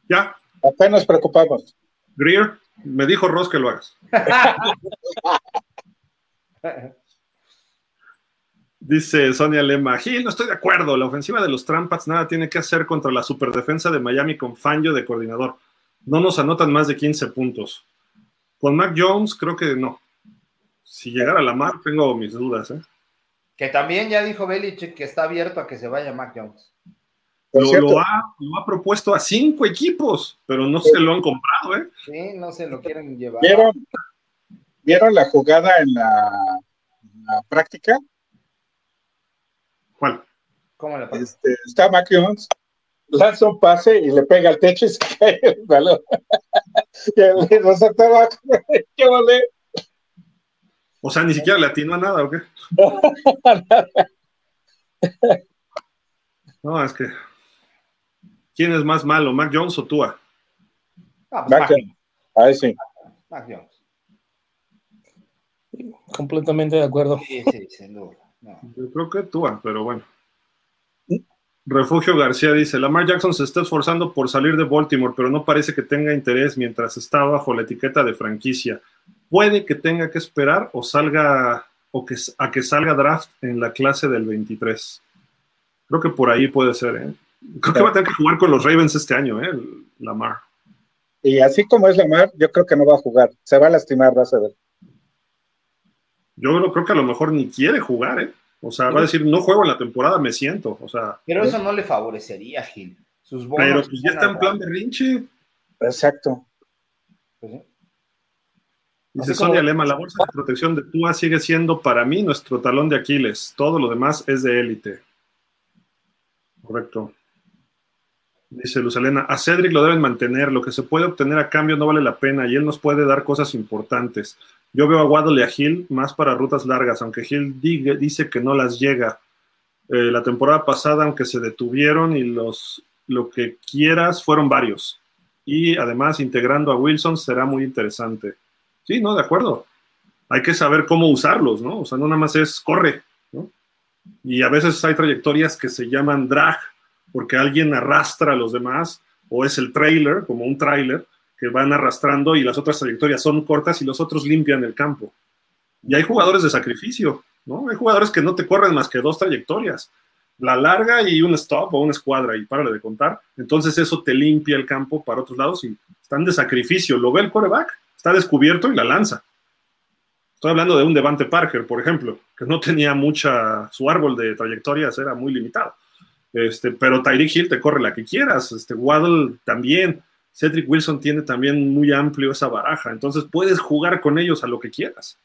Ya.
Apenas preocupamos.
Greer, me dijo Ross que lo hagas. Dice Sonia Lema, Gil, no estoy de acuerdo. La ofensiva de los Trampas nada tiene que hacer contra la superdefensa de Miami con Fangio de coordinador. No nos anotan más de 15 puntos. Con Mac Jones, creo que no. Si llegara a la mar, tengo mis dudas. ¿eh?
Que también ya dijo Belichick que está abierto a que se vaya Mac Jones.
Lo, lo, ha, lo, ha, propuesto a cinco equipos, pero no se lo han comprado, ¿eh?
Sí, no se lo quieren llevar.
¿Vieron, ¿vieron la jugada en la, en la práctica?
¿Cuál?
¿Cómo le pasa?
Este, está Mac Jones, lanza un pase y le pega al techo y se cae el balón. y el resaltaba, ¿qué vale?
O sea, ni siquiera le atinó a nada, ¿o qué? no, es que. ¿Quién es más malo, Mac Jones o Tua?
Ah, pues
Mac Jones. Ahí sí.
Mac Jones.
Completamente de acuerdo.
Sí, sí, sin duda. No.
Yo creo que Tua, pero bueno. Refugio García dice, Lamar Jackson se está esforzando por salir de Baltimore, pero no parece que tenga interés mientras está bajo la etiqueta de franquicia. puede que tenga que esperar o salga o que, a que salga draft en la clase del 23. Creo que por ahí puede ser, ¿eh? Creo que va a tener que jugar con los Ravens este año, ¿eh? Lamar.
Y así como es Lamar, yo creo que no va a jugar. Se va a lastimar, vas a ver.
Yo creo que a lo mejor ni quiere jugar, ¿eh? O sea, va a decir, no juego en la temporada, me siento. O sea.
Pero eso no le favorecería, Gil. Sus
pero pues ya está en plan de rinche.
Exacto.
Pues Dice Sonia Lema, la bolsa de protección de Tua sigue siendo para mí nuestro talón de Aquiles. Todo lo demás es de élite. Correcto. Dice Luzalena, a Cedric lo deben mantener, lo que se puede obtener a cambio no vale la pena y él nos puede dar cosas importantes. Yo veo a Waddle y a Gil más para rutas largas, aunque Gil dice que no las llega. Eh, la temporada pasada, aunque se detuvieron y los lo que quieras, fueron varios. Y además, integrando a Wilson será muy interesante. Sí, no, de acuerdo. Hay que saber cómo usarlos, ¿no? O sea, no nada más es corre. Y a veces hay trayectorias que se llaman drag, porque alguien arrastra a los demás, o es el trailer, como un trailer, que van arrastrando y las otras trayectorias son cortas y los otros limpian el campo. Y hay jugadores de sacrificio, ¿no? Hay jugadores que no te corren más que dos trayectorias, la larga y un stop o una escuadra y párale de contar. Entonces eso te limpia el campo para otros lados y están de sacrificio. Lo ve el coreback, está descubierto y la lanza. Estoy hablando de un Devante Parker, por ejemplo, que no tenía mucha, su árbol de trayectorias era muy limitado. Este, pero Tyreek Hill te corre la que quieras, este, Waddle también, Cedric Wilson tiene también muy amplio esa baraja, entonces puedes jugar con ellos a lo que quieras.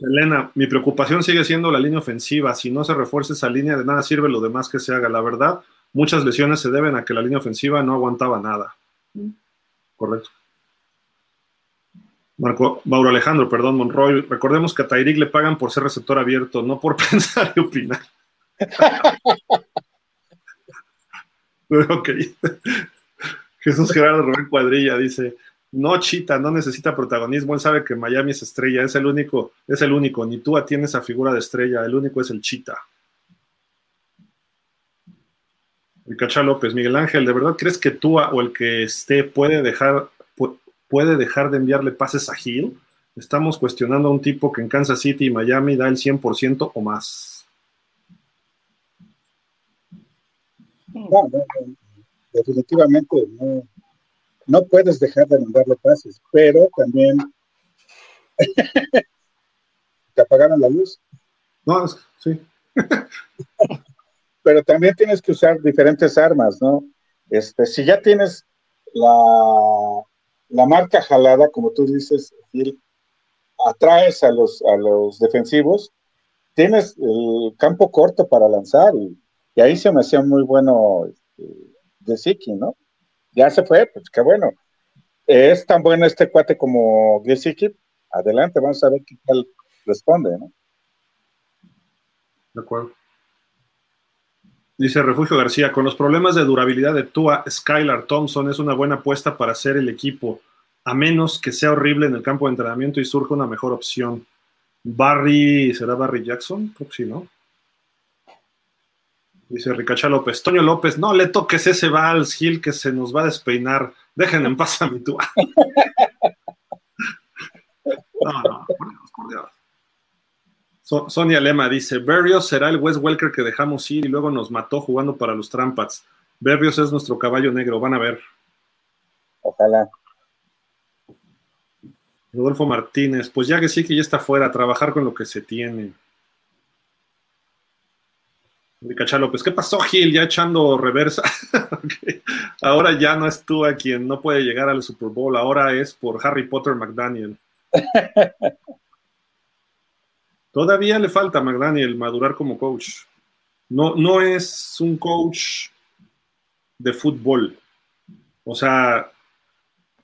Elena, mi preocupación sigue siendo la línea ofensiva. Si no se refuerza esa línea, de nada sirve lo demás que se haga. La verdad, muchas lesiones se deben a que la línea ofensiva no aguantaba nada. Correcto. Marco, Mauro Alejandro, perdón, Monroy. Recordemos que a Tyreek le pagan por ser receptor abierto, no por pensar y opinar. ok. Jesús Gerardo Rubén Cuadrilla dice: No, Chita, no necesita protagonismo. Él sabe que Miami es estrella, es el único, es el único. Ni tú tienes esa figura de estrella, el único es el Chita. Ricacha López, Miguel Ángel, ¿de verdad crees que tú o el que esté puede dejar puede dejar de enviarle pases a Hill? Estamos cuestionando a un tipo que en Kansas City y Miami da el 100% o más.
No, definitivamente no, no puedes dejar de enviarle pases, pero también te apagaron la luz.
No, sí.
pero también tienes que usar diferentes armas, ¿no? Este, si ya tienes la, la marca jalada, como tú dices, atraes a los, a los defensivos, tienes el campo corto para lanzar y, ahí se me hacía muy bueno este, de ¿no? Ya se fue, pues qué bueno. Es tan bueno este cuate como Gesicki, adelante, vamos a ver qué tal responde, ¿no?
De acuerdo. Dice Refugio García, con los problemas de durabilidad de Tua, Skylar Thompson es una buena apuesta para hacer el equipo, a menos que sea horrible en el campo de entrenamiento y surja una mejor opción. Barry, ¿será Barry Jackson? Creo que sí, ¿no? Dice Ricacha López, Toño López, no le toques ese Vals Gil que se nos va a despeinar. Dejen en paz a mi Tua. no, no, por Dios, por Dios. Sonia Lema dice, Berrios será el Wes Welker que dejamos ir y luego nos mató jugando para los Trampats. Berrios es nuestro caballo negro, van a ver.
Ojalá.
Rodolfo Martínez, pues ya que sí que ya está fuera, trabajar con lo que se tiene. Ricacha López, ¿qué pasó, Gil? Ya echando reversa. Ahora ya no es tú a quien no puede llegar al Super Bowl, ahora es por Harry Potter McDaniel. Todavía le falta a McDaniel madurar como coach. No, no es un coach de fútbol. O sea,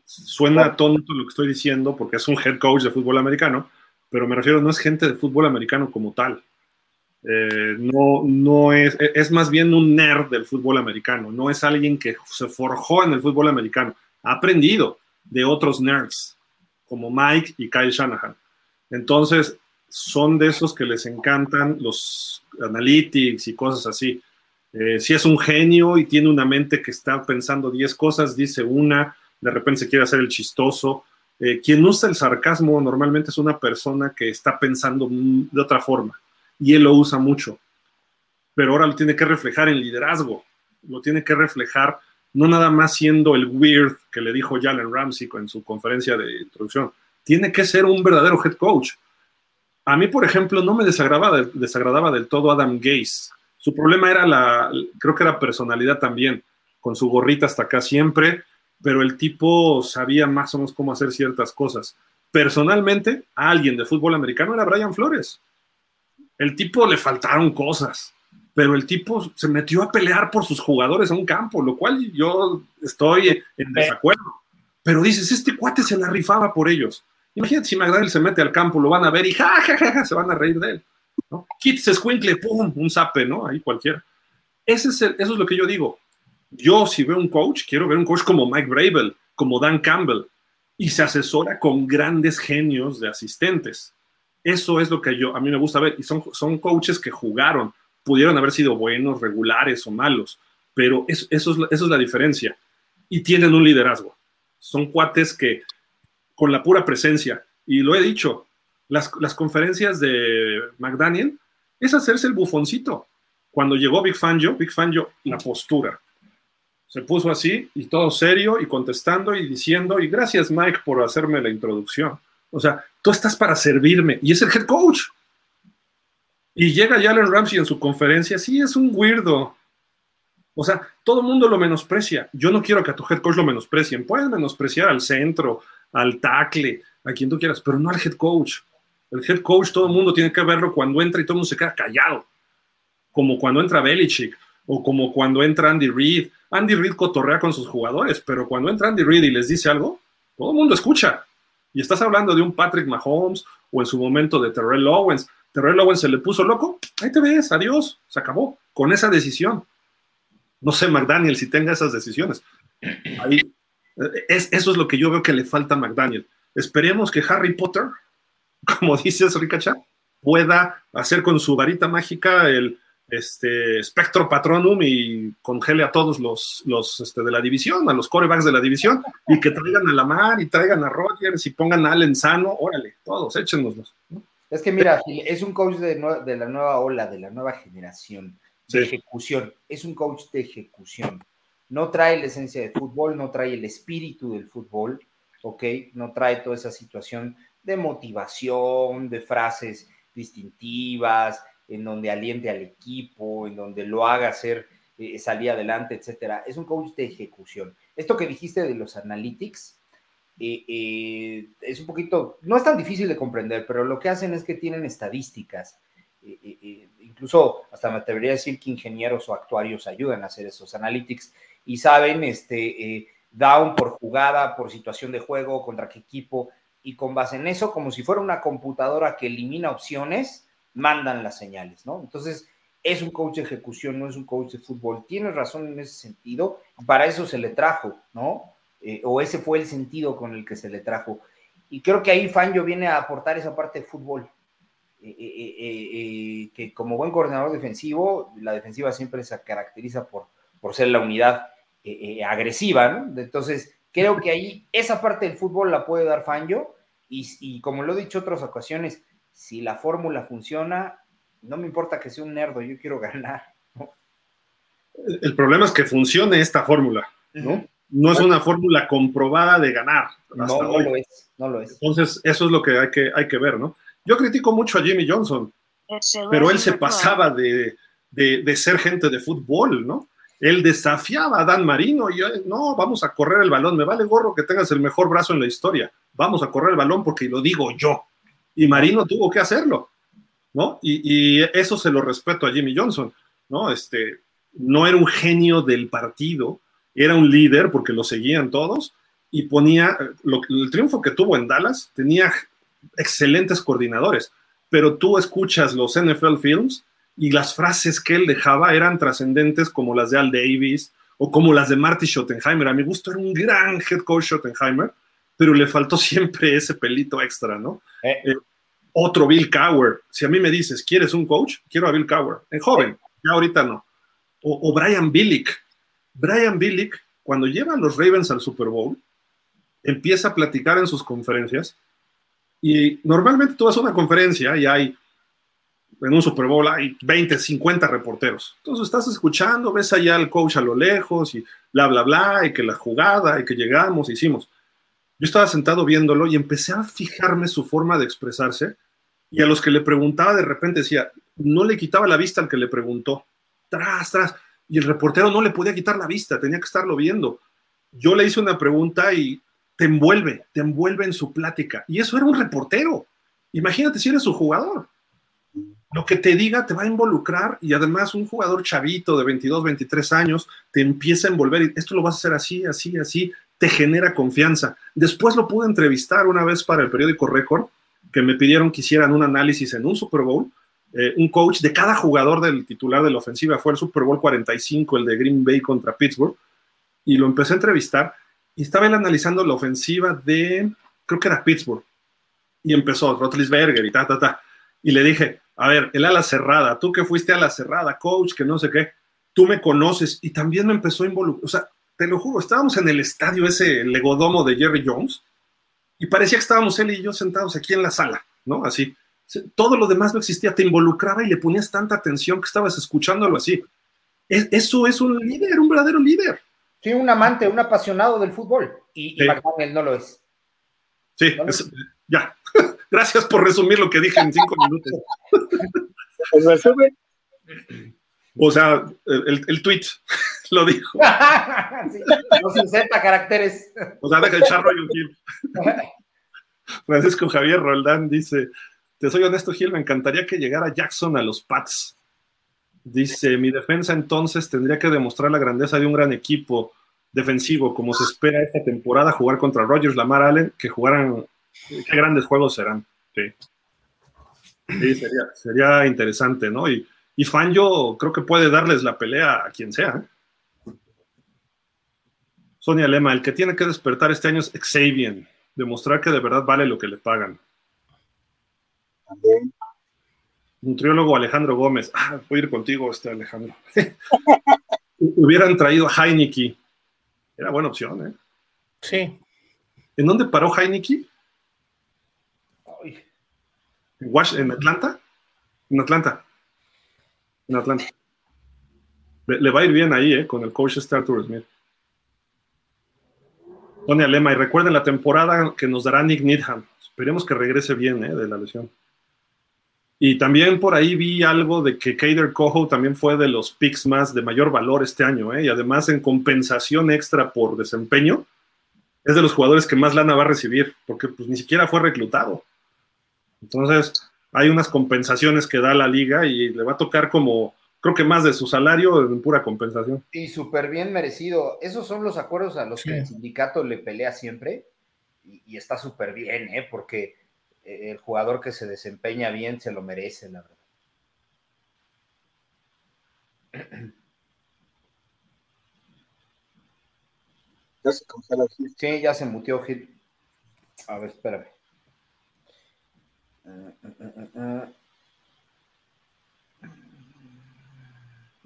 suena tonto lo que estoy diciendo porque es un head coach de fútbol americano, pero me refiero, no es gente de fútbol americano como tal. Eh, no, no es, es más bien un nerd del fútbol americano, no es alguien que se forjó en el fútbol americano, ha aprendido de otros nerds como Mike y Kyle Shanahan. Entonces, son de esos que les encantan los analytics y cosas así. Eh, si es un genio y tiene una mente que está pensando 10 cosas, dice una, de repente se quiere hacer el chistoso. Eh, quien usa el sarcasmo normalmente es una persona que está pensando de otra forma y él lo usa mucho, pero ahora lo tiene que reflejar en liderazgo, lo tiene que reflejar no nada más siendo el weird que le dijo Jalen Ramsey en su conferencia de introducción, tiene que ser un verdadero head coach. A mí, por ejemplo, no me desagradaba, desagradaba del todo Adam Gase. Su problema era la, creo que era personalidad también, con su gorrita hasta acá siempre, pero el tipo sabía más o menos cómo hacer ciertas cosas. Personalmente, alguien de fútbol americano era Brian Flores. El tipo le faltaron cosas, pero el tipo se metió a pelear por sus jugadores a un campo, lo cual yo estoy en desacuerdo. Pero dices, este cuate se la rifaba por ellos. Imagínate si McDaniel se mete al campo, lo van a ver y ja, ja, ja, se van a reír de él. ¿no? Kit se escuincle, pum, un zape, ¿no? Ahí cualquiera. Ese es eso es lo que yo digo. Yo, si veo un coach, quiero ver un coach como Mike Bravel, como Dan Campbell, y se asesora con grandes genios de asistentes. Eso es lo que yo, a mí me gusta ver. Y son, son coaches que jugaron, pudieron haber sido buenos, regulares o malos, pero eso, eso, es, eso es la diferencia. Y tienen un liderazgo. Son cuates que, con la pura presencia, y lo he dicho, las, las conferencias de McDaniel es hacerse el bufoncito. Cuando llegó Big Fangio, Big Fangio, la postura, se puso así y todo serio y contestando y diciendo, y gracias Mike por hacerme la introducción. O sea, tú estás para servirme y es el head coach. Y llega Jalen Ramsey en su conferencia, sí, es un weirdo. O sea, todo el mundo lo menosprecia. Yo no quiero que a tu head coach lo menosprecien. Pueden menospreciar al centro, al tackle, a quien tú quieras, pero no al head coach. El head coach todo el mundo tiene que verlo cuando entra y todo el mundo se queda callado. Como cuando entra Belichick o como cuando entra Andy Reid Andy Reid cotorrea con sus jugadores, pero cuando entra Andy Reid y les dice algo, todo el mundo escucha. Y estás hablando de un Patrick Mahomes o en su momento de Terrell Owens. Terrell Owens se le puso loco, ahí te ves, adiós, se acabó, con esa decisión. No sé, McDaniel, si tenga esas decisiones. Ahí, es, eso es lo que yo veo que le falta a McDaniel. Esperemos que Harry Potter, como dices, Ricacha, pueda hacer con su varita mágica el, este, Spectro Patronum y congele a todos los, los este, de la división, a los corebacks de la división, y que traigan a Lamar y traigan a Rogers y pongan a Allen sano, órale, todos, échenoslos.
Es que mira, es un coach de, de, la nueva ola, de la nueva generación, de ejecución, es un coach de ejecución. No trae la esencia del fútbol, no trae el espíritu del fútbol, ¿ok? No trae toda esa situación de motivación, de frases distintivas, en donde aliente al equipo, en donde lo haga hacer eh, salir adelante, etcétera. Es un coach de ejecución. Esto que dijiste de los analytics eh, eh, es un poquito, no es tan difícil de comprender, pero lo que hacen es que tienen estadísticas. incluso hasta me atrevería a decir que ingenieros o actuarios ayudan a hacer esos analytics y saben este, down por jugada, por situación de juego, contra qué equipo, y con base en eso, como si fuera una computadora que elimina opciones, mandan las señales, ¿no? Entonces, es un coach de ejecución, no es un coach de fútbol. Tienes razón en ese sentido, para eso se le trajo, ¿no? Eh, o ese fue el sentido con el que se le trajo. Y creo que ahí Fangio viene a aportar esa parte de fútbol. Eh, eh, que como buen coordinador defensivo, la defensiva siempre se caracteriza por, por ser la unidad agresiva, ¿no? Entonces, creo que ahí esa parte del fútbol la puede dar Fangio. Y, y como lo he dicho otras ocasiones, si la fórmula funciona, no me importa que sea un nerdo, yo quiero ganar.
El problema es que funcione esta fórmula, ¿no? No es una fórmula comprobada de ganar.
no, no lo es, no lo es.
Entonces, eso es lo que hay que, hay que ver, ¿no? Yo critico mucho a Jimmy Johnson, pero él se pasaba de, de, ser gente de fútbol, ¿no? Él desafiaba a Dan Marino y yo, no, vamos a correr el balón, me vale gorro que tengas el mejor brazo en la historia, vamos a correr el balón porque lo digo yo, y Marino tuvo que hacerlo, ¿no? Y, eso se lo respeto a Jimmy Johnson, ¿no? Este, no era un genio del partido, era un líder porque lo seguían todos y ponía, el triunfo que tuvo en Dallas tenía excelentes coordinadores, pero tú escuchas los NFL Films y las frases que él dejaba eran trascendentes como las de Al Davis o como las de Marty Schottenheimer. A mi gusto era un gran head coach Schottenheimer, pero le faltó siempre ese pelito extra, ¿no? Eh. Eh, otro Bill Cower. Si a mí me dices, ¿quieres un coach? Quiero a Bill Cower. En joven, ya ahorita no. O, Brian Billick. Brian Billick, cuando lleva a los Ravens al Super Bowl, empieza a platicar en sus conferencias y normalmente tú vas a una conferencia y hay en un Super Bowl hay 20, 50 reporteros. Entonces estás escuchando, ves allá al coach a lo lejos y bla, bla, bla, y que la jugada, y que llegamos, hicimos. Yo estaba sentado viéndolo y empecé a fijarme su forma de expresarse y a los que le preguntaba de repente decía, no le quitaba la vista al que le preguntó, tras, tras, y el reportero no le podía quitar la vista, tenía que estarlo viendo. Yo le hice una pregunta y te envuelve, te envuelve en su plática. Y eso era un reportero. Imagínate si eres su jugador lo que te diga te va a involucrar y además un jugador chavito de 22, 23 años te empieza a envolver y esto lo vas a hacer así, así, así, te genera confianza. Después lo pude entrevistar una vez para el periódico Record, que me pidieron que hicieran un análisis en un Super Bowl. Eh, un coach de cada jugador del titular de la ofensiva fue el Super Bowl 45, el de Green Bay contra Pittsburgh, y lo empecé a entrevistar y estaba él analizando la ofensiva de, creo que era Pittsburgh, y empezó Rotlisberger y ta, ta, ta. Y le dije, a ver, el ala cerrada, tú que fuiste a la cerrada, coach, que no sé qué, tú me conoces y también me empezó a involucrar, o sea, te lo juro, estábamos en el estadio ese legodomo de Jerry Jones y parecía que estábamos él y yo sentados aquí en la sala, ¿no? Así. Todo lo demás no existía, te involucraba y le ponías tanta atención que estabas escuchándolo así. Eso es un líder, un verdadero líder.
Sí, un amante, un apasionado del fútbol. Y, y no lo es.
Sí, ya. Gracias por resumir lo que dije en cinco minutos. O sea, el, el, tweet lo dijo.
no se sepa caracteres.
O sea, deja el charro y un Gil. Francisco Javier Roldán dice: Te soy honesto, Gil, me encantaría que llegara Jackson a los Pats. Dice: Mi defensa entonces tendría que demostrar la grandeza de un gran equipo defensivo, como se espera esta temporada, jugar contra Rogers, Lamar Allen, que jugaran qué grandes juegos serán. Sí, sería, interesante, ¿no? Y, y yo creo que puede darles la pelea a quien sea. ¿eh? Sonia Lema, el que tiene que despertar este año es Xavier, demostrar que de verdad vale lo que le pagan. Nutriólogo Alejandro Gómez, ah, voy a ir contigo, este Alejandro. Hubieran traído a Heineke. Era buena opción, ¿eh?
Sí.
¿En dónde paró Heineke? ¿En Atlanta? En Atlanta. En Atlanta. Le, va a ir bien ahí, ¿eh? Con el coach Star Tour Smith. Tony Alema, y recuerden la temporada que nos dará Nick Needham. Esperemos que regrese bien, ¿eh? De la lesión. Y también por ahí vi algo de que Kader Coho también fue de los picks más de mayor valor este año, ¿eh? Y además en compensación extra por desempeño, es de los jugadores que más lana va a recibir, porque pues ni siquiera fue reclutado. Entonces, hay unas compensaciones que da la liga y le va a tocar como, creo que más de su salario en pura compensación.
Y súper bien merecido. Esos son los acuerdos a los que el sindicato le pelea siempre y, está súper bien, ¿eh? porque eh, el jugador que se desempeña bien se lo merece, la verdad.
Ya se congela
Sí, ya se mutió Gil. A ver, espérame.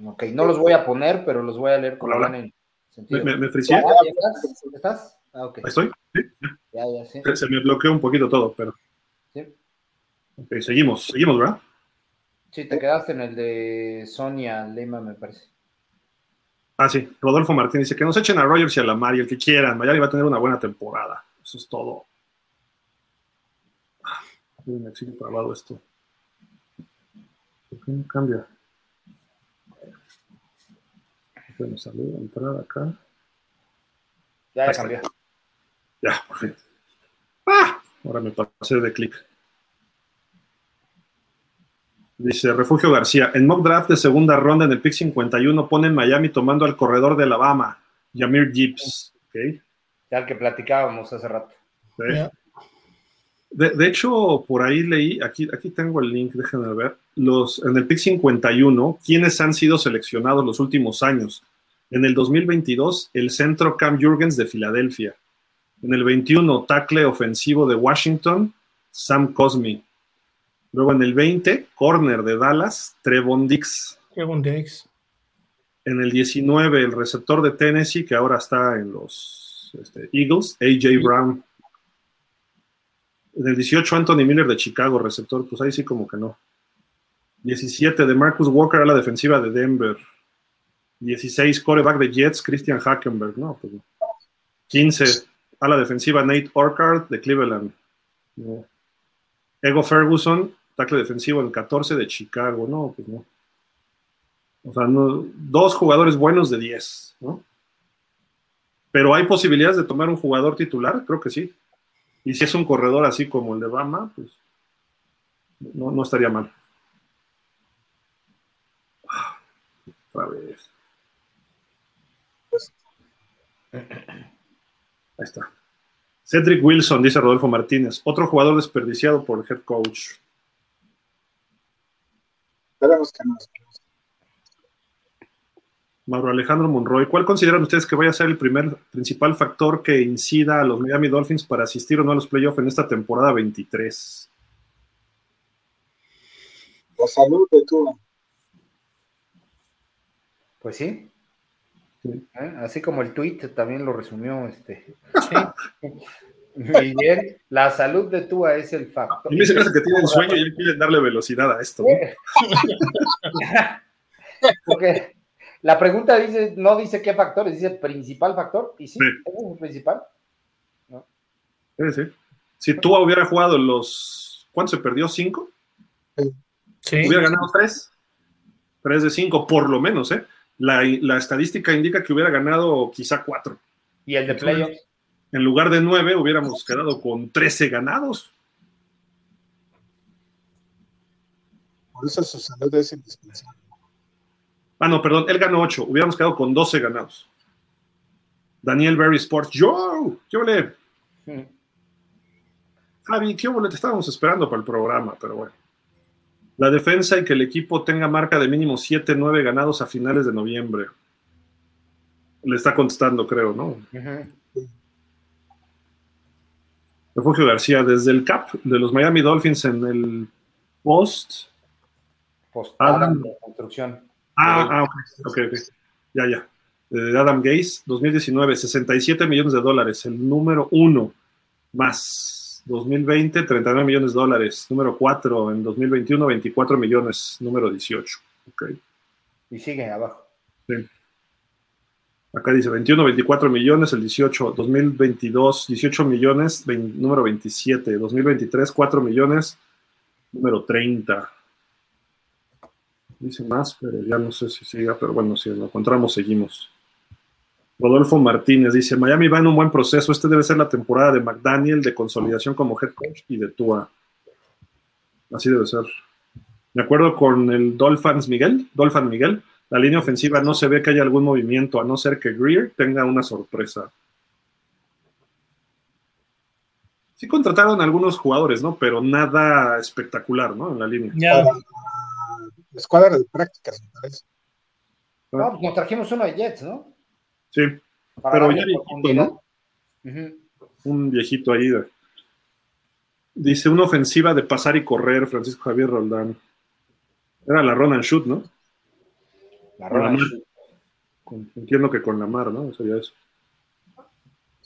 Ok, no los voy a poner, pero los voy a leer con la en
sentido. ¿Me, me
¿Estás? Ah,
¿Estoy?
¿Sí? Ya, ya, sí.
Se me bloqueó un poquito todo, pero.
Sí.
Ok, seguimos, seguimos, ¿verdad?
Sí, te quedaste en el de Sonia Lema, me parece.
Ah, sí, Rodolfo Martínez dice que nos echen a Rogers y a la Mari, el que quieran. Miami va a tener una buena temporada. Eso es todo. Me sigue trabado esto. ¿Por qué no cambia? Bueno, saludo, entrar acá.
Ya, ya cambió.
Ya, por fin. ¡Ah! Ahora me pasé de clic. Dice Refugio García, en mock draft de segunda ronda en el pick 51 ponen Miami tomando al corredor de Alabama, Yamir Gibbs. ¿okay?
Ya el que platicábamos hace rato.
¿Sí? De, hecho, por ahí leí, aquí, aquí tengo el link, déjenme ver, los, en el PIC 51, ¿quiénes han sido seleccionados los últimos años? En el 2022, el centro Cam Jurgens de Filadelfia. En el 21, tackle ofensivo de Washington, Sam Cosmi. Luego en el 20, corner de Dallas, Trevon Dix.
Trevon Dix.
En el 19, el receptor de Tennessee, que ahora está en los este, Eagles, AJ Brown. En el 18, Anthony Miller de Chicago, receptor, pues ahí sí como que no. 17 de Marcus Walker a la defensiva de Denver. 16, coreback de Jets, Christian Hackenberg, no, pues no. 15, a la defensiva Nate Orchard de Cleveland. Ego Ferguson, tackle defensivo el 14 de Chicago, no, pues no. O sea, dos jugadores buenos de 10, ¿no? Pero hay posibilidades de tomar un jugador titular, creo que sí. Y si es un corredor así como el de Bama, pues no, no estaría mal. Ah, otra vez. Ahí está. Cedric Wilson, dice Rodolfo Martínez. Otro jugador desperdiciado por el head coach.
Esperemos que no.
Mauro Alejandro Monroy, ¿cuál consideran ustedes que vaya a ser el primer principal factor que incida a los Miami Dolphins para asistir o no a los playoffs en esta temporada 23?
La salud de tú.
Pues sí.
Sí.
¿Eh? Así como el tweet también lo resumió este. Miguel, la salud de Tua es el
A
factor.
mí se me hace que tienen sueño y quieren darle velocidad a esto. ¿no?
Porque la pregunta dice, no dice qué factor, dice principal factor, y sí, es el principal.
Sí, sí. Si Tua hubiera jugado los. ¿Cuánto se perdió? ¿Cinco?
Sí.
Hubiera ganado tres. Tres de cinco, por lo menos, ¿eh? La, la estadística indica que hubiera ganado quizá cuatro.
Y el de playoffs.
En lugar de nueve, hubiéramos quedado con 13 ganados.
Por eso su salud es indispensable.
Ah, no, perdón, él ganó 8. Hubiéramos quedado con 12 ganados. Daniel Berry Sports. ¡Yo! ¿Qué ole?
Mm.
Javi, ¿qué ole? Te estábamos esperando para el programa, pero bueno. La defensa y que el equipo tenga marca de mínimo 7-9 ganados a finales de noviembre. Le está contestando, creo, ¿no? Refugio García, desde el CAP de los Miami Dolphins en el post.
Postada
Adam.
de construcción.
Ah, ah, ok, ok, ok. Ya, ya. De Adam Gaze, 2019, 67 millones de dólares, el número uno, más 2020, 39 millones de dólares, número 4, en 2021, 24 millones, número 18. Ok.
Y sigue abajo.
Acá dice 21, 24 millones, el 18, 2022, 18 millones, vein- número 27, 2023, 4 millones, número 30. Dice más, pero ya no sé si siga, pero bueno, si lo encontramos, seguimos. Rodolfo Martínez dice, Miami va en un buen proceso, este debe ser la temporada de McDaniel de consolidación como head coach y de Tua. Así debe ser. De acuerdo con el Dolphins Miguel, Dolphin Miguel, la línea ofensiva no se ve que haya algún movimiento, a no ser que Greer tenga una sorpresa. Sí contrataron algunos jugadores, ¿no? Pero nada espectacular, ¿no? En la línea.
La escuadra de prácticas, me parece.
No, pues nos trajimos uno de Jets, ¿no?
Sí,
Para
Pero ya viejito. ¿no? Un viejito ahí. de- Dice una ofensiva de pasar y correr, Francisco Javier Roldán. Era la run and shoot, ¿no?
La
mar.
Shoe.
Con- entiendo que con la mar, ¿no? Sería eso.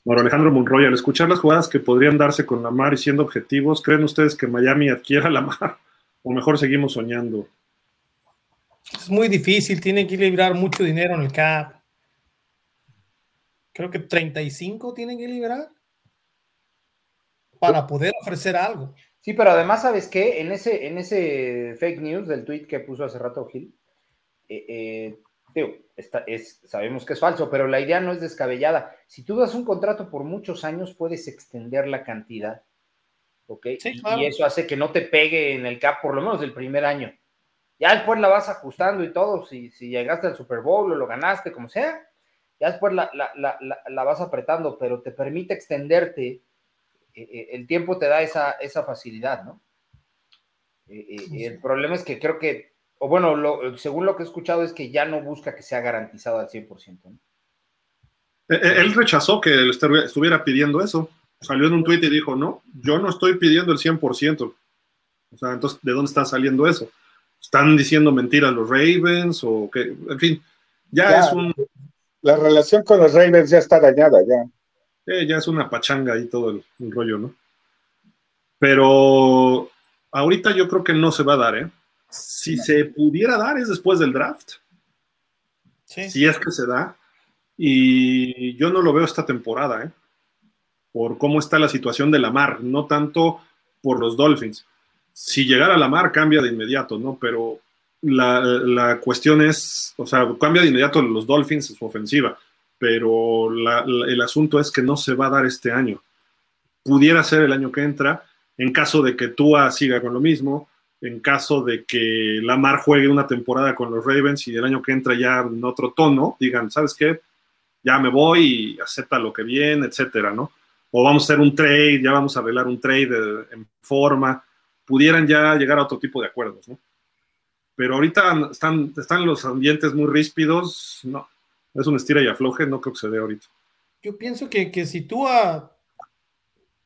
Mauro Alejandro Monroy, al escuchar las jugadas que podrían darse con la mar y siendo objetivos, ¿creen ustedes que Miami adquiera la mar? O mejor seguimos soñando.
Es muy difícil, tienen que liberar mucho dinero en el cap. Creo que 35 tienen que liberar para poder ofrecer algo.
Sí, pero además, ¿sabes qué? En ese, en ese fake news del tweet que puso hace rato Gil, eh, eh, digo, es, sabemos que es falso, pero la idea no es descabellada. Si tú das un contrato por muchos años, puedes extender la cantidad. ¿Ok?
Sí,
Y-
claro.
Y eso hace que no te pegue en el cap, por lo menos del primer año. Ya después la vas ajustando y todo. Si, si llegaste al Super Bowl o lo ganaste, como sea, ya después la, la- la- la- la vas apretando, pero te permite extenderte eh, eh, el tiempo te da esa, esa facilidad, ¿no? Eh, eh,
Sí,
El problema es que creo que, o bueno, lo- según lo que he escuchado es que ya no busca que sea garantizado al 100%. ¿no?
Él rechazó que él estuviera pidiendo eso. Salió en un tuit y dijo, no, yo no estoy pidiendo el 100%. O sea, entonces, ¿de dónde está saliendo eso? ¿Están diciendo mentiras los Ravens o qué? En fin, ya
Ya.
es un...
La relación con los Ravens ya está dañada, ya.
eh, ya es una pachanga ahí todo el, el rollo, ¿no? Pero ahorita yo creo que no se va a dar, ¿eh? Si se pudiera dar es después del draft.
Sí.
Si es que se da. Y yo no lo veo esta temporada, ¿eh? Por cómo está la situación de la mar, no tanto por los Dolphins. Si llegara a la mar, cambia de inmediato, ¿no? Pero la, la cuestión es, o sea, cambia de inmediato los Dolphins su ofensiva, pero el asunto es que no se va a dar este año. Pudiera ser el año que entra, en caso de que Tua siga con lo mismo, en caso de que Lamar juegue una temporada con los Ravens y el año que entra ya en otro tono, digan, ¿sabes qué? Ya me voy y acepta lo que viene, etcétera, ¿no? O vamos a hacer un trade, ya vamos a arreglar un trade en forma, pudieran ya llegar a otro tipo de acuerdos, ¿no? Pero ahorita están, están los ambientes muy ríspidos, no, es un estira y afloje, no creo que se dé ahorita.
Yo pienso que, que si tú a,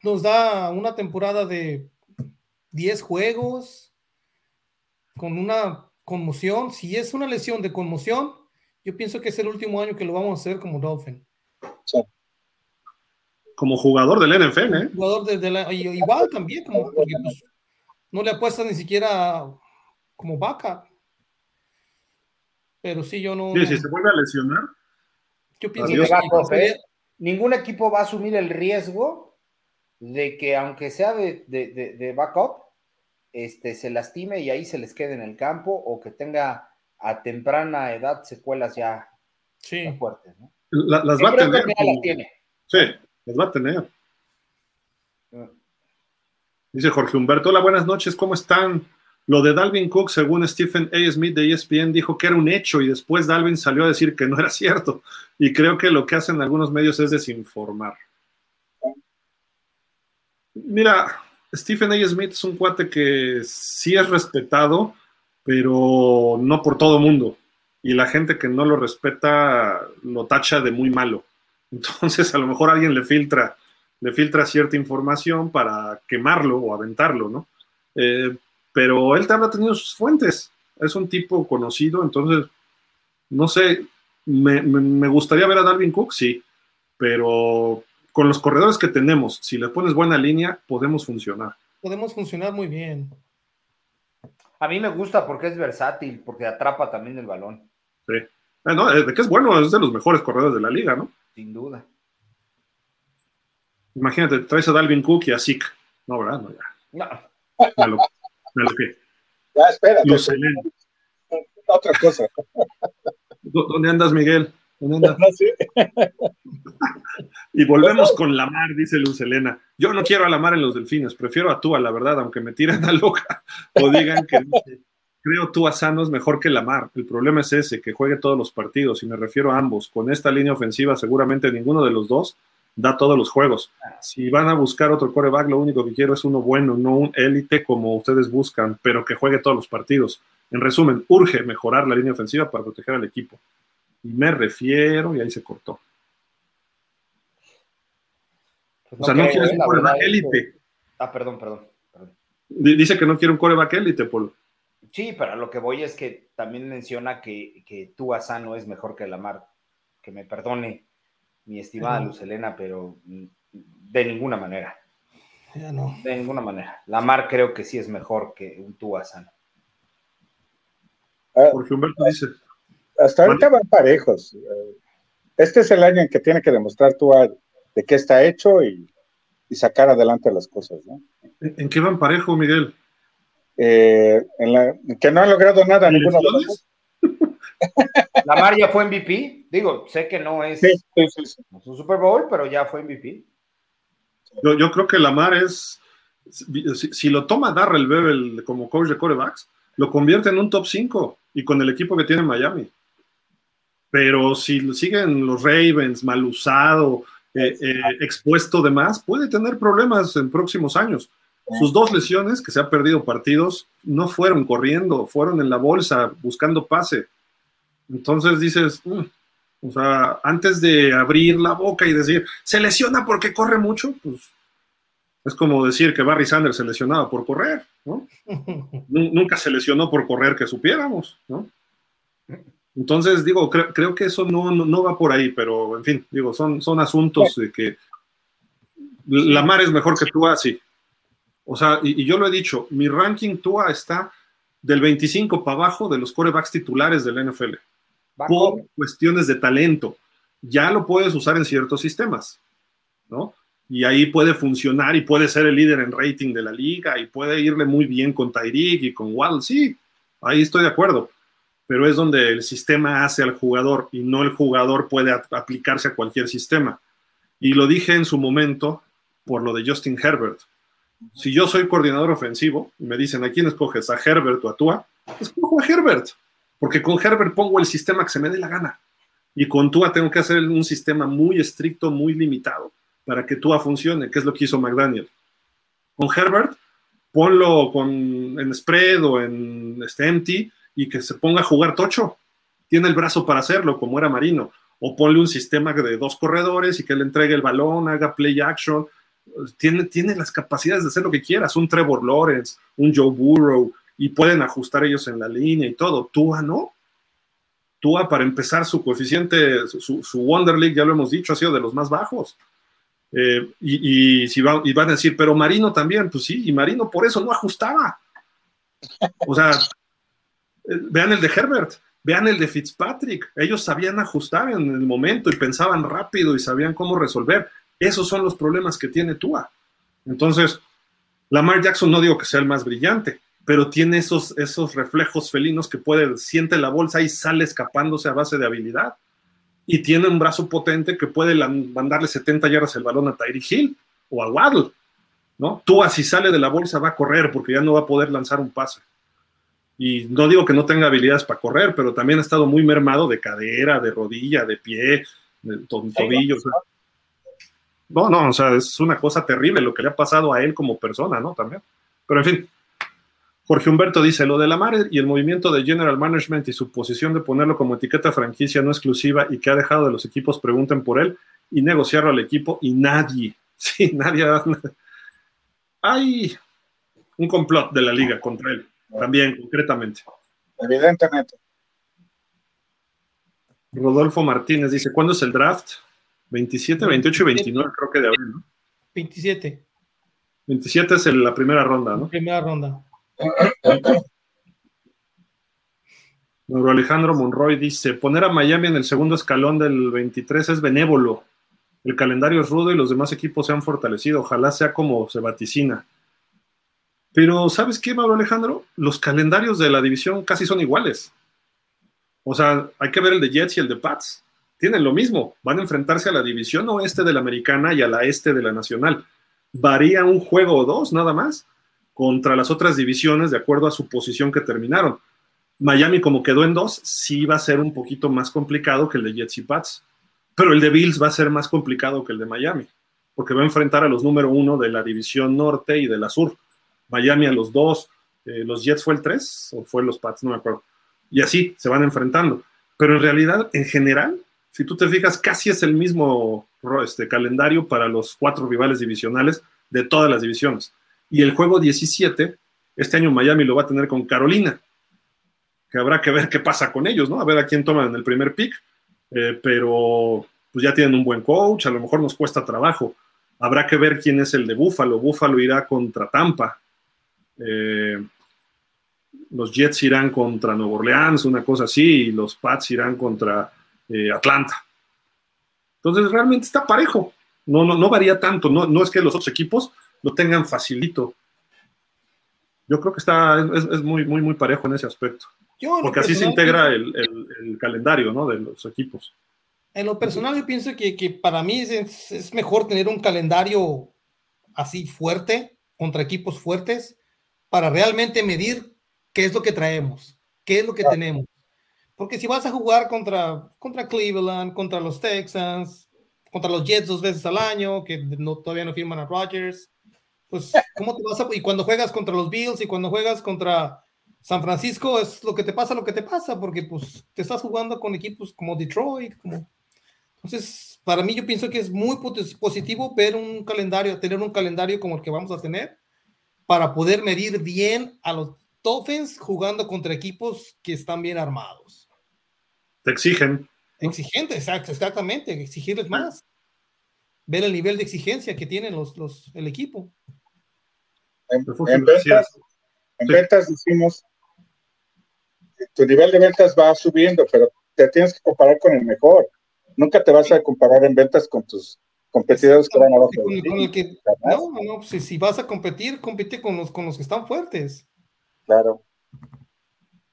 nos da una temporada de 10 juegos con una conmoción, si es una lesión de conmoción, yo pienso que es el último año que lo vamos a hacer como Dolphin.
Sí.
Como jugador del NFL, ¿eh?
Jugador de, de la, igual también, como, porque pues, no le apuestas ni siquiera como vaca. Pero sí, yo no.
Sí, si se vuelve a lesionar.
Yo pienso
Adiós,
que,
¿eh? Ningún equipo va a asumir el riesgo de que, aunque sea de, de, de, de backup, este, se lastime y ahí se les quede en el campo o que tenga a temprana edad secuelas ya,
sí.
fuertes. ¿no?
La, las
Yo
va a tener.
que ya las tiene.
Sí, las va a tener. Dice Jorge Humberto, hola, buenas noches, ¿cómo están? Lo de Dalvin Cook, según Stephen A. Smith de ESPN, dijo que era un hecho y después Dalvin salió a decir que no era cierto. Y creo que lo que hacen algunos medios es desinformar. Mira, Stephen A. Smith es un cuate que sí es respetado, pero no por todo mundo. Y la gente que no lo respeta lo tacha de muy malo. Entonces, a lo mejor alguien le filtra, le filtra cierta información para quemarlo o aventarlo, ¿no? Eh, pero él también ha tenido sus fuentes. Es un tipo conocido, entonces, no sé, me, me, me, gustaría ver a Dalvin Cook, sí, pero con los corredores que tenemos, si le pones buena línea, podemos funcionar.
Podemos funcionar muy bien.
A mí me gusta porque es versátil, porque atrapa también el balón.
Sí. Eh, no, de que es bueno, es de los mejores corredores de la liga, ¿no?
Sin duda.
Imagínate, traes a Dalvin Cook y a Zeke. No, ¿verdad? No, ya.
No.
Me lo, me lo que.
Ya, espérate. Otra cosa.
¿Dónde andas, Miguel? ¿Dónde andas?
Sí.
y volvemos con Lamar, dice Luz Elena. Yo no quiero a Lamar en los delfines, prefiero a Tua, la verdad, aunque me tiren a loca o digan que no. Creo Tua Sano es mejor que Lamar. El problema es ese, que juegue todos los partidos, y me refiero a ambos. Con esta línea ofensiva, seguramente ninguno de los dos da todos los juegos. Si van a buscar otro coreback, lo único que quiero es uno bueno, no un élite como ustedes buscan, pero que juegue todos los partidos. En resumen, urge mejorar la línea ofensiva para proteger al equipo. Y me refiero, y ahí se cortó.
Pues
o sea, no
creo,
quieres
eh,
un coreback
verdad es que-
élite.
Ah, perdón, perdón, perdón.
Dice que no quiere un coreback élite, Polo.
Sí, pero a lo que voy es que también menciona que, que Tua Sano es mejor que Lamar. Que me perdone mi estimada. Luz Helena, pero mm, de ninguna manera.
Ya no.
De ninguna manera. Lamar creo que sí es mejor que un Tua Sano.
Ah,
Jorge Humberto dice.
hasta ahorita van parejos. Eh, Este es el año en que tiene que demostrar tú a- de qué está hecho y, y sacar adelante las cosas, ¿no?
¿En en qué van parejo, Miguel?
Eh, en la, que no han logrado nada ninguno de los dos.
¿Lesiones?
Lamar ya fue MVP. Digo, sé que no es,
Sí, sí, sí, sí.
no es un Super Bowl, pero ya fue MVP.
Yo, yo creo que Lamar es. Si, si lo toma Darrell Bevel como coach de corebacks, lo convierte en un top 5 y con el equipo que tiene Miami. Pero si siguen los Ravens mal usado, eh, eh, expuesto de más, puede tener problemas en próximos años. Sus dos lesiones, que se ha perdido partidos, no fueron corriendo, fueron en la bolsa buscando pase. Entonces dices, "Mm", o sea, antes de abrir la boca y decir, se lesiona porque corre mucho, pues es como decir que Barry Sanders se lesionaba por correr, ¿no? Nu- Nunca se lesionó por correr que supiéramos, ¿no? Entonces, digo, creo, creo que eso no, no, no va por ahí, pero en fin, digo, son, son asuntos de que Lamar es mejor que Tua, sí. O sea, y, y, yo lo he dicho, mi ranking Tua está del 25 para abajo de los corebacks titulares del NFL. Por cuestiones de talento. Ya lo puedes usar en ciertos sistemas, ¿no? Y ahí puede funcionar y puede ser el líder en rating de la liga y puede irle muy bien con Tyreek y con Wall. Sí, ahí estoy de acuerdo. Pero es donde el sistema hace al jugador y no el jugador puede aplicarse a cualquier sistema. Y lo dije en su momento por lo de Justin Herbert. Si yo soy coordinador ofensivo y me dicen a quién escoges, a Herbert o a Tua, escojo a Herbert, porque con Herbert pongo el sistema que se me dé la gana. Y con Tua tengo que hacer un sistema muy estricto, muy limitado, para que Tua funcione, que es lo que hizo McDaniel. Con Herbert, ponlo con, en spread o en este empty y que se ponga a jugar tocho. Tiene el brazo para hacerlo, como era Marino. O ponle un sistema de dos corredores y que le entregue el balón, haga play action, tiene, tiene las capacidades de hacer lo que quieras, un Trevor Lawrence, un Joe Burrow, y pueden ajustar ellos en la línea y todo. Tua no. Tua, para empezar, su coeficiente, su, Wonder League, ya lo hemos dicho, ha sido de los más bajos. Eh, y, y, si va, y van a decir, pero Marino también, pues sí, y Marino por eso no ajustaba. O sea, eh, vean el de Herbert, vean el de Fitzpatrick, ellos sabían ajustar en el momento y pensaban rápido y sabían cómo resolver. Esos son los problemas que tiene Tua. Entonces, Lamar Jackson no digo que sea el más brillante, pero tiene esos, esos reflejos felinos que puede, siente la bolsa y sale escapándose a base de habilidad. Y tiene un brazo potente que puede mandarle 70 yardas el balón a Tyree Hill o a Waddle. ¿no? Tua, si sale de la bolsa, va a correr porque ya no va a poder lanzar un pase. Y no digo que no tenga habilidades para correr, pero también ha estado muy mermado de cadera, de rodilla, de pie, de tobillo. No, no, o sea, es una cosa terrible lo que le ha pasado a él como persona, ¿no? También. Pero en fin, Jorge Humberto dice, lo de la mar y el movimiento de General Management y su posición de ponerlo como etiqueta franquicia no exclusiva y que ha dejado de los equipos pregunten por él y negociarlo al equipo y nadie, sí, nadie. Hay un complot de la liga contra él, también, concretamente.
Evidentemente.
Rodolfo Martínez dice, ¿cuándo es el draft? 27, 28 y 29 creo que de abril, ¿no?
27.
27 es la primera ronda, ¿no?
Primera ronda.
Mauro Alejandro Monroy dice, poner a Miami en el segundo escalón del 23 es benévolo. El calendario es rudo y los demás equipos se han fortalecido. Ojalá sea como se vaticina. Pero, ¿sabes qué, Mauro Alejandro? Los calendarios de la división casi son iguales. O sea, hay que ver el de Jets y el de Pats tienen lo mismo, van a enfrentarse a la división oeste de la americana y a la este de la nacional. Varía un juego o dos nada más contra las otras divisiones de acuerdo a su posición que terminaron. Miami como quedó en dos, sí va a ser un poquito más complicado que el de Jets y Pats, pero el de Bills va a ser más complicado que el de Miami, porque va a enfrentar a los número uno de la división norte y de la sur. Miami a los dos, eh, los Jets fue el tres o fue los Pats, no me acuerdo. Y así se van enfrentando. Pero en realidad, en general, si tú te fijas, casi es el mismo este, calendario para los cuatro rivales divisionales de todas las divisiones. Y el juego 17, este año Miami lo va a tener con Carolina, que habrá que ver qué pasa con ellos, ¿no? A ver a quién toman en el primer pick, eh, pero pues ya tienen un buen coach, a lo mejor nos cuesta trabajo. Habrá que ver quién es el de Búfalo. Búfalo irá contra Tampa. Eh, los Jets irán contra Nueva Orleans, una cosa así, y los Pats irán contra eh, Atlanta. Entonces realmente está parejo, no, no, no varía tanto, no, no es que los otros equipos lo tengan facilito. Yo creo que está, es, muy, muy, muy parejo en ese aspecto. porque así se integra el, el, calendario ¿no? de los equipos.
En lo personal, yo pienso que, que para mí es, es, mejor tener un calendario así fuerte, contra equipos fuertes, para realmente medir qué es lo que traemos, qué es lo que tenemos. Porque si vas a jugar contra, contra Cleveland, contra los Texans, contra los Jets dos veces al año, que no, todavía no firman a Rodgers, pues, ¿cómo te vas a.? Y cuando juegas contra los Bills y cuando juegas contra San Francisco, es lo que te pasa, lo que te pasa, porque pues te estás jugando con equipos como Detroit, como. Entonces, para mí, yo pienso que es muy positivo ver un calendario, tener un calendario como el que vamos a tener, para poder medir bien a los Dolphins jugando contra equipos que están bien armados.
Te exigen.
Exigente, exactamente, exigirles más. ver el nivel de exigencia que tienen los, los, el equipo.
En, ventas, en ventas decimos, tu nivel de ventas va subiendo, pero te tienes que comparar con el mejor. Nunca te vas a comparar en ventas con tus competidores que van abajo.
no, no, si, si, vas a competir, compite con los, con los que están fuertes.
Claro.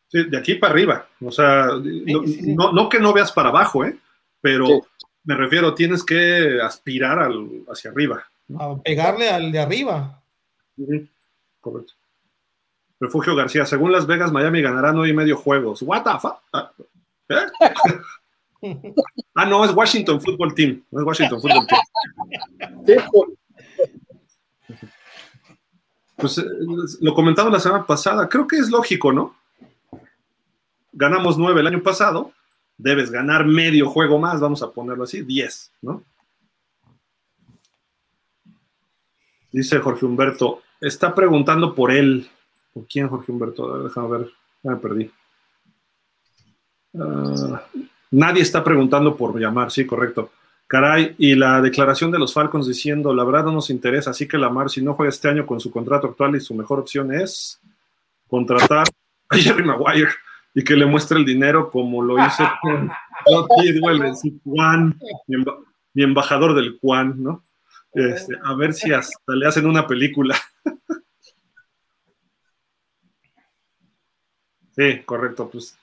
Sí, de aquí para arriba. O sea, no, no, que no veas para abajo, ¿eh? Pero me refiero, tienes que aspirar al, hacia arriba.
A pegarle al de arriba.
Correcto. Refugio García, según Las Vegas, Miami ganará nueve y medio juegos. What the fuck? Ah, ¿eh? ah, no, es Washington Football Team. No es Washington Football Team. Pues eh, lo comentado la semana pasada, creo que es lógico, ¿no? Ganamos nueve el año pasado, debes ganar medio juego más, vamos a ponerlo así, 10, ¿no? Dice Jorge Humberto, está preguntando por él. ¿Por quién, Jorge Humberto? Déjame ver, me perdí. Ah, nadie está preguntando por llamar, sí, correcto. Caray, y la declaración de los Falcons diciendo, la verdad no nos interesa, así que Lamar, si no juega este año con su contrato actual y su mejor opción es contratar a Jerry Maguire y que le muestre el dinero como lo hizo con Juan, mi, embajador del Juan, ¿no? Este, a ver si hasta le hacen una película. sí, correcto, pues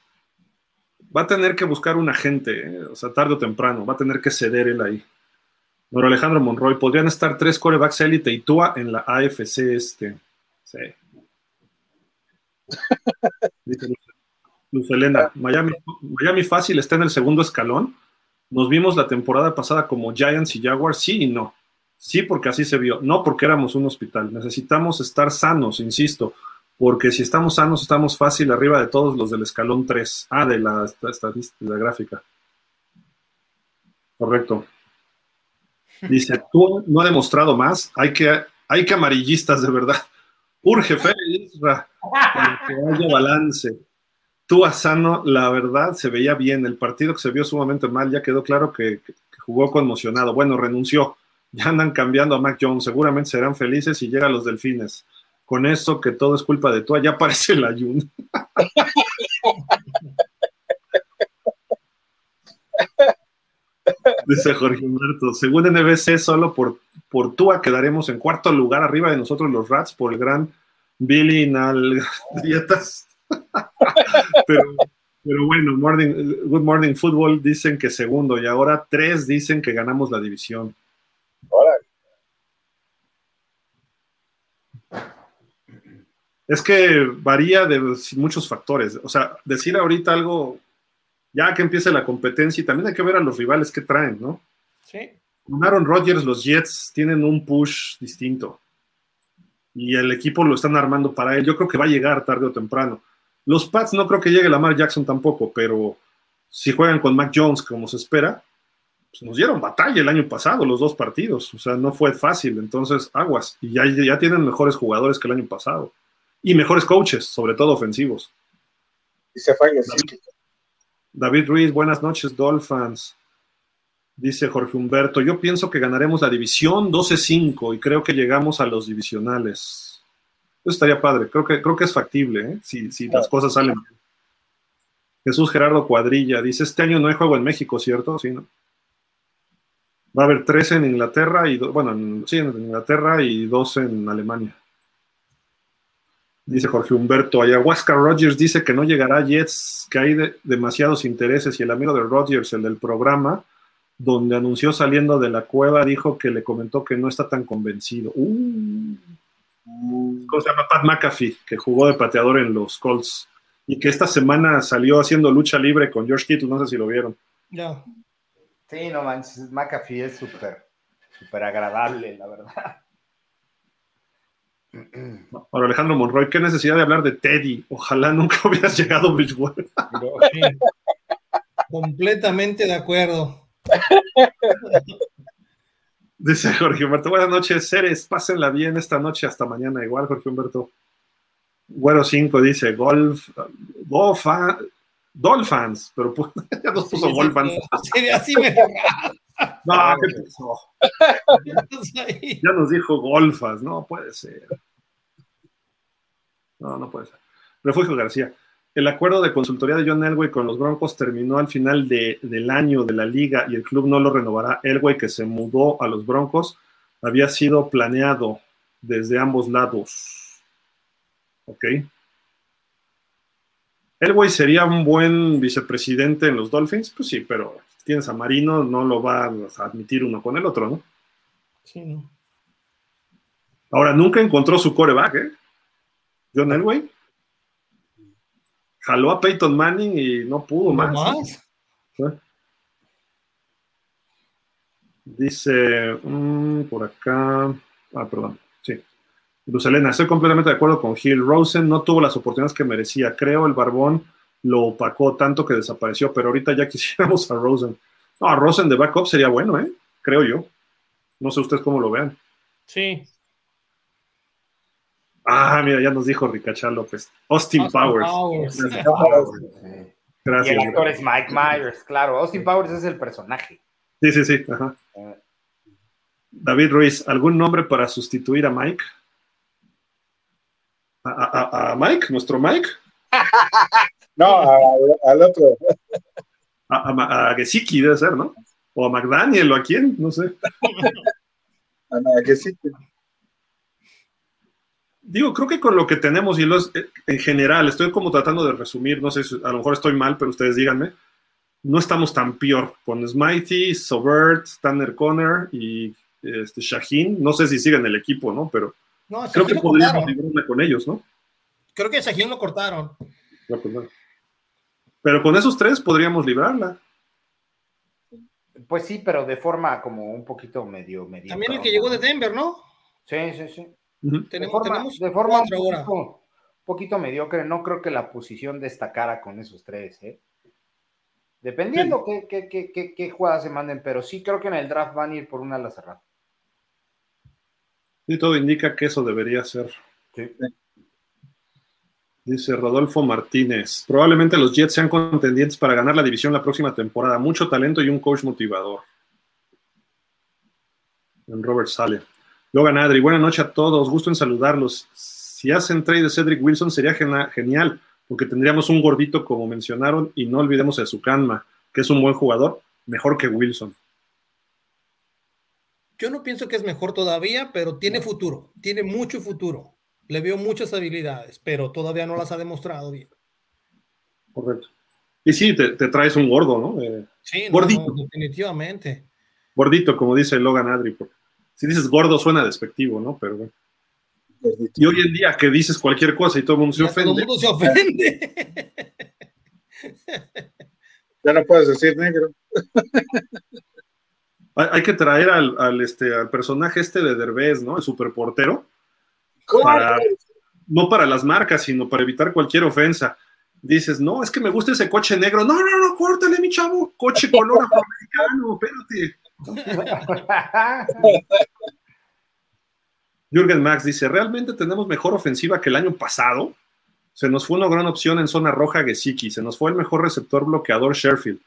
va a tener que buscar un agente, ¿eh? o sea, tarde o temprano, va a tener que ceder él ahí. Don Alejandro Monroy, podrían estar tres corebacks élite y Tua en la AFC este. Sí. Luz Elena, Miami, Miami fácil está en el segundo escalón. Nos vimos la temporada pasada como Giants y Jaguars, sí y no. Sí, porque así se vio, no porque éramos un hospital. Necesitamos estar sanos, insisto, porque si estamos sanos, estamos fácil arriba de todos los del escalón 3. Ah, de la estadística, gráfica. Correcto. Dice, tú no ha demostrado más, hay que, hay que amarillistas de verdad. Urge fe, para que haya balance. Tú, Asano, la verdad, se veía bien. El partido que se vio sumamente mal, ya quedó claro que, jugó conmocionado. Bueno, renunció. Ya andan cambiando a Mac Jones. Seguramente serán felices y llega a los delfines. Con eso que todo es culpa de tú, ya aparece el ayuno. Dice Jorge Humberto, según NBC, solo por, por Tua quedaremos en cuarto lugar arriba de nosotros los Rats por el gran Billy Nal Dietas. pero, bueno, Good Morning Football dicen que segundo y ahora tres dicen que ganamos la división. Es que varía de muchos factores. O sea, decir ahorita algo, ya que empiece la competencia, y también hay que ver a los rivales que traen, ¿no?
Sí.
Con Aaron Rodgers, los Jets tienen un push distinto. Y el equipo lo están armando para él. Yo creo que va a llegar tarde o temprano. Los Pats no creo que llegue Lamar Jackson tampoco, pero si juegan con Mac Jones como se espera, pues nos dieron batalla el año pasado, los dos partidos. O sea, no fue fácil. Entonces, aguas. Y ya, ya tienen mejores jugadores que el año pasado. Y mejores coaches, sobre todo ofensivos.
Y se falla
David, David Ruiz, buenas noches, Dolphins. Dice Jorge Humberto, yo pienso que ganaremos la división 12-5 y creo que llegamos a los divisionales. Eso estaría padre, creo que, creo que es factible, ¿eh? si, si las cosas salen bien. Jesús Gerardo Cuadrilla dice, este año no hay juego en México, ¿cierto? Sí, ¿no? Va a haber tres en Inglaterra y, bueno, en, sí, en Inglaterra y dos en Alemania. Dice Jorge Humberto, Ayahuasca Rogers dice que no llegará Jets, que hay demasiados intereses y el amigo de Rogers, el del programa, donde anunció saliendo de la cueva, dijo que le comentó que no está tan convencido. Uh. ¿cómo se llama? Pat McAfee, que jugó de pateador en los Colts y que esta semana salió haciendo lucha libre con George Kittle, no sé si lo vieron.
Ya.
Sí, no manches, McAfee es súper, súper agradable, la verdad.
Ahora, Alejandro Monroy, qué necesidad de hablar de Teddy. Ojalá nunca hubieras llegado a Bridgewater.
Completamente de acuerdo.
Dice Jorge Humberto, buenas noches, seres, pásenla bien esta noche hasta mañana. Igual, Jorge Humberto. Güero 5 dice, golf, golfa, Dolphins, pero pues, ya nos puso Golfans.
así me
No, ¿qué pasó? Ya nos dijo golfas, no puede ser. No, no puede ser. Refugio García. El acuerdo de consultoría de John Elway con los Broncos terminó al final de, del año de la liga y el club no lo renovará. Elway, que se mudó a los Broncos, había sido planeado desde ambos lados. ¿Ok? Elway sería un buen vicepresidente en los Dolphins, pues sí, pero tienes a Marino, no lo va a admitir uno con el otro, ¿no?
Sí, no.
Ahora, nunca encontró su coreback, ¿eh? John Elway. Jaló a Peyton Manning y no pudo más.
más?
¿Eh? Dice, mm, por acá, ah, perdón, sí. Lucelena, estoy completamente de acuerdo con Gil. Rosen no tuvo las oportunidades que merecía. Creo el barbón lo opacó tanto que desapareció, pero ahorita ya quisiéramos a Rosen. No, a Rosen de backup sería bueno, ¿eh? Creo yo. No sé ustedes cómo lo vean.
Sí.
Ah, mira, ya nos dijo Ricachá López. Austin,
Austin
Powers. Gracias.
Y el actor es Mike Myers, claro. Austin Powers es el personaje.
Sí, sí, sí. ajá.
Eh,
David Ruiz, ¿algún nombre para sustituir a Mike? ¿A, a- a- a Mike? ¿Nuestro Mike?
No, al otro.
A, a, Gesicki debe ser, ¿no? O a McDaniel o a quién, no sé.
a sí.
Digo, creo que con lo que tenemos y los, eh, en general, estoy como tratando de resumir, no sé si a lo mejor estoy mal, pero ustedes díganme, no estamos tan peor. Con Smitey, Sobert, Tanner Conner y este, Shaheen, no sé si siguen el equipo, ¿no? Pero
No,
creo que podríamos librarla con ellos, ¿no?
Creo que Shaquille lo cortaron.
No, pues no. Pero con esos tres podríamos librarla.
Pues sí, pero de forma como un poquito medio, medio.
También el que llegó de Denver, ¿no?
Sí, sí, sí.
Tenemos,
forma,
tenemos
de forma un poquito, poquito mediocre. No creo que la posición destacara con esos tres, ¿eh? Dependiendo qué, qué, qué, qué, qué jugadas se manden, pero sí creo que en el draft van a ir por una ala cerrada.
Y todo indica que eso debería ser.
Sí.
Dice Rodolfo Martínez. Probablemente los Jets sean contendientes para ganar la división la próxima temporada. Mucho talento y un coach motivador. En Robert Sale. Logan Adri, buenas noches a todos. Gusto en saludarlos. Si hacen trade de Cedric Wilson sería genial, porque tendríamos un gordito como mencionaron y no olvidemos a Sukanma, que es un buen jugador, mejor que Wilson.
Yo no pienso que es mejor todavía, pero tiene futuro. Tiene mucho futuro. Le veo muchas habilidades, pero todavía no las ha demostrado bien.
Correcto. Y sí, te, te traes un gordo, ¿no? Eh,
Sí,
Gordito.
no, definitivamente.
gordito, como dice Logan Adri. porque si dices gordo suena despectivo, ¿no? Pero bueno. Y hoy en día que dices cualquier cosa y todo el mundo se
Ya todo el
ofende,
mundo se ofende.
Ya no puedes decir negro.
hay, que traer al, al, este, al personaje este de Derbez, ¿no? El superportero, para, no para las marcas, sino para evitar cualquier ofensa. Dices, no, es que me gusta ese coche negro. No, no, no, córtale, mi chavo. Coche color afroamericano, espérate. Jürgen Max dice, ¿realmente tenemos mejor ofensiva que el año pasado? Se nos fue una gran opción en zona roja Gesicki, se nos fue el mejor receptor bloqueador Sherfield,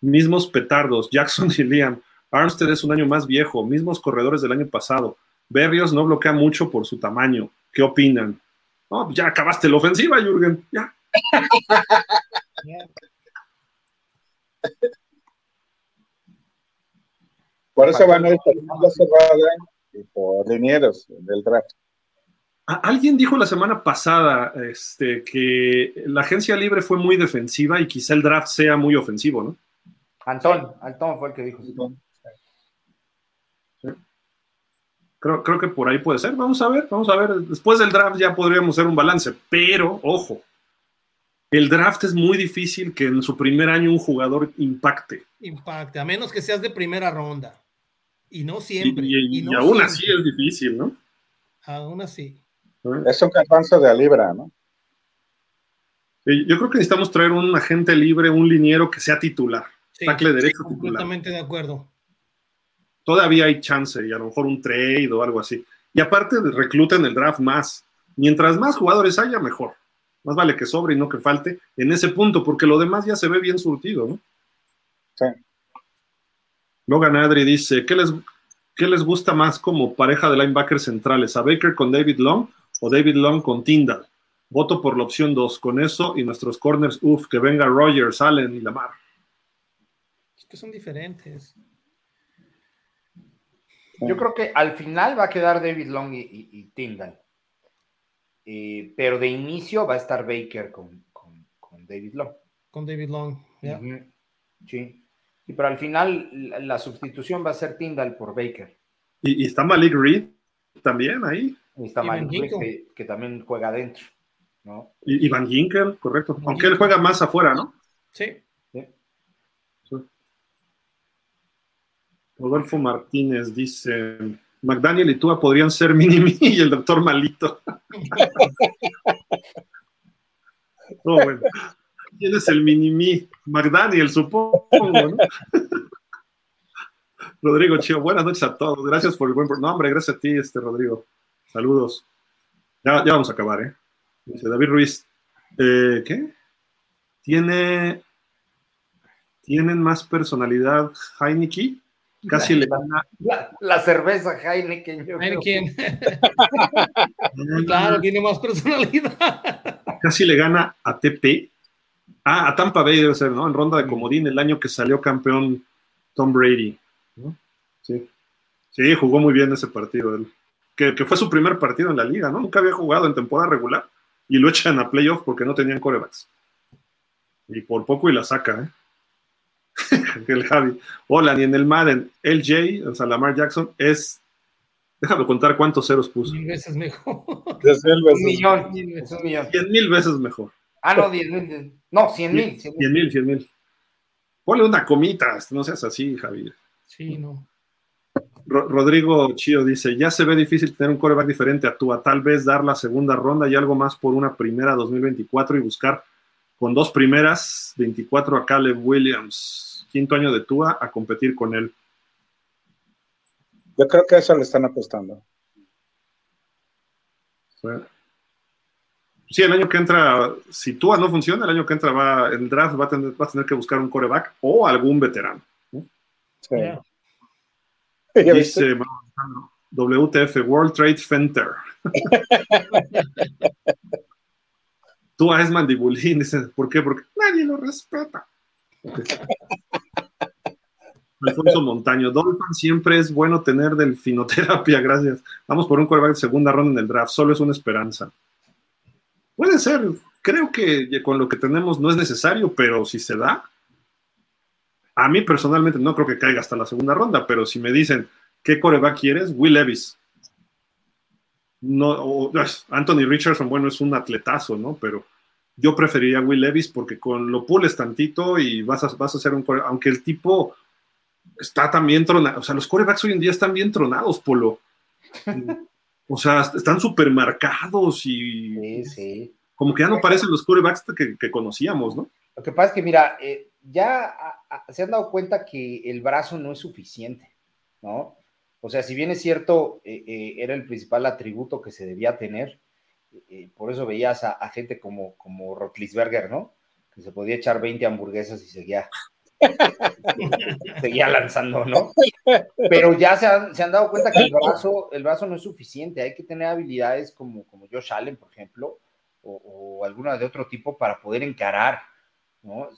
mismos petardos, Jackson y Liam, Armstead es un año más viejo, mismos corredores del año pasado, Berrios no bloquea mucho por su tamaño, ¿qué opinan? No, ya acabaste la ofensiva, Jürgen, ya.
Por eso van a ir por cerrada y por linieros del draft.
Alguien dijo la semana pasada este, que la agencia libre fue muy defensiva y quizá el draft sea muy ofensivo, ¿no?
Antón, Antón fue el que dijo. sí.
Creo, creo que por ahí puede ser. Vamos a ver, vamos a ver. Después del draft ya podríamos hacer un balance, pero ojo, el draft es muy difícil que en su primer año un jugador impacte.
Impacte, a menos que seas de primera ronda. Y no
Y,
siempre.
y-
y no
y aún
siempre.
así es difícil, ¿no?
Aún así.
Es un garbanzo de a libra, ¿no?
Yo creo que necesitamos traer un agente libre, un liniero que sea titular.
Sí,
Tackle derecho
sí,
titular.
completamente de acuerdo.
Todavía hay chance y a lo mejor un trade o algo así. Y aparte recluta en el draft más. Mientras más jugadores haya, mejor. Más vale que sobre y no que falte en ese punto, porque lo demás ya se ve bien surtido, ¿no?
Sí.
Logan Adri dice, ¿qué les, ¿qué les gusta más como pareja de linebackers centrales? ¿A Baker con David Long o David Long con Tyndall? Voto por la opción 2. Con eso y nuestros corners, uff, que venga Rogers, Allen y Lamar.
Es que son diferentes.
Yo creo que al final va a quedar David Long y, y, y Tyndall. Eh, pero de inicio va a estar Baker con, con, con David Long.
Con David Long, ya.
Ujú. Sí. Y pero al final la, la sustitución va a ser Tyndall por Baker.
Y, y está Malik Reed también ahí.
Y está Malik Reed, que, que también juega adentro. ¿no?
Y, Van Ginkel, correcto.
Van
Aunque él juega más afuera, ¿no?
Sí.
Rodolfo Martínez dice, McDaniel y Tua podrían ser Minimi y el doctor Malito. Oh, bueno. ¿Quién es el Minimi? McDaniel, supongo, ¿no? Rodrigo Chío, buenas noches a todos. Gracias por el buen... No, hombre, gracias a ti, este Rodrigo. Saludos. Ya, ya vamos a acabar, ¿eh? Dice David Ruiz. eh, ¿Qué? Tiene... ¿Tienen más personalidad Heineken? Casi le gana...
La, la cerveza Heineken. yo creo.
Heineken. claro, tiene más personalidad.
casi le gana a TP. Ah, a Tampa Bay debe ser, ¿no? En ronda de comodín el año que salió campeón Tom Brady. ¿no? Sí. Sí, jugó muy bien ese partido. él. Que, que fue su primer partido en la liga, ¿no? Nunca había jugado en temporada regular y lo echan a playoff porque no tenían corebacks. Y por poco y la saca, ¿eh? el Javi. Hola, ni en el Madden. LJ, o sea, Lamar Jackson, es. Déjame contar cuántos ceros puso.
Mil veces mejor.
Un millón. Millón.
Cien mil veces mejor.
Ah, no, 10 mil. No, 100 mil. 100 mil.
Cien mil, cien mil. Ponle una comita, no seas así, Javier.
Sí, no.
Ro- Rodrigo Chío dice, ya se ve difícil tener un coreback diferente a Tua, tal vez dar la segunda ronda y algo más por una primera 2024 y buscar con dos primeras 24 a Caleb Williams, quinto año de Tua, a competir con él.
Yo creo que a eso le están apostando.
Sí, el año que entra, si Tua no funciona, el año que entra va, el draft va a tener, va a tener que buscar un coreback o algún veterano.
Sí.
Dice WTF, World Trade Center. Tua es mandibulín, dice, ¿por qué? Porque nadie lo respeta. Alfonso Montaño, Dolphin siempre es bueno tener delfinoterapia, gracias. Vamos por un quarterback de segunda ronda en el draft, solo es una esperanza. Puede ser, creo que con lo que tenemos no es necesario, pero si se da, a mí personalmente no creo que caiga hasta la segunda ronda, pero si me dicen, ¿qué coreback quieres? Will Levis. No, o- Anthony Richardson, bueno, es un atletazo, ¿no? Pero yo preferiría a Will Levis porque con lo pules tantito y vas a, vas a hacer un aunque el tipo está también tronado, o sea, los corebacks hoy en día están bien tronados, Polo. O sea, están súper marcados y
Sí, sí.
como que ya no parecen los corebacks que, que conocíamos, ¿no?
Lo que pasa es que, mira, eh, ya a- a- se han dado cuenta que el brazo no es suficiente, ¿no? O sea, si bien es cierto, eh, eh, era el principal atributo que se debía tener, eh, por eso veías a, gente como, como Rotlisberger, ¿no? Que se podía echar 20 hamburguesas y seguía, seguía lanzando, ¿no? Pero ya se han, se han dado cuenta que el brazo, el no es suficiente, hay que tener habilidades como, como Josh Allen, por ejemplo, o, o alguna de otro tipo para poder encarar, ¿no?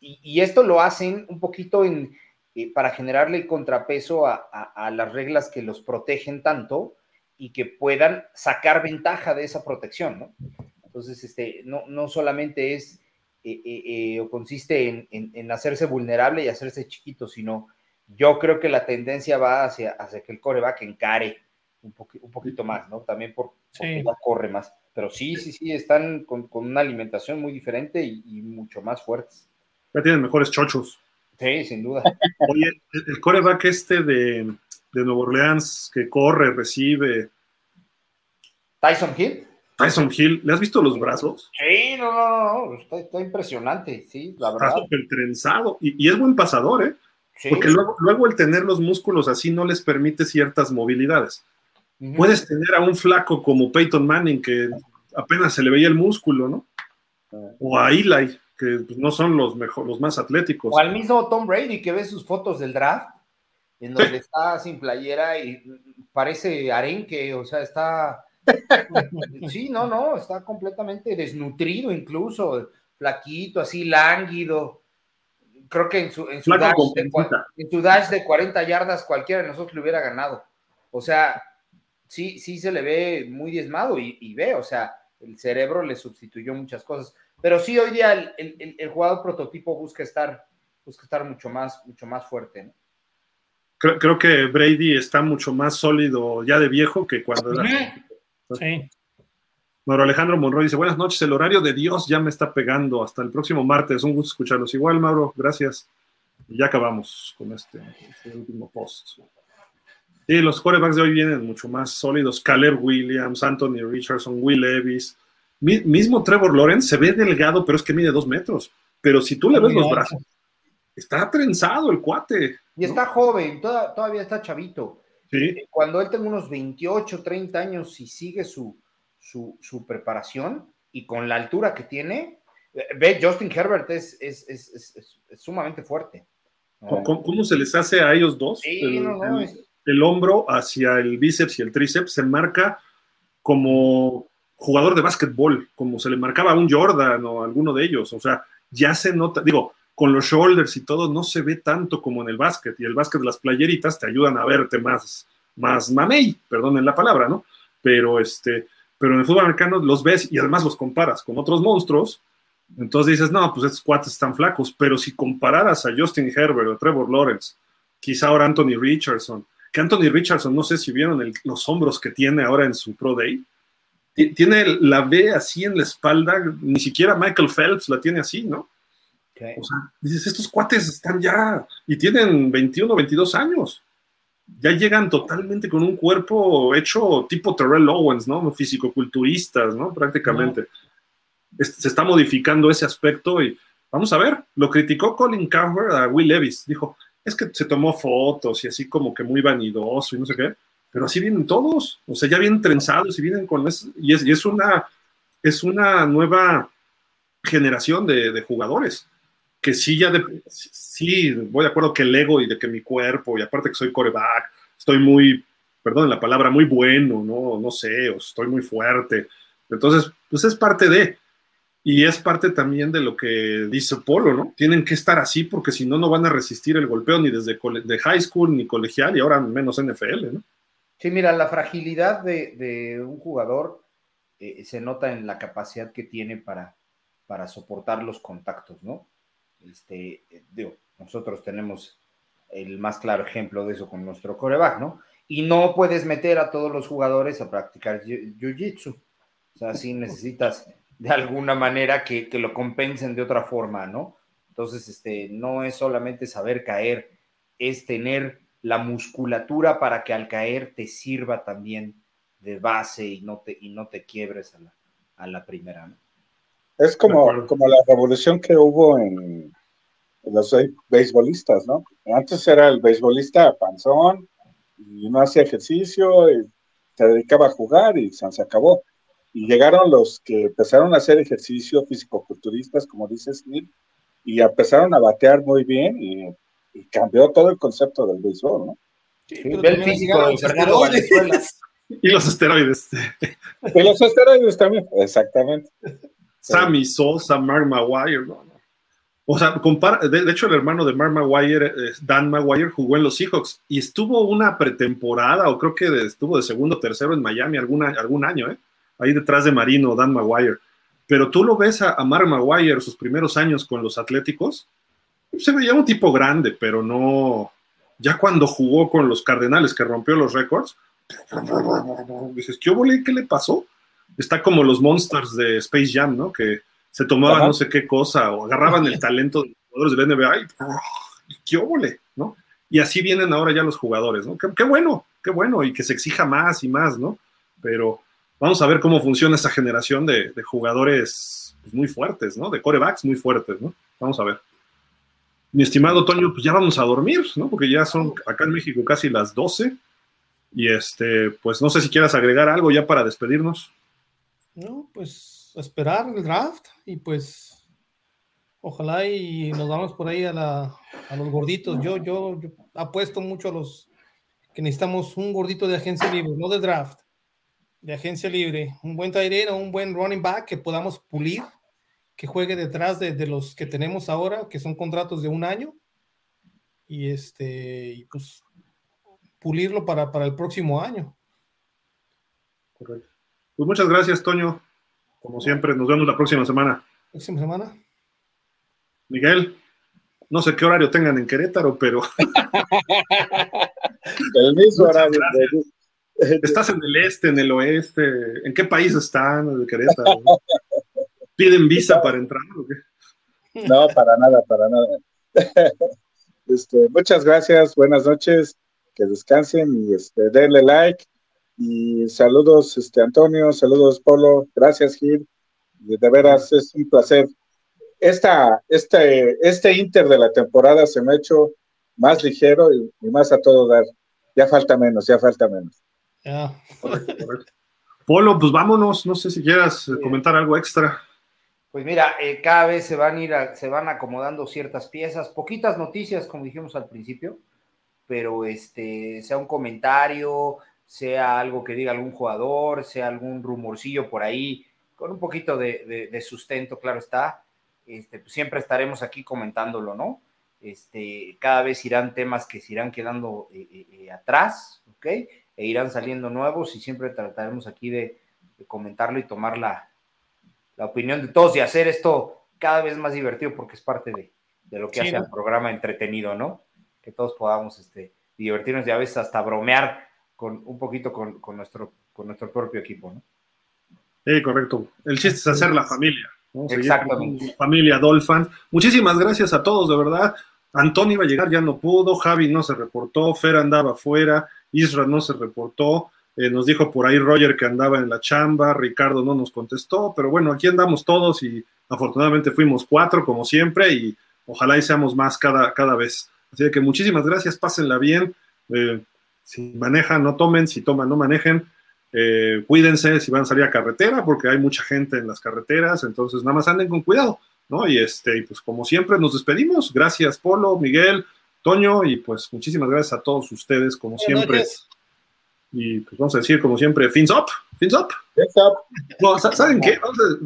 Y, y esto lo hacen un poquito en, eh, para generarle contrapeso a, a- a las reglas que los protegen tanto y que puedan sacar ventaja de esa protección, ¿no? Entonces, este, no, no solamente es eh, eh, eh, o consiste en, en- en hacerse vulnerable y hacerse chiquito, sino yo creo que la tendencia va hacia, hacia que el coreback encare un, poqui- un poquito más, ¿no? También por, porque
Sí.
ya corre más. Pero sí, sí, sí, están con, con una alimentación muy diferente y, y mucho más fuertes.
Ya tienen mejores chochos.
Sí, sin duda.
Oye, el, el coreback este de, de Nueva Orleans que corre, recibe,
Tyson Hill.
Tyson Hill, ¿le has visto los brazos?
Sí, no, no, no, está, está impresionante, sí, la
Está
verdad.
súper trenzado y, y es buen pasador, ¿eh?
Sí.
Porque luego, luego el tener los músculos así no les permite ciertas movilidades. Puedes tener a un flaco como Peyton Manning que apenas se le veía el músculo, ¿no? O a Eli, que pues, no son los, mejor, los más atléticos.
O al mismo Tom Brady que ve sus fotos del draft en donde está sin playera y parece arenque, o sea, está... Sí, no, no, está completamente desnutrido incluso, flaquito, así lánguido. Creo que en su, en su, dash, de, en su dash de 40 yardas cualquiera de nosotros le hubiera ganado. O sea, sí, sí se le ve muy diezmado y, ve, o sea, el cerebro le sustituyó muchas cosas. Pero sí, hoy día el, jugador prototipo busca estar, busca estar mucho más, mucho más fuerte.
Creo, que Brady está mucho más sólido ya de viejo que cuando era. Sí. Mauro Alejandro Monroy dice: Buenas noches, el horario de Dios ya me está pegando. Hasta el próximo martes. Un gusto escucharlos. Igual, Mauro, gracias. Y ya acabamos con este, este último post. Sí, los quarterbacks de hoy vienen mucho más sólidos. Caleb Williams, Anthony Richardson, Will Levis. Mismo Trevor Lawrence se ve delgado, pero es que mide dos metros. Pero si tú le ves los brazos, está trenzado el cuate.
Y está joven, todavía está chavito. ¿Sí? Cuando él tenga unos 28, 30 años y sigue su, su, preparación y con la altura que tiene, ve, Justin Herbert es, es, sumamente fuerte.
¿Cómo, se les hace a ellos dos? Sí, no, no, el hombro hacia el bíceps y el tríceps se marca como jugador de básquetbol, como se le marcaba a un Jordan o alguno de ellos. O sea, ya se nota, digo, con los shoulders y todo, no se ve tanto como en el básquet. Y el básquet, las playeritas te ayudan a verte más, más mamey, perdonen la palabra, ¿no? Pero, este, pero en el fútbol americano los ves y además los comparas con otros monstruos. Entonces dices, no, pues estos cuates están flacos. Pero si compararas a Justin Herbert o Trevor Lawrence, quizá ahora Anthony Richardson, que Anthony Richardson, no sé si vieron los hombros que tiene ahora en su Pro Day, tiene la B así en la espalda, ni siquiera Michael Phelps la tiene así, ¿no? O sea, dices, estos cuates están ya y tienen 21, 22 años. Ya llegan totalmente con un cuerpo hecho tipo Terrell Owens, ¿no? Físico-culturistas, ¿no? Prácticamente. Se está modificando ese aspecto y vamos a ver, lo criticó Colin Cowher a Will Levis. Dijo, es que se tomó fotos y así como que muy vanidoso y no sé qué, pero así vienen todos, o sea, ya vienen trenzados y vienen con eso, y es, una, es una nueva generación de, jugadores que sí ya de, sí voy de acuerdo que el ego y de que mi cuerpo y aparte que soy coreback, estoy muy, perdón la palabra, muy bueno, no, no sé, o estoy muy fuerte. Entonces, pues es parte de, y es parte también de lo que dice Polo, ¿no? Tienen que estar así porque si no, no van a resistir el golpeo ni desde de high school ni colegial y ahora menos NFL, ¿no?
Sí, mira, la fragilidad de, un jugador eh, se nota en la capacidad que tiene para, soportar los contactos, ¿no? Este, digo, nosotros tenemos el más claro ejemplo de eso con nuestro coreback, ¿no? Y no puedes meter a todos los jugadores a practicar jiu-jitsu. O sea, sí necesitas de alguna manera que, lo compensen de otra forma, ¿no? Entonces, este, no es solamente saber caer, es tener la musculatura para que al caer te sirva también de base y no te, y no te quiebres a la, primera, ¿no?
Es como, como la revolución que hubo en, los beisbolistas, ¿no? Antes era el beisbolista panzón y no hacía ejercicio y se dedicaba a jugar y se acabó. Y llegaron los que empezaron a hacer ejercicio físico-culturistas, como dices, y empezaron a batear muy bien y, cambió todo el concepto del béisbol, ¿no?
Sí, el físico de Fernando Y los esteroides.
Y los esteroides también, exactamente.
Sammy Sosa, Mark Maguire, no, no. O sea, compara, de, hecho, el hermano de Mark Maguire, Dan Maguire, jugó en los Seahawks y estuvo una pretemporada, o creo que estuvo de segundo o tercero en Miami alguna, algún año, ¿eh? ahí detrás de Marino, Dan Maguire. Pero tú lo ves a, Mark Maguire sus primeros años con los Atléticos, se veía un tipo grande, pero no. Ya cuando jugó con los Cardenales, que rompió los récords, dices, ¿qué obole? ¿Qué le pasó? Está como los Monsters de Space Jam, ¿no? Que se tomaban no sé qué cosa o agarraban el talento de los jugadores del NBA y ¿qué obole? ¿no? Y así vienen ahora ya los jugadores, ¿no? Qué, qué, bueno, qué bueno, y que se exija más y más, ¿no? Pero vamos a ver cómo funciona esa generación de, jugadores pues, muy fuertes, ¿no? De corebacks muy fuertes, ¿no? Vamos a ver. Mi estimado Toño, pues ya vamos a dormir, ¿no? Porque ya son acá en México casi las 12. Y este, pues no sé si quieras agregar algo ya para despedirnos.
No, pues esperar el draft y pues Ojalá y nos vamos por ahí a, la, a los gorditos. Yo, yo, yo, apuesto mucho a los que necesitamos un gordito de agencia libre, no de draft, de agencia libre. Un buen tight o un buen running back que podamos pulir, que juegue detrás de, de, los que tenemos ahora, que son contratos de un año. Y este, y pues pulirlo para, para el próximo año.
Correcto. Pues muchas gracias, Toño. Como siempre, nos vemos la próxima semana.
Próxima semana.
Miguel, no sé qué horario tengan en Querétaro, pero.
el mismo horario.
Estás en el este, en el oeste. ¿En qué país están? En Querétaro. ¿Piden visa para entrar o qué?
No, para nada, para nada. Este, muchas gracias, buenas noches, que descansen y este, denle like. Y saludos, este, Antonio, saludos, Polo, gracias, Gil. De veras es un placer esta, este, este Inter de la temporada se me ha hecho más ligero y, más a todo dar. Ya falta menos, ya falta menos.
Polo, pues vámonos. No sé si quieras comentar algo extra.
Pues mira, eh, cada vez se van a ir, se van acomodando ciertas piezas, poquitas noticias, como dijimos al principio, pero este, sea un comentario, sea algo que diga algún jugador, sea algún rumorcillo por ahí, con un poquito de sustento, claro está este, pues siempre estaremos aquí comentándolo, ¿no? Este, cada vez irán temas que se irán quedando eh, eh, atrás, ¿ok? E irán saliendo nuevos y siempre trataremos aquí de, comentarlo y tomar la, opinión de todos y hacer esto cada vez más divertido porque es parte de, lo que hace el programa entretenido, ¿no? Que todos podamos este, divertirnos y a veces hasta bromear con un poquito con, con nuestro, con nuestro propio equipo, ¿no?
Sí, correcto. El chiste es hacer la familia.
Exactamente.
Familia Dolphins. Muchísimas gracias a todos, de verdad. Antonio iba a llegar, ya no pudo. Javi no se reportó. Fer andaba afuera. Isra no se reportó. Eh, nos dijo por ahí Roger que andaba en la chamba. Ricardo no nos contestó. Pero bueno, aquí andamos todos y afortunadamente fuimos cuatro, como siempre. Y ojalá y seamos más cada, cada vez. Así que muchísimas gracias. Pásenla bien. Eh, si manejan, no tomen. Si toman, no manejen. Eh, cuídense si van a salir a carretera, porque hay mucha gente en las carreteras, entonces nada más anden con cuidado, ¿no? Y este, pues como siempre nos despedimos. Gracias, Polo, Miguel, Toño, y pues muchísimas gracias a todos ustedes, como siempre. Y pues vamos a decir, como siempre, fins up, fins up. No, ¿Saben qué?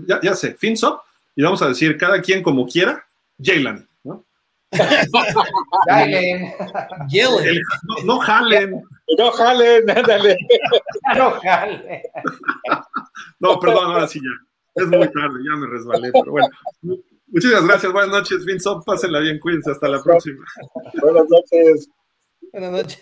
ya, ya, sé, fins up, y vamos a decir cada quien como quiera, Jalen, ¿no?
Jalen.
no, no jalen.
No jalen, ándale.
No jalen.
No, perdón, ahora sí ya. Es muy tarde, ya me resbalé, pero bueno. Muchísimas gracias, buenas noches, Vincent. Pásenla bien, cuídense, hasta la próxima.
Buenas noches.
Buenas noches.